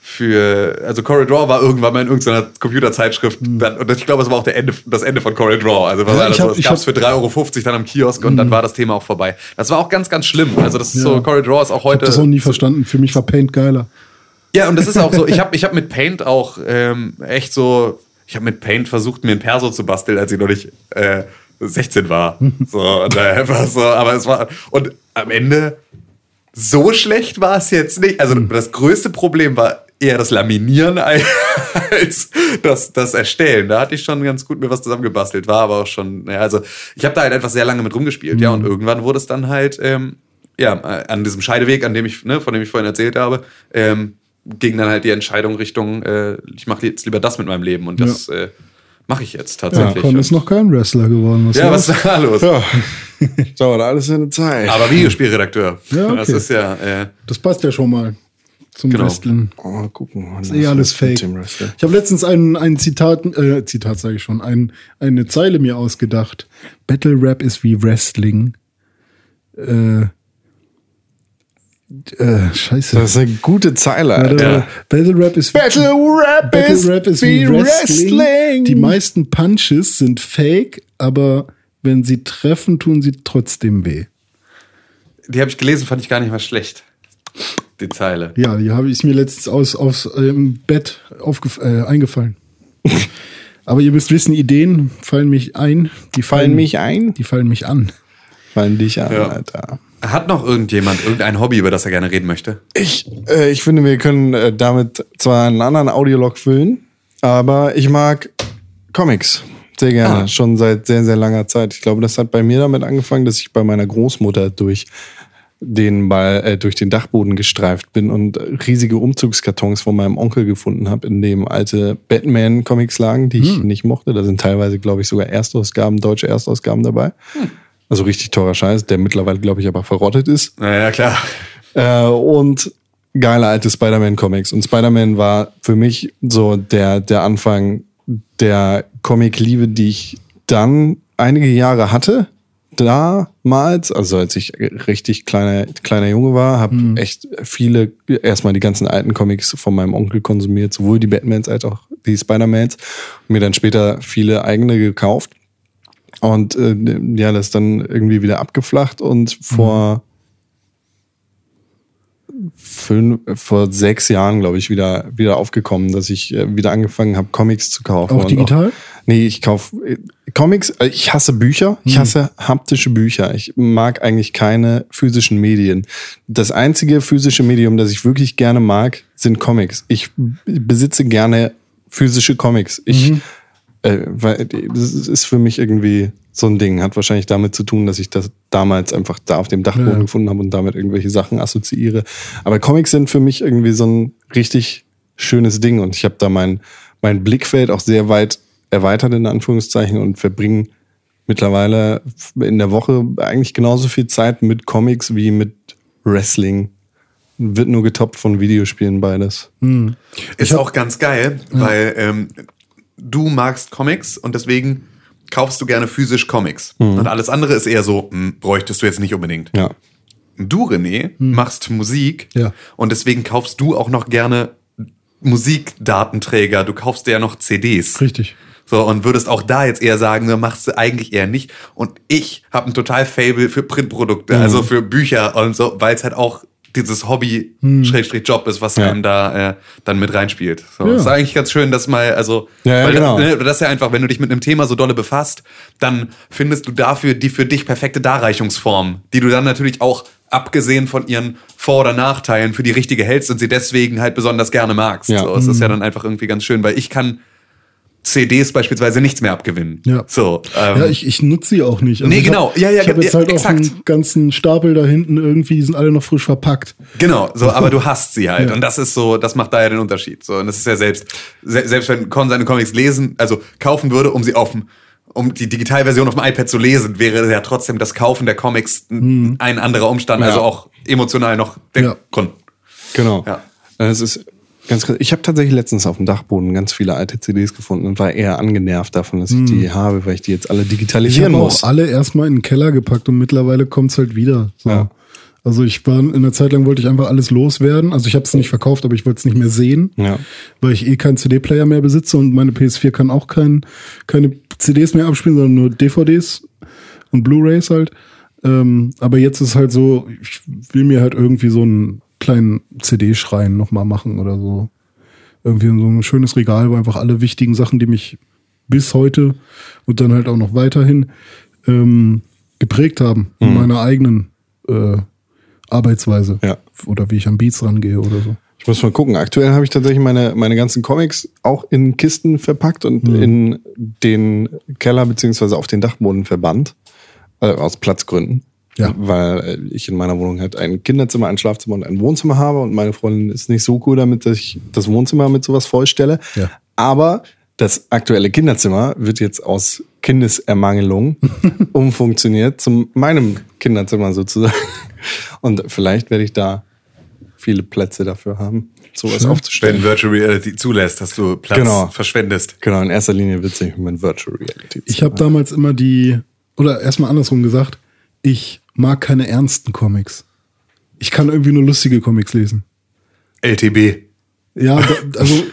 für, also Coral Draw war irgendwann mal in irgendeiner Computerzeitschrift dann, und ich glaube, es war auch Ende, das Ende von Coral Draw. Also was Ja, war das ich hab- ich gab es hab- für 3,50 Euro dann am Kiosk und dann war das Thema auch vorbei. Das war auch ganz, ganz schlimm. Also das ist Ja. so, Draw ist auch Ich habe heute. das auch nie verstanden. Für mich war Paint geiler. Ja, und das ist auch so, ich habe [laughs] ich hab mit Paint auch ähm, echt so, ich habe mit Paint versucht, mir ein Perso zu basteln, als ich noch nicht äh, 16 war. So, und da einfach so, aber es war, und am Ende, so schlecht war es jetzt nicht. Also das größte Problem war eher das Laminieren [laughs] als das, das Erstellen. Da hatte ich schon ganz gut mir was zusammengebastelt, war aber auch schon, naja, also ich habe da halt einfach sehr lange mit rumgespielt, ja, und irgendwann wurde es dann halt, ähm, ja, an diesem Scheideweg, an dem ich, ne, von dem ich vorhin erzählt habe, ähm, ging dann halt die Entscheidung Richtung, äh, ich mache jetzt lieber das mit meinem Leben und das äh, mache ich jetzt Ja, tatsächlich. Con ist noch kein Wrestler geworden. Was ja, was ist da los? Ja, [laughs] dauert alles seine Zeit. Aber Videospielredakteur. Ja, okay. Das ist ja, äh, Das passt ja schon mal zum Genau. Wrestling. Oh, mal gucken. Das ist eh alles fake. Ich habe letztens ein, ein Zitat, äh, Zitat sage ich schon, ein, eine Zeile mir ausgedacht. Battle Rap ist wie Wrestling. Äh, äh, scheiße. Das ist eine gute Zeile, Battle, Alter. Ja. Battle Rap ist Battle Rap Battle ist Rap ist wie Wrestling. Wrestling. Die meisten Punches sind fake, aber wenn sie treffen, tun sie trotzdem weh. die habe ich gelesen, fand ich gar nicht mal schlecht. Die Zeile. Ja, die habe ich mir letztens aus aufs äh, im Bett aufgef äh, eingefallen. [laughs] aber ihr müsst wissen, Ideen fallen mich ein. Die Fallen mich ein? Die fallen mich an. Fallen dich an, Ja. Alter. Hat noch irgendjemand irgendein Hobby, über das er gerne reden möchte? Ich, äh, ich finde, wir können äh, damit zwar einen anderen Audiolog füllen, aber ich mag Comics sehr gerne, Ah. schon seit sehr, sehr langer Zeit. Ich glaube, das hat bei mir damit angefangen, dass ich bei meiner Großmutter durch den Ball, äh, durch den Dachboden gestreift bin und riesige Umzugskartons von meinem Onkel gefunden habe, in dem alte Batman-Comics lagen, die ich nicht mochte. Da sind teilweise, glaube ich, sogar Erstausgaben, deutsche Erstausgaben dabei. Also richtig teurer Scheiß, der mittlerweile, glaube ich, aber verrottet ist. Naja, klar. Äh, und geile alte Spider-Man-Comics. Und Spider-Man war für mich so der, der Anfang der Comic-Liebe, die ich dann einige Jahre hatte. Damals, also als ich richtig kleiner, kleiner Junge war, habe echt viele, erstmal die ganzen alten Comics von meinem Onkel konsumiert, sowohl die Batmans als auch die Spider-Mans. Und mir dann später viele eigene gekauft. Und äh, ja, das ist dann irgendwie wieder abgeflacht und vor fünf, vor sechs Jahren, glaube ich, wieder, wieder aufgekommen, dass ich äh, wieder angefangen habe, Comics zu kaufen. Auch digital? nee, ich kaufe Comics, äh, ich hasse Bücher, ich hasse haptische Bücher. Ich mag eigentlich keine physischen Medien. Das einzige physische Medium, das ich wirklich gerne mag, sind Comics. Ich besitze gerne physische Comics. Ich, äh, weil das ist für mich irgendwie so ein Ding. Hat wahrscheinlich damit zu tun, dass ich das damals einfach da auf dem Dachboden Ja. gefunden habe und damit irgendwelche Sachen assoziiere. Aber Comics sind für mich irgendwie so ein richtig schönes Ding und ich habe da mein, mein Blickfeld auch sehr weit erweitert in Anführungszeichen und verbringe mittlerweile in der Woche eigentlich genauso viel Zeit mit Comics wie mit Wrestling. Wird nur getoppt von Videospielen beides. Ist auch ganz geil, weil ähm, du magst Comics und deswegen kaufst du gerne physisch Comics. Und alles andere ist eher so, hm, bräuchtest du jetzt nicht unbedingt. Ja. du, René, machst Musik Ja. und deswegen kaufst du auch noch gerne Musikdatenträger. Du kaufst dir ja noch CDs. Richtig. So, und würdest auch da jetzt eher sagen, machst du eigentlich eher nicht. Und ich habe ein total Fable für Printprodukte, also für Bücher und so, weil es halt auch dieses Hobby Schrägstrich Job ist, was Ja. einem da äh, dann mit reinspielt. So, Ja. Ist eigentlich ganz schön, dass mal, also, Ja, weil genau. das, ne, das ist ja einfach, wenn du dich mit einem Thema so dolle befasst, dann findest du dafür die für dich perfekte Darreichungsform, die du dann natürlich auch abgesehen von ihren Vor- oder Nachteilen für die richtige hältst und sie deswegen halt besonders gerne magst. Ja. So, es ist ja dann einfach irgendwie ganz schön, weil ich kann CDs beispielsweise nichts mehr abgewinnen. Ja. So, ähm, Ja, ich, ich nutze sie auch nicht. Also Nee, ich genau. Hab, Ja, ja, ich habe jetzt ja, halt auch exakt. einen ganzen Stapel da hinten irgendwie, die sind alle noch frisch verpackt. Genau, so, aber du hast sie halt. Ja. Und das ist so, das macht da ja den Unterschied. So, und das ist ja selbst, se selbst wenn Con seine Comics lesen, also kaufen würde, um sie auf dem, um die Digitalversion auf dem iPad zu lesen, wäre ja trotzdem das Kaufen der Comics n- ein anderer Umstand, Ja. also auch emotional noch der Ja. Grund. Genau. Ja. Es ist ganz krass. Ich habe tatsächlich letztens auf dem Dachboden ganz viele alte CDs gefunden und war eher angenervt davon, dass ich die habe, weil ich die jetzt alle Ich digitalisieren habe muss. auch alle erstmal in den Keller gepackt und mittlerweile kommt's halt wieder. So. Ja. Also ich war in einer Zeit lang wollte ich einfach alles loswerden. Also ich habe es nicht verkauft, aber ich wollte es nicht mehr sehen, Ja. weil ich eh keinen CD-Player mehr besitze und meine PS4 kann auch kein, keine CDs mehr abspielen, sondern nur DVDs und Blu-rays halt. Ähm, aber jetzt ist halt so, ich will mir halt irgendwie so einen kleinen CD-Schrein nochmal machen oder so. Irgendwie so ein schönes Regal, wo einfach alle wichtigen Sachen, die mich bis heute und dann halt auch noch weiterhin ähm, geprägt haben in meiner eigenen äh, Arbeitsweise. Ja. Oder wie ich an Beats rangehe oder so. Ich muss mal gucken. Aktuell habe ich tatsächlich meine, meine ganzen Comics auch in Kisten verpackt und in den Keller beziehungsweise auf den Dachboden verbannt. Äh, aus Platzgründen. Ja. Weil äh, ich in meiner Wohnung halt ein Kinderzimmer, ein Schlafzimmer und ein Wohnzimmer habe und meine Freundin ist nicht so cool damit, dass ich das Wohnzimmer mit sowas vollstelle. Ja. Aber das aktuelle Kinderzimmer wird jetzt aus Kindesermangelung [laughs] umfunktioniert zu meinem Kinderzimmer sozusagen. Und vielleicht werde ich da viele Plätze dafür haben, sowas aufzustellen. Wenn Virtual Reality zulässt, dass du Platz Genau. verschwendest. Genau, in erster Linie wird sich mein Virtual Reality. Ich habe damals immer die, oder erstmal andersrum gesagt, ich mag keine ernsten Comics. Ich kann irgendwie nur lustige Comics lesen. LTB. Ja, da, [laughs] also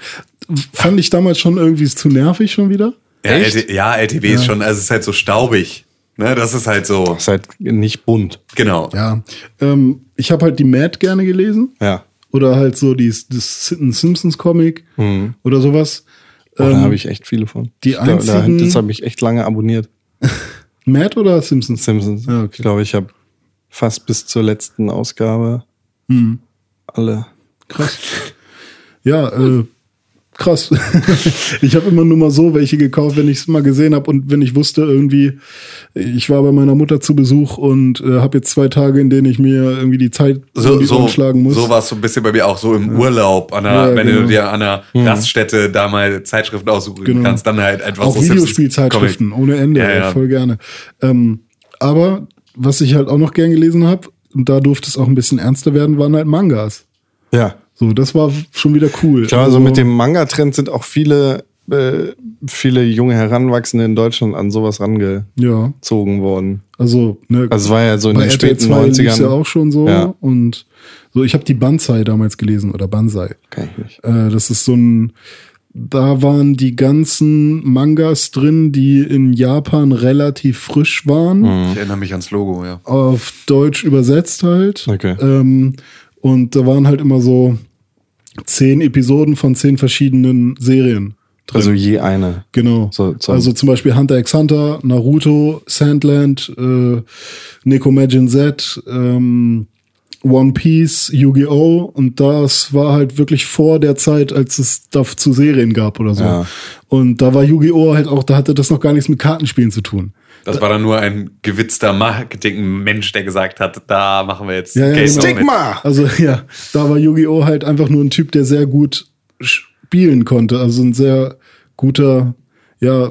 fand ich damals schon irgendwie zu nervig schon wieder. Ja, Echt? LT ja LTB ist schon, also es ist halt so staubig. Ne, das ist halt so, ist halt nicht bunt. genau. Ja, ähm, ich habe halt die Mad gerne gelesen. Ja. Oder halt so die, das ein Simpsons Comic oder sowas. Und da Ähm, habe ich echt viele von. die einzigen- das habe ich echt lange abonniert. [laughs] Mad oder Simpsons? Simpsons. Ja, okay. Ich glaube, ich habe fast bis zur letzten Ausgabe alle. Krass. Ja, äh, krass. [laughs] ich habe immer nur mal so welche gekauft, wenn ich es mal gesehen habe und wenn ich wusste irgendwie, ich war bei meiner Mutter zu Besuch und äh, habe jetzt zwei Tage, in denen ich mir irgendwie die Zeit So, so, schlagen muss. so war es so ein bisschen bei mir auch so im Urlaub, an einer, Ja, wenn genau. du dir an einer Raststätte da mal Zeitschriften aussuchen Genau. kannst, dann halt einfach auch so Videospielzeitschriften ohne Ende, Ja, ja. voll gerne. Ähm, aber was ich halt auch noch gern gelesen habe, und da durfte es auch ein bisschen ernster werden, waren halt Mangas. Ja. So, das war schon wieder cool. Ich glaube, also mit dem Manga-Trend sind auch viele, äh, viele junge Heranwachsende in Deutschland an sowas rangezogen ja, worden. also, ne, Also es war ja so in den RTL späten 2 lief's 90ern. ja auch schon so. Ja. Und so, ich habe die Banzai damals gelesen oder Banzai. Kann ich nicht. Äh, das ist so ein, da waren die ganzen Mangas drin, die in Japan relativ frisch waren, Ich erinnere mich ans Logo, ja. auf Deutsch übersetzt halt. Okay. Ähm, und da waren halt immer so zehn Episoden von zehn verschiedenen Serien. drin. Also je eine. Genau. So, so- also zum Beispiel Hunter x Hunter, Naruto, Sandland, äh, Nekomagin Z, ähm, One Piece, Yu-Gi-Oh! Und das war halt wirklich vor der Zeit, als es dazu Serien gab oder so. Ja. Und da war Yu-Gi-Oh! halt auch, da hatte das noch gar nichts mit Kartenspielen zu tun. Das war dann nur ein gewitzter Marketing-Mensch, der gesagt hat, da machen wir jetzt Ja, ja, genau. Stigma! Also ja, da war Yu-Gi-Oh! halt einfach nur ein Typ, der sehr gut spielen konnte. Also ein sehr guter, ja, äh,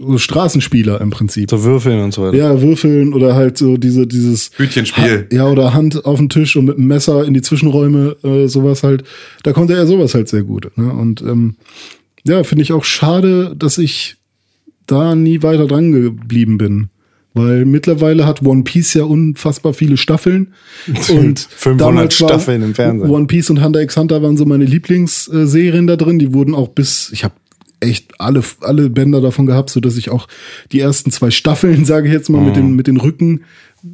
so Straßenspieler im Prinzip. So würfeln und so weiter. Ja, würfeln oder halt so diese, dieses Hütchenspiel. Ha ja, oder Hand auf den Tisch und mit einem Messer in die Zwischenräume, äh, sowas halt. Da konnte er sowas halt sehr gut. Ne? Und ähm, ja, finde ich auch schade, dass ich da nie weiter dran geblieben bin. Weil mittlerweile hat One Piece ja unfassbar viele Staffeln. [laughs] Und 500 damals war Staffeln im Fernsehen. One Piece und Hunter x Hunter waren so meine Lieblingsserien da drin. Die wurden auch bis, ich habe echt alle, alle Bänder davon gehabt, so dass ich auch die ersten zwei Staffeln, [laughs] sage ich jetzt mal, mit den, mit den Rücken,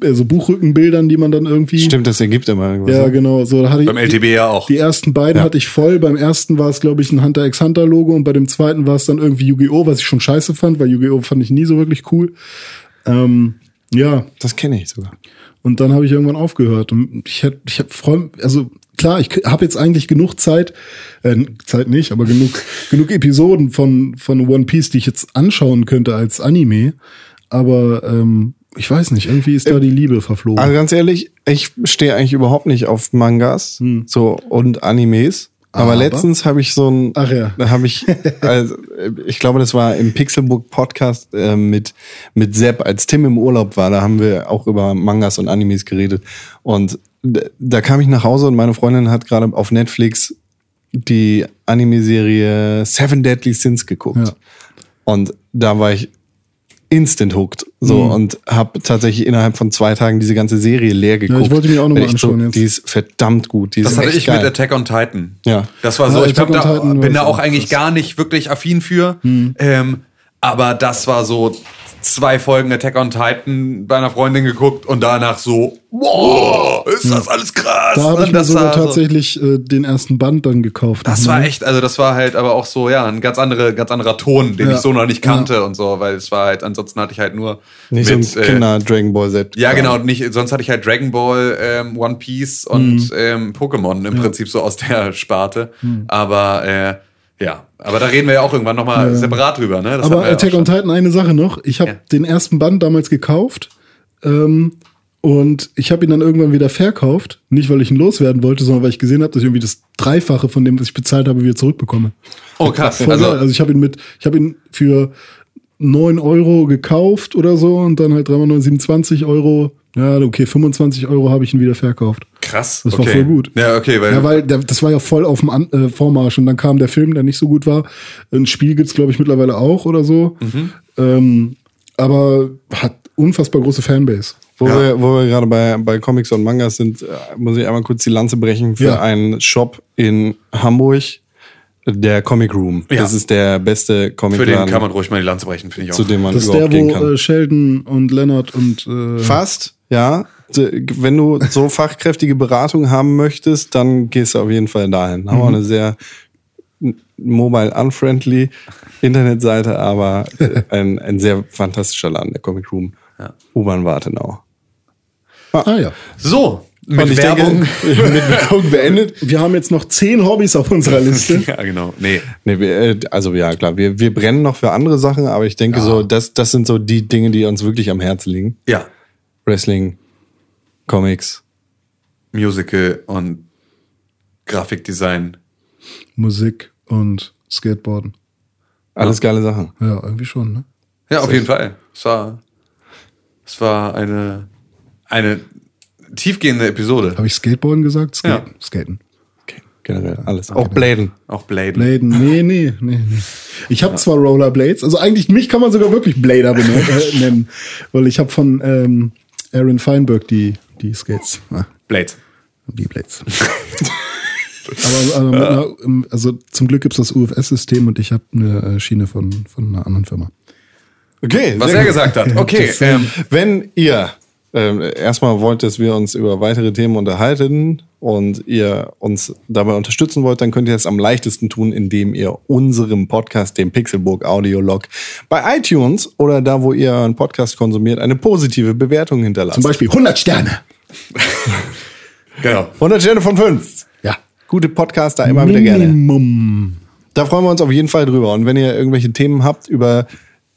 also Buchrückenbildern, die man dann irgendwie. Stimmt, das ergibt immer irgendwas. Ja, ne? genau. So da hatte ich Beim LTB ja auch. Die ersten beiden Ja. hatte ich voll. Beim ersten war es, glaube ich, ein Hunter x Hunter Logo und bei dem zweiten war es dann irgendwie Yu-Gi-Oh!, was ich schon scheiße fand, weil Yu-Gi-Oh! fand ich nie so wirklich cool. Ähm, ja, Das kenne ich sogar. und dann habe ich irgendwann aufgehört. Und ich hätte, ich habe freu, also klar, ich habe jetzt eigentlich genug Zeit, äh, Zeit nicht, aber genug, [laughs] genug Episoden von von One Piece, die ich jetzt anschauen könnte als Anime. Aber ähm, ich weiß nicht, irgendwie ist da die Liebe verflogen. Also ganz ehrlich, ich stehe eigentlich überhaupt nicht auf Mangas so und Animes. Aber, Aber? letztens habe ich so ein, Ach ja. da habe ich, [laughs] also, äh, ich glaube, das war im Pixelbook Podcast äh, mit mit Sepp, als Tim im Urlaub war. Da haben wir auch über Mangas und Animes geredet. Und da kam ich nach Hause und meine Freundin hat gerade auf Netflix die Anime-Serie Seven Deadly Sins geguckt. Ja. Und da war ich instant hooked. So Mhm. und habe tatsächlich innerhalb von zwei Tagen diese ganze Serie leer geguckt. ich wollte mir auch noch mal Weil ich anschauen jetzt. Die ist verdammt gut. Die Das ist hatte echt ich geil. mit Attack on Titan. Ja. Das war so, Ja, ich Attack da bin da auch so eigentlich krass. gar nicht wirklich affin für. Ähm, aber das war so zwei Folgen Attack on Titan bei einer Freundin geguckt und danach so, wow, ist das alles krass. da habe Und ich mir sogar tatsächlich äh, den ersten Band dann gekauft. Das Mhm. war echt, also das war halt aber auch so, ja, ein ganz, andere, ganz anderer Ton, den Ja. ich so noch nicht kannte und so, weil es war halt, ansonsten hatte ich halt nur Nicht mit, so ein äh, Kinder Dragon Ball Z. Ja, genau, nicht, sonst hatte ich halt Dragon Ball, ähm, One Piece und ähm, Pokémon im Prinzip so aus der Sparte. Aber äh, ja, aber da reden wir ja auch irgendwann nochmal separat drüber, ne? Das Aber ja Attack on Titan, eine Sache noch. Ich habe Ja. den ersten Band damals gekauft ähm, und ich habe ihn dann irgendwann wieder verkauft. Nicht, weil ich ihn loswerden wollte, sondern weil ich gesehen habe, dass ich irgendwie das Dreifache von dem, was ich bezahlt habe, wieder zurückbekomme. Oh, krass. Voll Also, also ich habe ihn mit, ich habe ihn für 9 Euro gekauft oder so und dann halt 3 mal 9, 27 Euro. Ja, okay, 25 Euro habe ich ihn wieder verkauft. Krass. Das war okay. voll gut. Ja, okay, weil, Ja, weil der, das war ja voll auf dem An äh, Vormarsch und dann kam der Film, der nicht so gut war. Ein Spiel gibt's glaube ich, mittlerweile auch oder so. Mhm. Ähm, aber hat unfassbar große Fanbase. Wo, Ja. wir, wo wir gerade bei, bei Comics und Mangas sind, äh, muss ich einmal kurz die Lanze brechen für Ja. einen Shop in Hamburg, der Comic Room. Ja. Das ist der beste Comic für den kann man ruhig mal die Lanze brechen, finde ich auch. zu dem man Das ist überhaupt der, gehen wo kann. äh, Sheldon und Leonard und äh, Fast, ja. D- Wenn du so [laughs] fachkräftige Beratung haben möchtest, dann gehst du auf jeden Fall dahin. Haben Mhm. eine sehr mobile unfriendly Internetseite, aber äh, ein, ein sehr fantastischer Laden, der Comic Room. Ja. U-Bahn Wartenau. Ah ja. So, mit Werbung. Denke, [laughs] mit Werbung beendet. Wir haben jetzt noch zehn Hobbys auf unserer Liste. [laughs] ja, genau. Nee. Nee, äh, also ja, klar, wir, wir brennen noch für andere Sachen, aber ich denke so, das, das sind so die Dinge, die uns wirklich am Herzen liegen. Ja, Wrestling, Comics. Musical und Grafikdesign. Musik und Skateboarden. Alles geile Sachen. Ja, irgendwie schon, ne? Ja, auf jeden Fall. Es war, es war eine, eine tiefgehende Episode. Habe ich Skateboarden gesagt? Ska Ja. Skaten. Okay, generell alles. Auch Bladen. Auch Bladen. Bladen, nee, nee, nee, nee. Ich habe zwar Rollerblades, also eigentlich mich kann man sogar wirklich Blader äh, nennen, weil ich habe von ähm, Aaron Feinberg die die Skates, ah, Blades. die Blades. [laughs] aber mit einer, ähm, also zum Glück gibt's das UFS-System und ich habe eine äh, Schiene von von einer anderen Firma. Okay. Was er gut. gesagt hat. Okay. [laughs] Das, Ähm, Wenn ihr ähm, erstmal wollt, dass wir uns über weitere Themen unterhalten und ihr uns dabei unterstützen wollt, dann könnt ihr das am leichtesten tun, indem ihr unserem Podcast, dem Pixelburg Audiolog, bei iTunes oder da, wo ihr einen Podcast konsumiert, eine positive Bewertung hinterlasst. Zum Beispiel 100 Sterne. [laughs] genau. 100 Sterne von 5. Ja. Gute Podcaster immer wieder gerne. Minimum. Da freuen wir uns auf jeden Fall drüber. Und wenn ihr irgendwelche Themen habt, über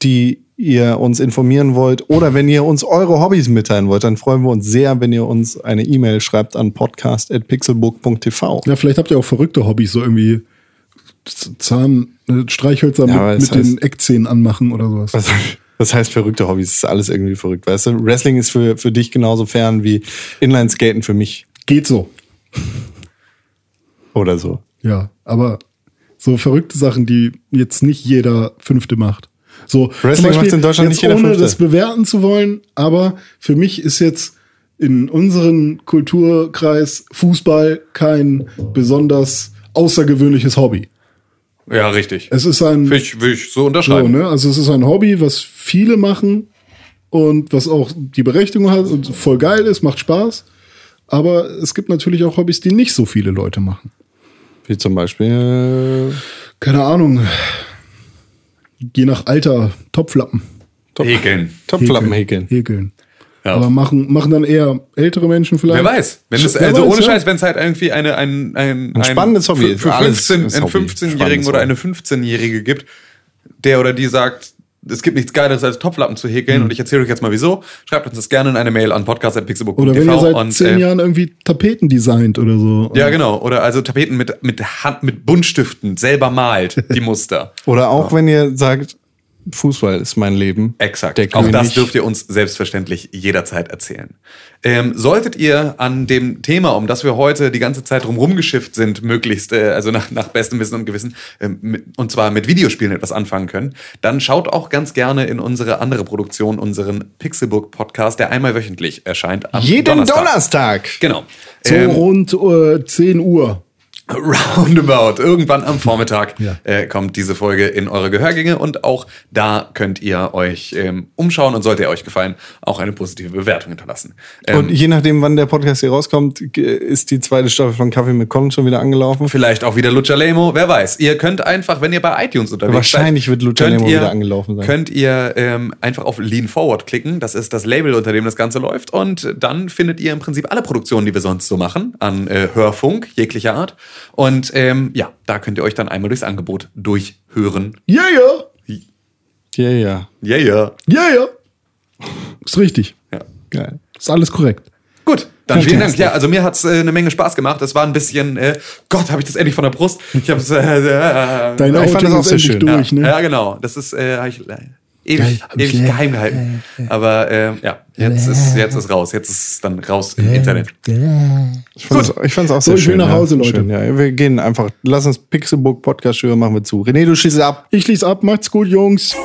die ihr uns informieren wollt oder wenn ihr uns eure Hobbys mitteilen wollt, dann freuen wir uns sehr, wenn ihr uns eine E-Mail schreibt an podcast.pixelbook.tv. Ja, vielleicht habt ihr auch verrückte Hobbys, so irgendwie Zahn, äh, Streichhölzer Ja, mit, das mit den heißt- Eckzähnen anmachen oder sowas. Was, was heißt verrückte Hobbys? Das ist alles irgendwie verrückt, weißt du? Wrestling ist für, für dich genauso fern wie Inlineskaten für mich Geht so. oder so. Ja, aber so verrückte Sachen, die jetzt nicht jeder Fünfte macht. So, Wrestling macht in Deutschland jetzt nicht jeder ohne Fünfte. das bewerten zu wollen, aber für mich ist jetzt in unserem Kulturkreis Fußball kein besonders außergewöhnliches Hobby. Ja, richtig. Es ist ein Will ich, will ich so so, unterschreiben. ne? Also es ist ein Hobby, was viele machen und was auch die Berechtigung hat und voll geil ist, macht Spaß. Aber es gibt natürlich auch Hobbys, die nicht so viele Leute machen. Wie zum Beispiel Keine Ahnung. Je nach Alter, Topflappen. Häkeln. Topflappen häkeln. Häkeln. Ja. Aber machen, machen dann eher ältere Menschen vielleicht. Wer weiß. Wenn es, Wer also weiß, ohne ja. Scheiß, wenn es halt irgendwie eine, ein, ein, Ein spannendes Hobby Für, ist. für Alles 15, ist einen Hobby. 15-Jährigen Spannendes oder eine 15-Jährige gibt, der oder die sagt, es gibt nichts Geiles als Topflappen zu häkeln und ich erzähle euch jetzt mal wieso. Schreibt uns das gerne in eine Mail an podcast.pixelbook.tv Oder wenn ihr seit und, zehn äh, Jahren irgendwie Tapeten designt oder so. Ja, genau. Oder also Tapeten mit, mit Hand, mit Buntstiften selber malt, die Muster. [laughs] Oder auch wenn ihr sagt, Fußball ist mein Leben. Exakt. Auch das dürft ihr uns selbstverständlich jederzeit erzählen. Ähm, solltet ihr an dem Thema, um das wir heute die ganze Zeit drum geschifft sind, möglichst, äh, also nach, nach bestem Wissen und Gewissen, ähm, mit, und zwar mit Videospielen etwas anfangen können, dann schaut auch ganz gerne in unsere andere Produktion, unseren Pixelbook Podcast, der einmal wöchentlich erscheint. Jeden Donnerstag. Donnerstag. Genau. So Ähm, rund äh, 10 Uhr. [laughs] Roundabout. Irgendwann am Vormittag Ja. äh, kommt diese Folge in eure Gehörgänge und auch da könnt ihr euch ähm, umschauen und sollte er euch gefallen, auch eine positive Bewertung hinterlassen. Ähm, Und je nachdem, wann der Podcast hier rauskommt, ist die zweite Staffel von Kaffee mit Con schon wieder angelaufen. vielleicht auch wieder Lucha Lemo, wer weiß. Ihr könnt einfach, wenn ihr bei iTunes unterwegs Wahrscheinlich seid, wird Lucha Lemo ihr, wieder angelaufen sein. Könnt ihr ähm, einfach auf Lean Forward klicken. Das ist das Label, unter dem das Ganze läuft. Und dann findet ihr im Prinzip alle Produktionen, die wir sonst so machen, an äh, Hörfunk jeglicher Art. Und ähm, ja, da könnt ihr euch dann einmal durchs Angebot durchhören. Ja, ja. Ja, ja. Ja, ja. Ja, ja. Ist richtig. ja. Geil. Ist alles korrekt. Gut, dann vielen Dank. Ja, also mir hat's äh, eine Menge Spaß gemacht. Es war ein bisschen, äh, Gott, habe ich das endlich von der Brust. Ich habe es. Äh, äh, Dein Ja, ich fand das auch ist sehr endlich schön. durch, ja, ne? ja, genau. Das ist, äh, hab ich ewig, Geil, ewig le- geheim gehalten. Aber äh, ja, jetzt ist, jetzt ist raus. Jetzt ist es dann raus im Internet. Ich fand's, ich fand's auch So, sehr will schön. nach ja. Hause, Leute. Schön, ja. Wir gehen einfach, lass uns Pixelbook Podcast hören, machen wir zu. René, du schießt ab. Ich schließe ab. Macht's gut, Jungs.